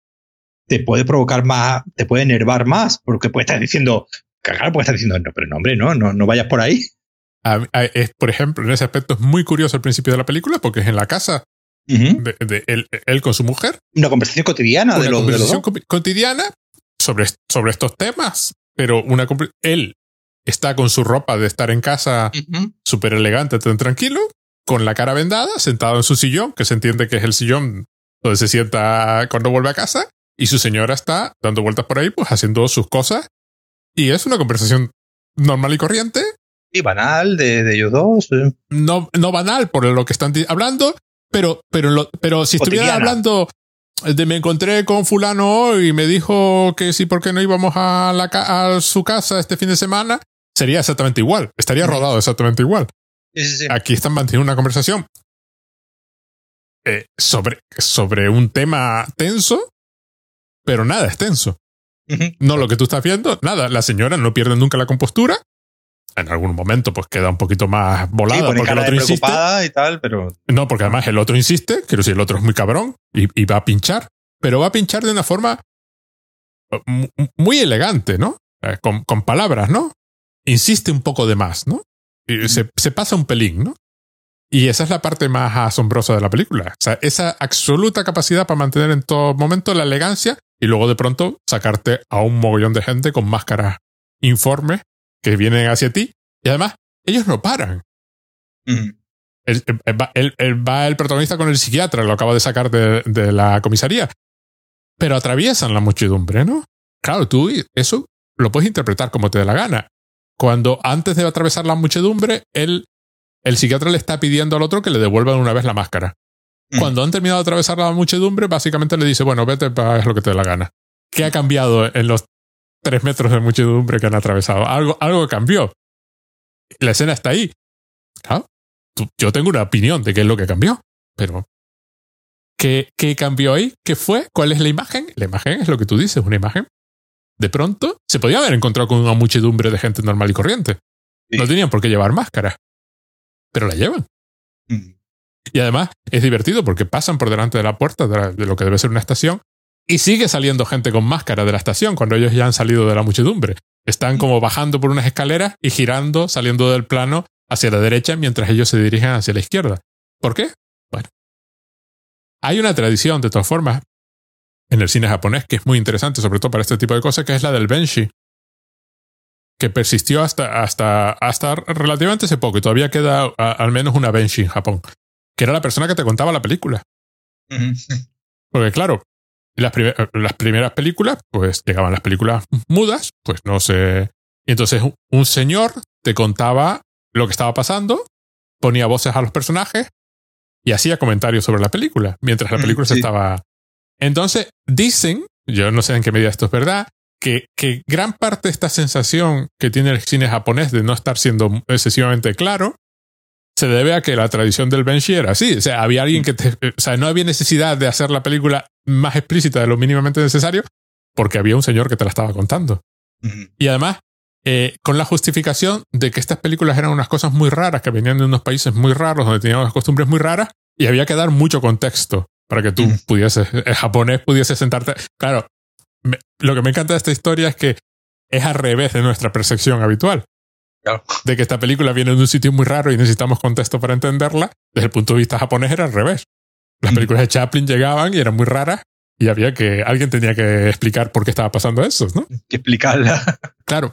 [SPEAKER 2] te puede provocar más, te puede enervar más, porque puede estar diciendo, cagar, puede estar diciendo, no, pero no, hombre, no, no, no vayas por ahí
[SPEAKER 1] es, por ejemplo, en ese aspecto es muy curioso al principio de la película porque es en la casa de, él, con su mujer.
[SPEAKER 2] Una conversación cotidiana
[SPEAKER 1] una
[SPEAKER 2] de
[SPEAKER 1] los conversación cotidiana sobre, sobre estos temas, pero una él está con su ropa de estar en casa súper elegante, tan tranquilo, con la cara vendada, sentado en su sillón, que se entiende que es el sillón donde se sienta cuando vuelve a casa, y su señora está dando vueltas por ahí, pues haciendo sus cosas. Y es una conversación normal y corriente,
[SPEAKER 2] y banal de, ellos dos.
[SPEAKER 1] Eh. No, no banal por lo que están hablando, pero, pero, pero si estuviera hablando de me encontré con fulano hoy y me dijo que sí, ¿por qué no íbamos a, la, a su casa este fin de semana? Sería exactamente igual. Estaría rodado exactamente igual. Aquí están manteniendo una conversación eh, sobre, sobre un tema tenso, pero nada es tenso. No lo que tú estás viendo, nada. La señora no pierde nunca la compostura en algún momento pues queda un poquito más volada porque el otro insiste.
[SPEAKER 2] y tal, pero...
[SPEAKER 1] No, porque además el otro insiste, quiero decir, el otro es muy cabrón y, va a pinchar, pero va a pinchar de una forma eh, muy elegante, ¿no? Eh, con, con, palabras, ¿no? Insiste un poco de más, ¿no? Y se, se, pasa un pelín, ¿no? Y esa es la parte más asombrosa de la película. O sea, esa absoluta capacidad para mantener en todo momento la elegancia y luego de pronto sacarte a un mogollón de gente con máscaras informes que vienen hacia ti y además ellos no paran. el, va, el, protagonista con el psiquiatra, lo acaba de sacar de, de, la comisaría, pero atraviesan la muchedumbre, ¿no? Claro, tú eso lo puedes interpretar como te dé la gana. Cuando antes de atravesar la muchedumbre, él el psiquiatra le está pidiendo al otro que le devuelvan una vez la máscara. Mm. Cuando han terminado de atravesar la muchedumbre, básicamente le dice, bueno, vete para lo que te dé la gana. ¿Qué ha cambiado en los tres metros de muchedumbre que han atravesado? Algo, algo cambió. La escena está ahí. yo tengo una opinión de qué es lo que cambió, pero ¿qué, ¿qué cambió ahí? ¿Qué fue? ¿Cuál es la imagen? La imagen es lo que tú dices, una imagen. De pronto, se podía haber encontrado con una muchedumbre de gente normal y corriente. No tenían por qué llevar máscara, pero la llevan. Mm. Y además es divertido porque pasan por delante de la puerta de, lo que debe ser una estación y sigue saliendo gente con máscara de la estación cuando ellos ya han salido de la muchedumbre. Están como bajando por unas escaleras y girando, saliendo del plano hacia la derecha mientras ellos se dirigen hacia la izquierda. ¿Por qué? Bueno. Hay una tradición, de todas formas, en el cine japonés que es muy interesante, sobre todo para este tipo de cosas, que es la del Benshi, que persistió hasta, hasta, hasta relativamente hace poco y todavía queda al menos una Benshi en Japón, que era la persona que te contaba la película. Porque claro, las, las primeras películas, pues llegaban las películas mudas, pues no sé. Y entonces un señor te contaba lo que estaba pasando, ponía voces a los personajes y hacía comentarios sobre la película, mientras la película se estaba... Entonces, dicen, yo no sé en qué medida esto es verdad, que, que, gran parte de esta sensación que tiene el cine japonés de no estar siendo excesivamente claro se debe a que la tradición del Benshi era así. O sea, había alguien que te, o sea, no había necesidad de hacer la película más explícita de lo mínimamente necesario porque había un señor que te la estaba contando. Y además, eh, con la justificación de que estas películas eran unas cosas muy raras, que venían de unos países muy raros, donde tenían unas costumbres muy raras, y había que dar mucho contexto para que tú pudieses, el japonés pudiese sentarte. Claro, lo que me encanta de esta historia es que es al revés de nuestra percepción habitual. De que esta película viene de un sitio muy raro y necesitamos contexto para entenderla. Desde el punto de vista japonés era al revés. Las películas de Chaplin llegaban y eran muy raras y había que, alguien tenía que explicar por qué estaba pasando eso, ¿no?
[SPEAKER 2] Que explicarla.
[SPEAKER 1] Claro.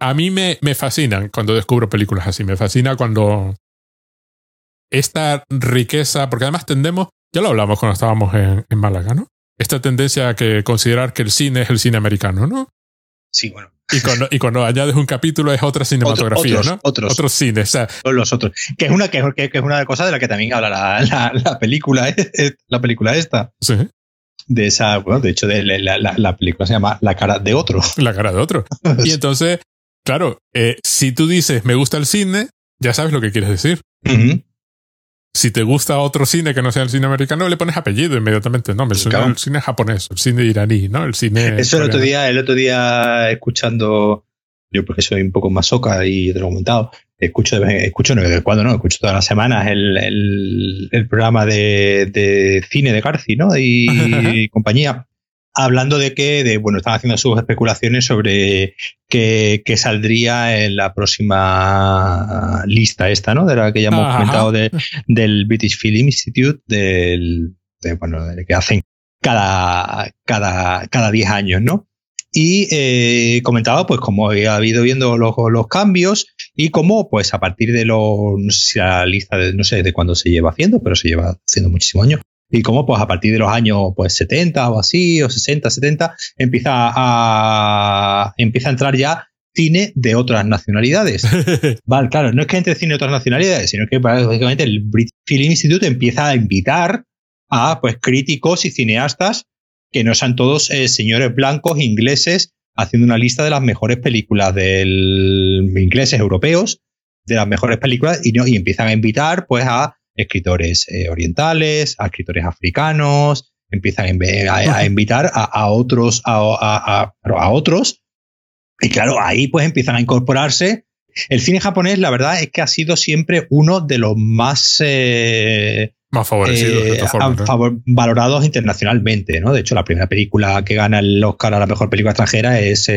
[SPEAKER 1] A mí me, me fascinan cuando descubro películas así. Me fascina cuando esta riqueza, porque además tendemos, ya lo hablamos cuando estábamos en, en Málaga, ¿no? esta tendencia a que considerar que el cine es el cine americano, ¿no?
[SPEAKER 2] Sí, bueno.
[SPEAKER 1] Y cuando, y cuando añades un capítulo es otra cinematografía,
[SPEAKER 2] otros,
[SPEAKER 1] ¿no?
[SPEAKER 2] Otros.
[SPEAKER 1] Otros cines. O sea,
[SPEAKER 2] los otros. Que es una, que, que, es una cosa de la que también habla la, la, película, eh, la película esta.
[SPEAKER 1] Sí.
[SPEAKER 2] De esa, bueno, de hecho, de, la, la, película se llama La cara de otro.
[SPEAKER 1] La cara de otro. y entonces, claro, eh, si tú dices me gusta el cine, ya sabes lo que quieres decir si te gusta otro cine que no sea el cine americano, le pones apellido inmediatamente. No, me suena el cine japonés, el cine iraní, ¿no? El cine.
[SPEAKER 2] Eso el otro día, el otro día escuchando, yo porque soy un poco más soca y te lo he comentado, escucho de escucho no, cuando no, escucho todas las semanas el, el, el programa de, de, cine de Garci, ¿no? y compañía hablando de que, de, bueno, están haciendo sus especulaciones sobre qué, saldría en la próxima lista esta, ¿no? De la que ya hemos comentado de, del British Film Institute, del, de, bueno, que hacen cada, cada, cada 10 años, ¿no? Y eh, comentaba, pues, cómo había habido viendo los, los cambios y cómo, pues, a partir de los, no sé si la lista de, no sé de cuándo se lleva haciendo, pero se lleva haciendo muchísimos años, y cómo pues a partir de los años pues 70 o así, o 60, 70, empieza a, empieza a entrar ya cine de otras nacionalidades. vale, claro, no es que entre cine de otras nacionalidades, sino que básicamente el British Film Institute empieza a invitar a pues críticos y cineastas que no sean todos eh, señores blancos ingleses haciendo una lista de las mejores películas del ingleses europeos de las mejores películas y, no, y empiezan a invitar pues a escritores eh, orientales, a escritores africanos, empiezan a, invitar a, otros, a, otros, y claro, ahí pues empiezan a incorporarse. El cine japonés, la verdad es que ha sido siempre uno de los más
[SPEAKER 1] eh, más favorecidos,
[SPEAKER 2] eh, valorados internacionalmente, ¿no? De hecho, la primera película que gana el Oscar a la mejor película extranjera es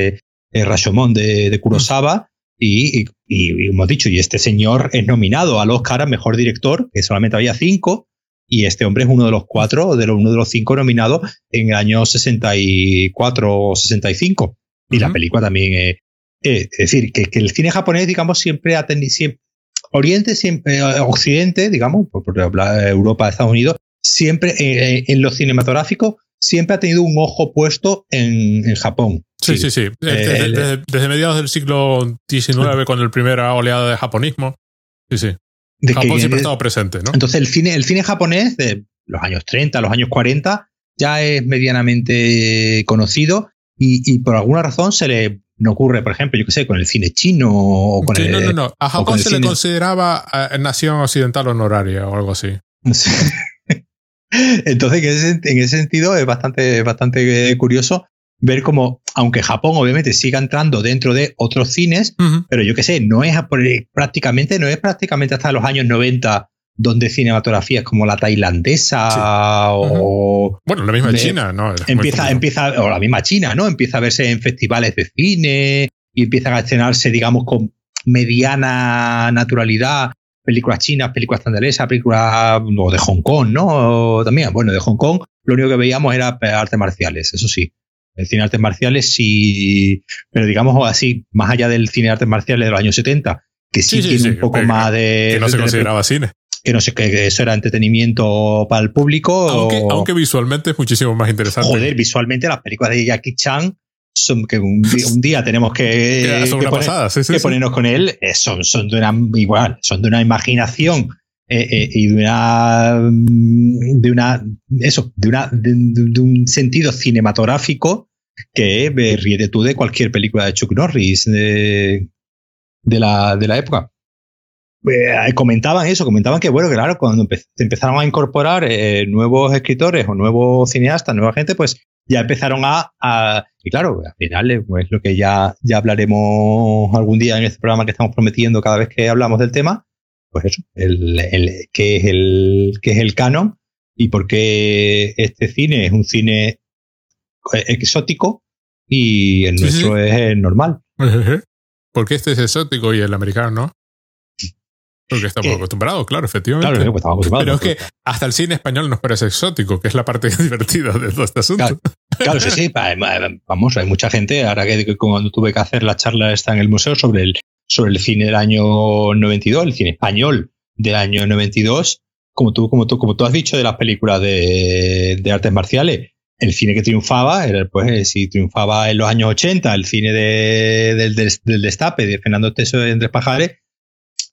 [SPEAKER 2] Rashomon de, de Kurosawa. Y, hemos dicho, y este señor es nominado al Oscar a Mejor Director, que solamente había cinco, y este hombre es uno de los cuatro, de uno de los cinco nominados en el año 64 o 65. Y la película también es, es decir, que, el cine japonés, digamos, siempre ha tenido, siempre, Oriente, siempre, eh, Occidente, digamos, por, por Europa, Estados Unidos, siempre eh, en lo cinematográfico, siempre ha tenido un ojo puesto en Japón.
[SPEAKER 1] Sí, sí, sí. Desde, mediados del siglo XIX, con el primera oleada de japonismo. Sí, sí. Japón siempre ha estado presente, ¿no?
[SPEAKER 2] Entonces el cine, el cine japonés de los años 30, los años 40, ya es medianamente conocido y, por alguna razón se le no ocurre, por ejemplo, yo qué sé, con el cine chino o con el.
[SPEAKER 1] No, no, no. A Japón se le consideraba eh, nación occidental honoraria o algo así.
[SPEAKER 2] Entonces, en ese, sentido es bastante, bastante curioso ver cómo, aunque Japón obviamente siga entrando dentro de otros cines, pero yo qué sé, no es prácticamente, no es prácticamente hasta los años 90 donde cinematografías como la tailandesa o...
[SPEAKER 1] Bueno, la misma China, ¿no?
[SPEAKER 2] empieza, empieza, o la misma China, ¿no? Empieza a verse en festivales de cine y empiezan a estrenarse, digamos, con mediana naturalidad películas chinas, películas tailandesas, películas de Hong Kong, ¿no? También, bueno, de Hong Kong lo único que veíamos era artes marciales, eso sí. El cine de artes marciales sí, pero digamos así, más allá del cine de artes marciales de los años 70, que sí, tiene un poco más de...
[SPEAKER 1] Que no se consideraba cine
[SPEAKER 2] que no sé, que eso era entretenimiento para el público.
[SPEAKER 1] Aunque, visualmente es muchísimo más interesante.
[SPEAKER 2] Joder, visualmente las películas de Jackie Chan que un, día tenemos que, ponernos con él, eh, son, son de una igual, son de una imaginación eh, eh, y de una de una eso, de una de, un sentido cinematográfico que ríete tú de cualquier película de Chuck Norris de, de la, de la época. Eh, comentaban eso, comentaban que, bueno, claro, cuando se empezaron a incorporar eh, nuevos escritores o nuevos cineastas, nueva gente, pues ya empezaron a, y claro, al final es pues, lo que ya, ya hablaremos algún día en este programa que estamos prometiendo cada vez que hablamos del tema, pues eso, el, el, qué es el, qué es el canon y por qué este cine es un cine exótico y el nuestro es normal.
[SPEAKER 1] Porque este es exótico y el americano no. Porque estamos acostumbrados, claro, efectivamente.
[SPEAKER 2] Claro, pues estamos acostumbrados.
[SPEAKER 1] Pero es que hasta el cine español nos parece exótico, que es la parte divertida de todo este asunto.
[SPEAKER 2] Claro, sí, sí. Vamos, hay mucha gente, ahora que, cuando tuve que hacer la charla esta en el museo sobre el, sobre el cine del año 92, el cine español del año 92, como tú, como tú, como tú has dicho de las películas de, de artes marciales, el cine que triunfaba, era, pues si triunfaba en los años 80, el cine de, del, del, destape de Fernando Teso de Andrés Pajares,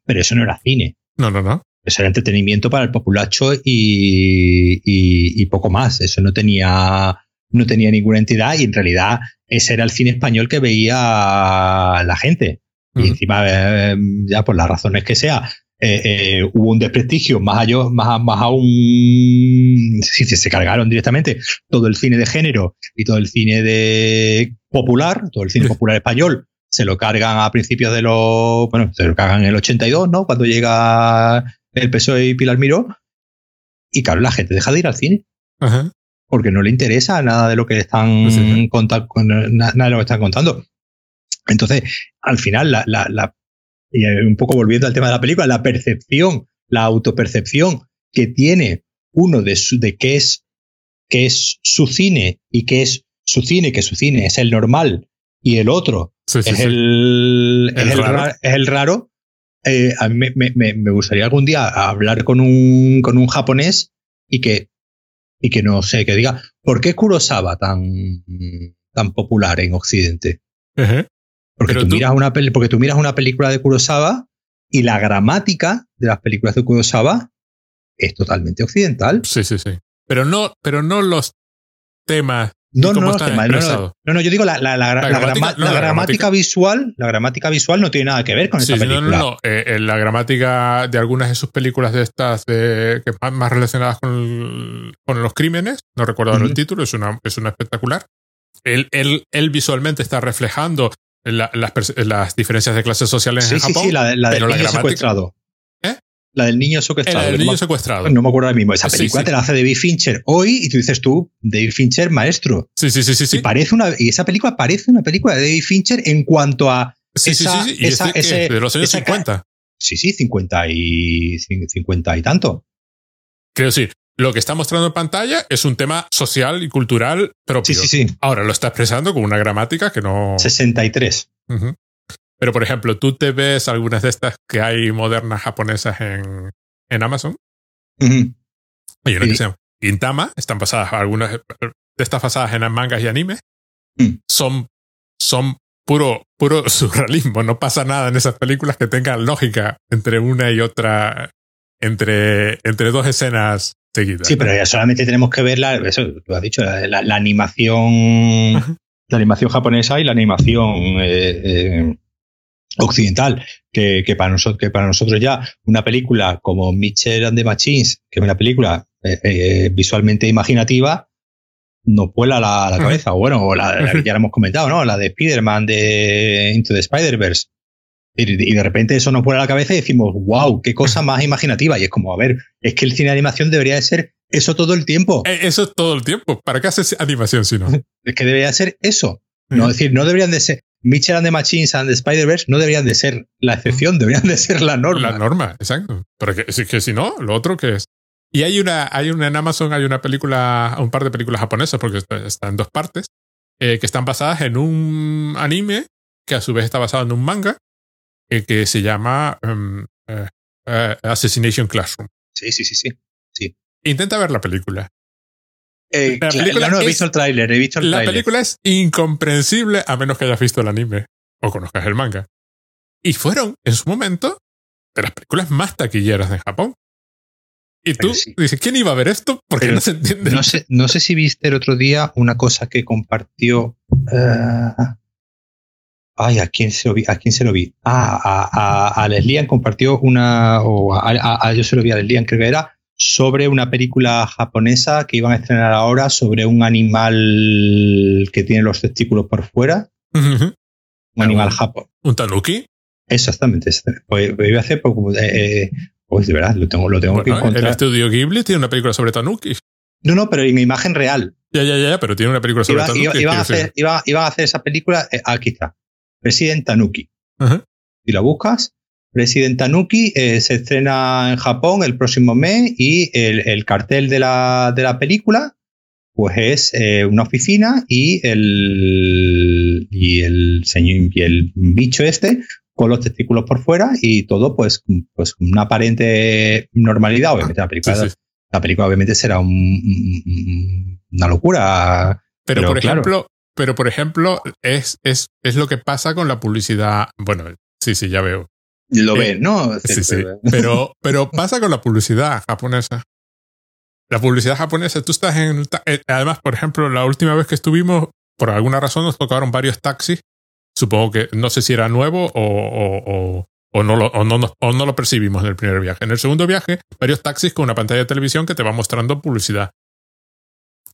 [SPEAKER 2] pero eso no era cine.
[SPEAKER 1] No, no, no.
[SPEAKER 2] Eso era entretenimiento para el populacho y, y, poco más. Eso no tenía, no tenía ninguna entidad y en realidad ese era el cine español que veía la gente. Y encima, eh, ya por las razones que sea, eh, eh, hubo un desprestigio más, más, más aún. Sí, se cargaron directamente todo el cine de género y todo el cine de popular, todo el cine popular español se lo cargan a principios de los. Bueno, se lo cargan en el 82, ¿no? Cuando llega el PSOE y Pilar Miró. Y claro, la gente deja de ir al cine. Porque no le interesa nada de lo que están contando, nada de lo que están contando. Entonces, al final, la, la, y un poco volviendo al tema de la película, la percepción, la autopercepción que tiene uno de, su, de qué es, qué es su cine y qué es su cine, que su cine es el normal y el otro es, el, es, el, raro. Eh, a mí me, me, me, gustaría algún día hablar con un, con un japonés y que, y que no sé, que diga, ¿por qué Kurosawa tan, tan popular en Occidente? porque, tú, miras una porque tú miras una película de Kurosawa y la gramática de las películas de Kurosawa es totalmente occidental.
[SPEAKER 1] Sí, sí, sí. Pero no, pero no los temas
[SPEAKER 2] no, no, no, no, yo digo la, la, la, gramática, visual, la gramática visual no tiene nada que ver con esa película. No, no, no.
[SPEAKER 1] Eh, la gramática de algunas de sus películas de estas de, que más, más relacionadas con, con, los crímenes, no recuerdo el título, es una, es una espectacular. Él, él, él visualmente está reflejando las, las, diferencias de clases sociales en Japón.
[SPEAKER 2] Sí, sí, la, la del niño secuestrado. La del niño secuestrado.
[SPEAKER 1] El niño secuestrado.
[SPEAKER 2] No me acuerdo ahora mismo. Esa película te la hace David Fincher hoy y tú dices tú, David Fincher, maestro.
[SPEAKER 1] Sí, sí, sí, sí.
[SPEAKER 2] Y, parece una, y esa película parece una película de David Fincher en cuanto a.
[SPEAKER 1] Sí, sí, sí. Y esa, ese, de los años 50.
[SPEAKER 2] Sí, sí, 50 y, 50 y tanto.
[SPEAKER 1] Quiero decir, lo que está mostrando en pantalla es un tema social y cultural propio.
[SPEAKER 2] Sí, sí, sí.
[SPEAKER 1] Ahora lo está expresando con una gramática que no.
[SPEAKER 2] 63.
[SPEAKER 1] Pero, por ejemplo, ¿tú te ves algunas de estas que hay modernas japonesas en, en Amazon? Oye, no que sean. Intama, están basadas, algunas de estas basadas en mangas y animes, mm. son, son puro, puro surrealismo. No pasa nada en esas películas que tengan lógica entre una y otra, entre, entre dos escenas seguidas.
[SPEAKER 2] Sí, pero ya solamente tenemos que ver la, eso lo has dicho, la, animación, la animación japonesa y la animación eh, eh, occidental, que, que, para nosotros, que para nosotros ya una película como Mitchell and the Machines, que es una película eh, visualmente imaginativa, nos vuela la, la cabeza. O bueno, la, ya lo hemos comentado, ¿no? La de Spider-Man de Into the Spider-Verse. Y, de repente eso nos vuela la cabeza y decimos, wow, qué cosa más imaginativa. Y es como, a ver, es que el cine de animación debería de ser eso todo el tiempo.
[SPEAKER 1] Eh, eso todo el tiempo. ¿Para qué haces animación si no?
[SPEAKER 2] es que debería ser eso. No, es decir, no deberían de ser. Mitchell and the Machines and the Spider-Verse no deberían de ser la excepción, deberían de ser la norma.
[SPEAKER 1] La norma, exacto. Pero que, que si no, lo otro que es. Y hay una, hay una en Amazon, hay una película, un par de películas japonesas, porque está en dos partes, eh, que están basadas en un anime que a su vez está basado en un manga eh, que se llama um, Assassination Classroom.
[SPEAKER 2] Sí, sí, sí, sí, sí.
[SPEAKER 1] Intenta ver la película.
[SPEAKER 2] La película no, he visto el tráiler, he visto el
[SPEAKER 1] La película es incomprensible a menos que hayas visto el anime o conozcas el manga. Y fueron, en su momento, de las películas más taquilleras de Japón. Y tú dices, ¿quién iba a ver esto? Porque no se entiende.
[SPEAKER 2] No sé, no sé si viste el otro día una cosa que compartió. Uh, ay, ¿a quién se lo vi? ¿A quién se lo vi? Ah, a, a, a Leslian compartió una. O a, yo se lo vi a Leslian, creo que era. Sobre una película japonesa que iban a estrenar ahora sobre un animal que tiene los testículos por fuera. Un animal japonés.
[SPEAKER 1] ¿Un tanuki?
[SPEAKER 2] Exactamente. Pues, iba a hacer poco, eh, pues de verdad, lo tengo, lo tengo que encontrar.
[SPEAKER 1] El estudio Ghibli tiene una película sobre Tanuki.
[SPEAKER 2] No, no, pero en imagen real.
[SPEAKER 1] Ya, ya, ya, pero tiene una película sobre Tanuki.
[SPEAKER 2] Iban a, hacer, iba, a hacer esa película, eh, aquí está, President Tanuki. Si la buscas, President Tanuki eh, se estrena en Japón el próximo mes y el, el cartel de la, de la, película pues es eh, una oficina y el, y el señor y el bicho este con los testículos por fuera y todo pues, pues una aparente normalidad. Obviamente la película, La película obviamente será una locura.
[SPEAKER 1] Pero, por ejemplo, pero por ejemplo, es, es, es lo que pasa con la publicidad. Bueno, sí, sí, ya veo.
[SPEAKER 2] Lo ves, ¿no?
[SPEAKER 1] Sí, sí. Pero, pero pasa con la publicidad japonesa. La publicidad japonesa, tú estás en. Eh, además, por ejemplo, la última vez que estuvimos, por alguna razón nos tocaron varios taxis Supongo que no sé si era nuevo o, o, no lo, o, no, o no lo percibimos en el primer viaje. En el segundo viaje, varios taxis con una pantalla de televisión que te va mostrando publicidad.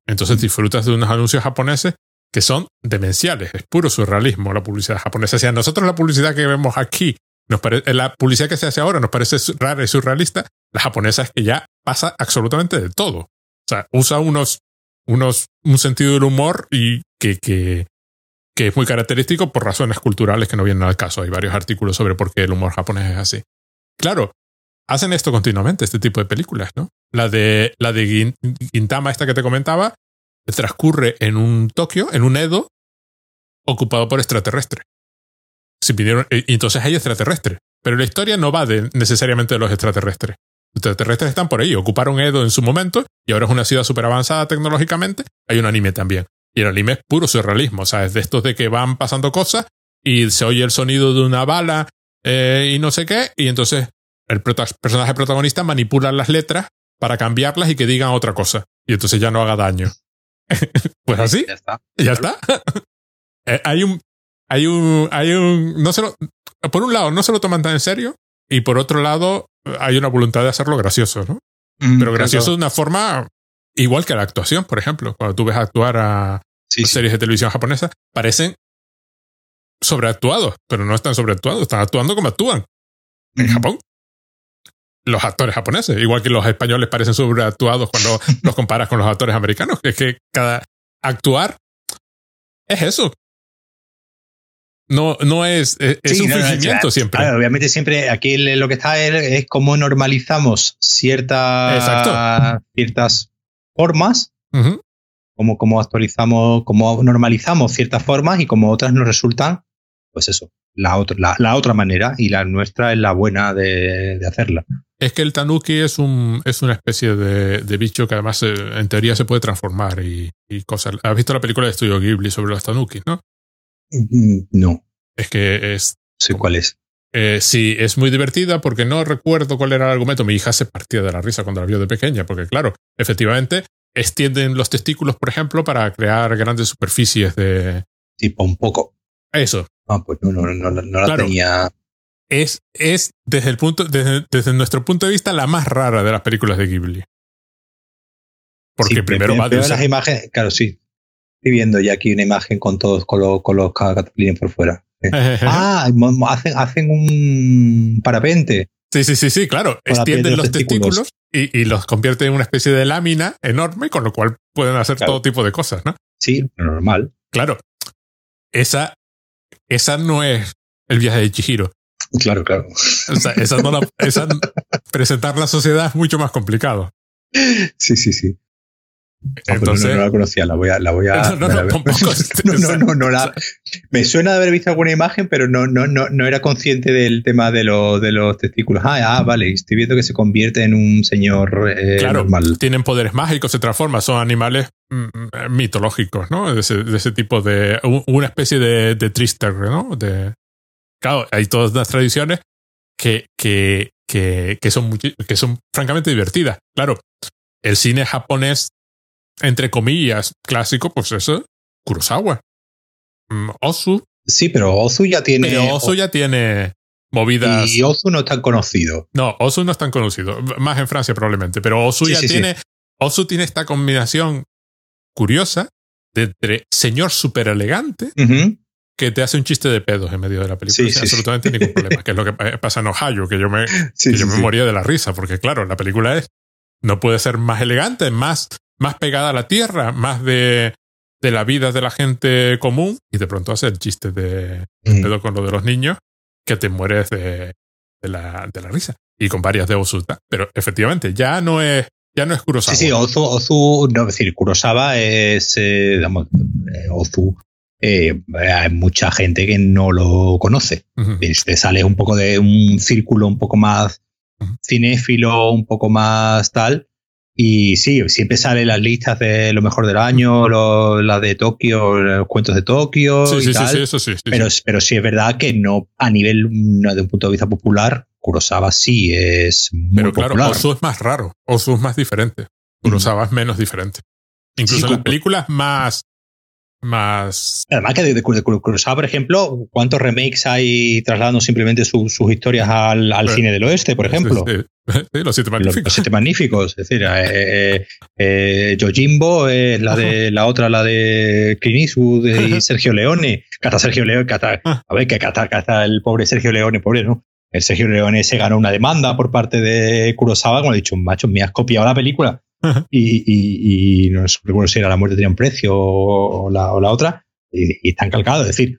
[SPEAKER 1] Entonces disfrutas de unos anuncios japoneses que son demenciales. Es puro surrealismo la publicidad japonesa. O sea, nosotros la publicidad que vemos aquí, nos parece, la publicidad que se hace ahora nos parece rara y surrealista. La japonesa es que ya pasa absolutamente de todo. O sea, usa unos, unos, un sentido del humor y que, que, que es muy característico por razones culturales que no vienen al caso. Hay varios artículos sobre por qué el humor japonés es así. Claro, hacen esto continuamente, este tipo de películas, ¿no? La de, la de Gintama, esta que te comentaba, transcurre en un Tokio, en un Edo, ocupado por extraterrestres. Si pidieron, eh, y entonces hay extraterrestres. Pero la historia no va de, necesariamente de los extraterrestres. Los extraterrestres están por ahí, ocuparon Edo en su momento y ahora es una ciudad súper avanzada tecnológicamente. Hay un anime también. Y el anime es puro surrealismo, o sea, es de estos de que van pasando cosas y se oye el sonido de una bala eh, y no sé qué, y entonces el personaje protagonista manipula las letras para cambiarlas y que digan otra cosa, y entonces ya no haga daño. pues así. Ya está. Ya está. Eh, hay un, hay un, hay un, no se lo, por un lado no se lo toman tan en serio y por otro lado hay una voluntad de hacerlo gracioso, ¿no? Mm, Pero gracioso de una forma Igual que la actuación, por ejemplo, cuando tú ves actuar a series de televisión japonesas, parecen sobreactuados, pero no están sobreactuados, están actuando como actúan en Japón. Los actores japoneses, igual que los españoles parecen sobreactuados cuando los comparas con los actores americanos, es que cada actuar es eso. No, no es, es, un fingimiento siempre.
[SPEAKER 2] obviamente siempre aquí lo que está es, es cómo normalizamos ciertas, ciertas formas, como, como actualizamos, como normalizamos ciertas formas y como otras nos resultan, pues eso, la otra, la, otra manera y la nuestra es la buena de, hacerla.
[SPEAKER 1] Es que el tanuki es, un, es una especie de, bicho que además eh, en teoría se puede transformar y, cosas. ¿Has visto la película de Estudio Ghibli sobre los tanuki, no?
[SPEAKER 2] Mm, no.
[SPEAKER 1] Es que es.
[SPEAKER 2] Sí, ¿cuál es?
[SPEAKER 1] Eh, sí, es muy divertida porque no recuerdo cuál era el argumento. Mi hija se partía de la risa cuando la vio de pequeña, porque claro, efectivamente extienden los testículos, por ejemplo, para crear grandes superficies de...
[SPEAKER 2] Tipo un poco.
[SPEAKER 1] Eso.
[SPEAKER 2] Ah, pues no, no, no, no la tenía.
[SPEAKER 1] Es, es desde, el punto, desde, desde, nuestro punto de vista, la más rara de las películas de Ghibli. Porque primero va
[SPEAKER 2] de las imágenes, claro, sí. Estoy viendo ya aquí una imagen con todos, con, los, con los por fuera. ah, hacen, hacen un parapente.
[SPEAKER 1] Sí, sí, sí, sí, claro. Extienden los testículos, y, los convierten en una especie de lámina enorme, con lo cual pueden hacer todo tipo de cosas, ¿no?
[SPEAKER 2] Sí, normal.
[SPEAKER 1] Claro. Esa, esa no es el viaje de Chihiro.
[SPEAKER 2] Claro, claro.
[SPEAKER 1] esa no la, esa, presentar la sociedad es mucho más complicado.
[SPEAKER 2] Sí, sí, sí.
[SPEAKER 1] Entonces,
[SPEAKER 2] no, la conocía, la voy a. La voy a no, no, no, no, no, la, me suena de haber visto alguna imagen, pero no, no, no, no era consciente del tema de, lo, de los testículos. Ah, ah, vale, estoy viendo que se convierte en un señor eh,
[SPEAKER 1] claro, Tienen poderes mágicos, se transforman, son animales mm, mitológicos, ¿no? De ese, de ese, tipo de. Una especie de, de trister, ¿no? De, claro, hay todas las tradiciones que, que, que, que, son, que son francamente divertidas. Claro, el cine japonés entre comillas, clásico, pues eso, Kurosawa. Mm, Ozu.
[SPEAKER 2] Sí, pero Ozu ya tiene.
[SPEAKER 1] Pero Ozu ya tiene movidas.
[SPEAKER 2] Y Ozu no es tan conocido.
[SPEAKER 1] No, Ozu no es tan conocido. Más en Francia probablemente. Pero Ozu ya tiene. Ozu tiene esta combinación curiosa de entre señor súper elegante que te hace un chiste de pedos en medio de la película. sin absolutamente ningún problema. Que es lo que pasa en Ohio, que yo me, que yo me moría de la risa. Porque claro, la película es. No puede ser más elegante, más más pegada a la tierra, más de, de la vida de la gente común, y de pronto hace el chiste de, mm. con lo de los niños, que te mueres de, de, la, de la risa. Y con varias de Osuta. Pero efectivamente, ya no es, ya no es Kurosawa.
[SPEAKER 2] Sí, sí, Ozu, Ozu no, es decir, Kurosawa es, eh, digamos, eh, Ozu, eh, hay mucha gente que no lo conoce. Te sale un poco de un círculo un poco más cinéfilo, un poco más tal, y sí, siempre salen las listas de lo mejor del año, la de Tokio, los cuentos de Tokio. Sí, y sí, tal. sí, eso sí, pero, pero sí es verdad que no a nivel de un punto de vista popular, Kurosawa sí es muy Pero claro, popular.
[SPEAKER 1] Osu es más raro, Osu es más diferente, Kurosawa es menos diferente. Incluso en las películas más más.
[SPEAKER 2] Además que de, de, por ejemplo, ¿cuántos remakes hay trasladando simplemente sus historias al, al cine del oeste, por ejemplo?
[SPEAKER 1] los siete magníficos.
[SPEAKER 2] Los, siete magníficos. Es decir, eh, eh, eh Yojimbo, la de la otra, la de Clint Eastwood y Sergio Leone. Cata Sergio Leone, cata, ah. a ver, que cata, cata el pobre Sergio Leone, pobre, ¿no? El Sergio Leone se ganó una demanda por parte de Kurosawa, como ha dicho, macho, me has copiado la película y, y, no recuerdo si era La muerte tenía un precio o la, otra, y, están calcados. Es decir,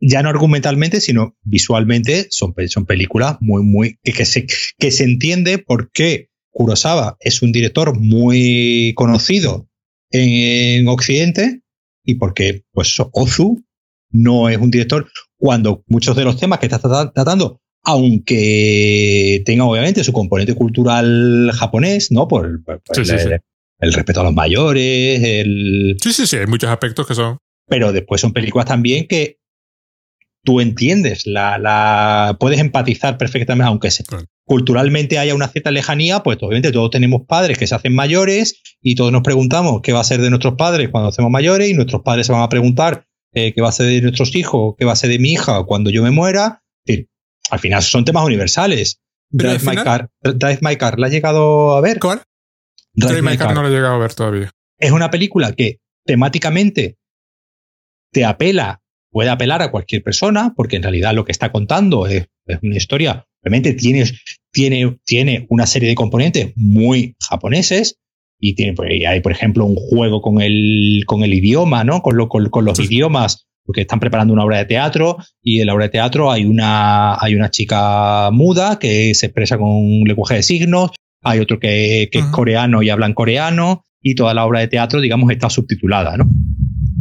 [SPEAKER 2] ya no argumentalmente, sino visualmente, son, son películas muy, muy. Que, se, que se entiende por qué Kurosawa es un director muy conocido en, Occidente y porque pues, Ozu no es un director cuando muchos de los temas que está tratando aunque tenga obviamente su componente cultural japonés, ¿no? Por, el, respeto a los mayores, el...
[SPEAKER 1] Sí, sí, sí, hay muchos aspectos que son...
[SPEAKER 2] Pero después son películas también que tú entiendes, la, la puedes empatizar perfectamente, aunque culturalmente haya una cierta lejanía, pues obviamente todos tenemos padres que se hacen mayores y todos nos preguntamos qué va a ser de nuestros padres cuando hacemos mayores y nuestros padres se van a preguntar eh, qué va a ser de nuestros hijos, qué va a ser de mi hija cuando yo me muera. Al final son temas universales. Drive My, Car, Drive My Car, ¿la has llegado a ver?
[SPEAKER 1] ¿Cuál? Drive, My Car, no la he llegado a ver todavía.
[SPEAKER 2] Es una película que temáticamente te apela, puede apelar a cualquier persona, porque en realidad lo que está contando es, una historia, realmente tiene, tiene, tiene una serie de componentes muy japoneses, y tiene, pues, hay, por ejemplo, un juego con el, con el idioma, ¿no? Con, lo, con, los idiomas porque están preparando una obra de teatro y en la obra de teatro hay una, hay una chica muda que se expresa con un lenguaje de signos, hay otro que, que es coreano y habla en coreano y toda la obra de teatro, digamos, está subtitulada, ¿no?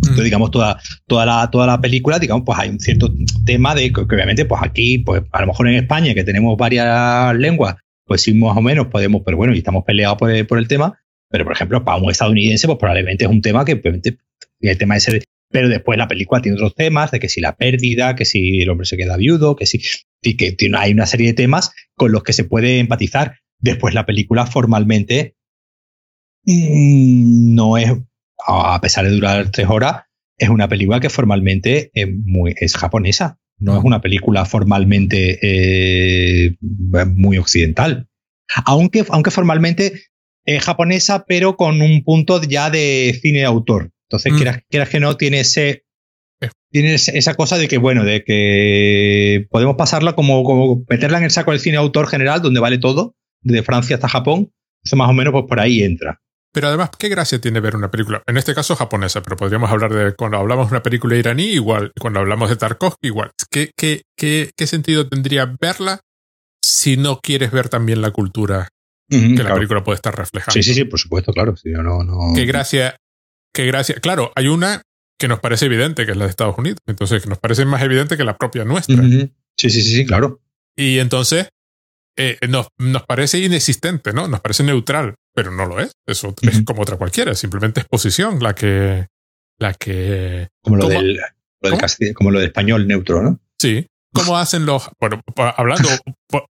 [SPEAKER 2] Entonces, digamos, toda, toda, la, toda la película, digamos, pues hay un cierto tema de que, obviamente, pues aquí, pues a lo mejor en España, que tenemos varias lenguas, pues sí, más o menos podemos, pero bueno, y estamos peleados por el, por el tema, pero por ejemplo, para un estadounidense, pues probablemente es un tema que, obviamente, el tema ese pero después la película tiene otros temas de que si la pérdida, que si el hombre se queda viudo, que si y que hay una serie de temas con los que se puede empatizar. Después la película formalmente mm, no es, a pesar de durar tres horas, es una película que formalmente es japonesa. No es una película formalmente eh, muy occidental. Aunque, aunque formalmente es japonesa, pero con un punto ya de cine de autor. Entonces, mm. quieras, que no, tiene ese tiene esa cosa de que, bueno, de que podemos pasarla como, como, meterla en el saco del cine autor general, donde vale todo, desde Francia hasta Japón. Eso más o menos pues por ahí entra.
[SPEAKER 1] Pero además, ¿qué gracia tiene ver una película? En este caso japonesa, pero podríamos hablar de cuando hablamos de una película iraní, igual, cuando hablamos de Tarkovsky, igual. ¿Qué, qué, qué, qué sentido tendría verla si no quieres ver también la cultura que la película puede estar reflejando?
[SPEAKER 2] Sí, sí, sí, por supuesto, claro. no, no...
[SPEAKER 1] ¿Qué gracia? ¿Qué gracia? Claro, hay una que nos parece evidente, que es la de Estados Unidos. Entonces, que nos parece más evidente que la propia nuestra.
[SPEAKER 2] Sí, sí, sí, claro.
[SPEAKER 1] Y entonces, eh, nos, nos, parece inexistente, ¿no? Nos parece neutral, pero no lo es. Eso es como otra cualquiera, simplemente es posición la que. La que
[SPEAKER 2] como lo, del, como lo del español neutro, ¿no?
[SPEAKER 1] Sí. ¿Cómo hacen los. Bueno, hablando.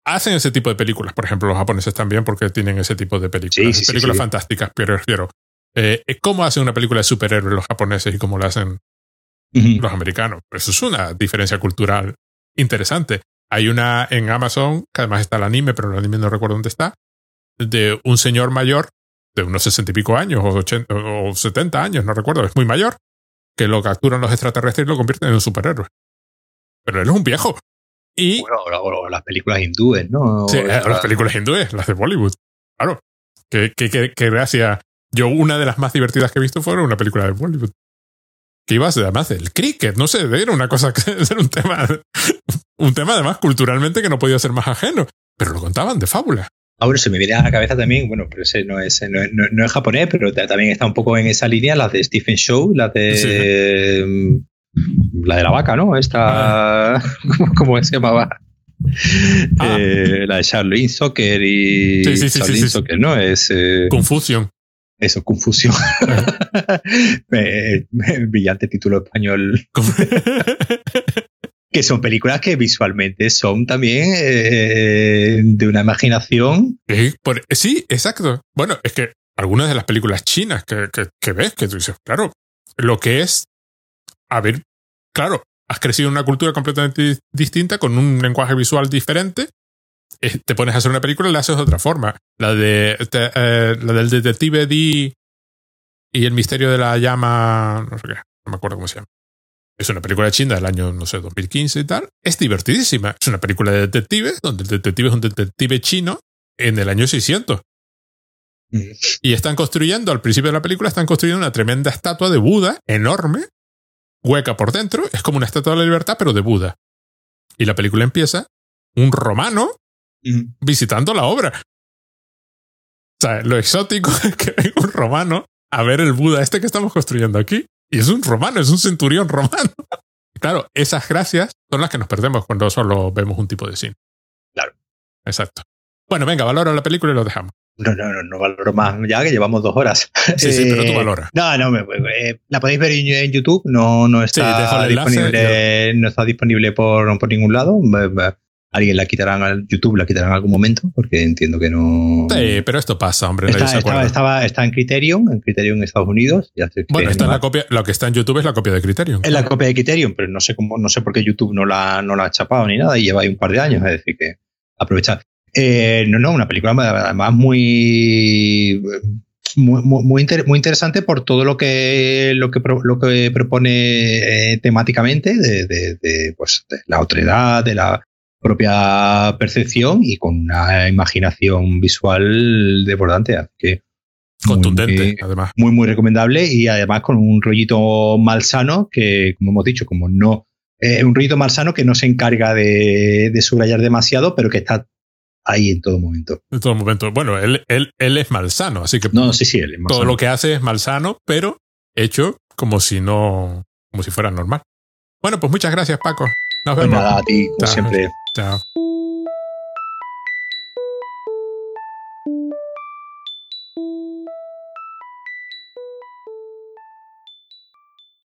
[SPEAKER 1] hacen ese tipo de películas, por ejemplo, los japoneses también, porque tienen ese tipo de películas. Sí, películas fantásticas, pero refiero. Eh, ¿Cómo hacen una película de superhéroes los japoneses y cómo lo hacen los americanos? Eso es una diferencia cultural interesante. Hay una en Amazon, que además está el anime, pero el anime no recuerdo dónde está, de un señor mayor de unos sesenta y pico años o, 80, o 70 años, no recuerdo, es muy mayor, que lo capturan los extraterrestres y lo convierten en un superhéroe. Pero él es un viejo. Y,
[SPEAKER 2] bueno, o, las películas hindúes, ¿no?
[SPEAKER 1] Sí, las películas hindúes, las de Bollywood. Claro. Qué, qué, qué, qué gracia yo, una de las más divertidas que he visto fue una película de Bollywood. Que iba además del cricket, no sé, era una cosa que era un tema, un tema además culturalmente que no podía ser más ajeno, pero lo contaban de fábula.
[SPEAKER 2] Ahora se me viene a la cabeza también, bueno, pero ese no es, no, es japonés, pero también está un poco en esa línea, las de Stephen Show, la de mm, la de la vaca, ¿no? Esta, ah. ¿cómo se llamaba? Ah. Eh, la de Charlie Soccer y
[SPEAKER 1] sí, Soccer,
[SPEAKER 2] ¿no? Es
[SPEAKER 1] eh, Confusion.
[SPEAKER 2] Eso, confusión. Brillante título español. que son películas que visualmente son también eh, de una imaginación.
[SPEAKER 1] Sí, exacto. Bueno, es que algunas de las películas chinas que, que, ves, que tú dices, claro, lo que es, a ver, claro, has crecido en una cultura completamente distinta, con un lenguaje visual diferente, eh, te pones a hacer una película y la haces de otra forma. La de eh, la del detective D y el misterio de la llama, no sé qué, no me acuerdo cómo se llama. Es una película china del año, no sé, 2015 y tal. Es divertidísima. Es una película de detectives, donde el detective es un detective chino en el año 600. Mm. Y están construyendo, al principio de la película, están construyendo una tremenda estatua de Buda, enorme, hueca por dentro. Es como una estatua de la libertad, pero de Buda. Y la película empieza un romano visitando la obra. O sea, lo exótico es que venga un romano a ver el Buda este que estamos construyendo aquí. Y es un romano, es un centurión romano. Claro, esas gracias son las que nos perdemos cuando solo vemos un tipo de cine.
[SPEAKER 2] Claro.
[SPEAKER 1] Exacto. Bueno, venga, valora la película y lo dejamos.
[SPEAKER 2] No, no, no, no valoro más ya que llevamos dos horas.
[SPEAKER 1] Sí, sí, pero tú eh, valoras.
[SPEAKER 2] No, no, eh, la podéis ver en YouTube, no, no está disponible, no está disponible por, por ningún lado alguien la quitarán al YouTube, la quitarán en algún momento, porque entiendo que no.
[SPEAKER 1] Sí, pero esto pasa, hombre.
[SPEAKER 2] Está, estaba, está en Criterion, en Criterion en Estados Unidos.
[SPEAKER 1] bueno, está la copia, lo que está en YouTube es la copia de Criterion.
[SPEAKER 2] Es la copia de Criterion, pero no sé cómo, no sé por qué YouTube no la, no la ha chapado ni nada y lleva ahí un par de años, es decir, que aprovechar. Eh, no, no, una película además muy muy, muy, muy, interesante por todo lo que, lo que, lo que propone eh, temáticamente de, de, pues, de la otredad, de la, propia percepción y con una imaginación visual desbordante. Que
[SPEAKER 1] Contundente, además.
[SPEAKER 2] Muy, muy recomendable y además con un rollito malsano que, como hemos dicho, como no. Es un rollito malsano que no se encarga de, subrayar demasiado, pero que está ahí en todo momento.
[SPEAKER 1] En todo momento. Bueno, él, él, él es malsano, así que.
[SPEAKER 2] No, sí, sí, él es
[SPEAKER 1] Todo lo que hace es malsano, pero hecho como si no. como si fuera normal. Bueno, pues muchas gracias, Paco. Nos vemos.
[SPEAKER 2] nada, a ti, como siempre.
[SPEAKER 1] Ciao.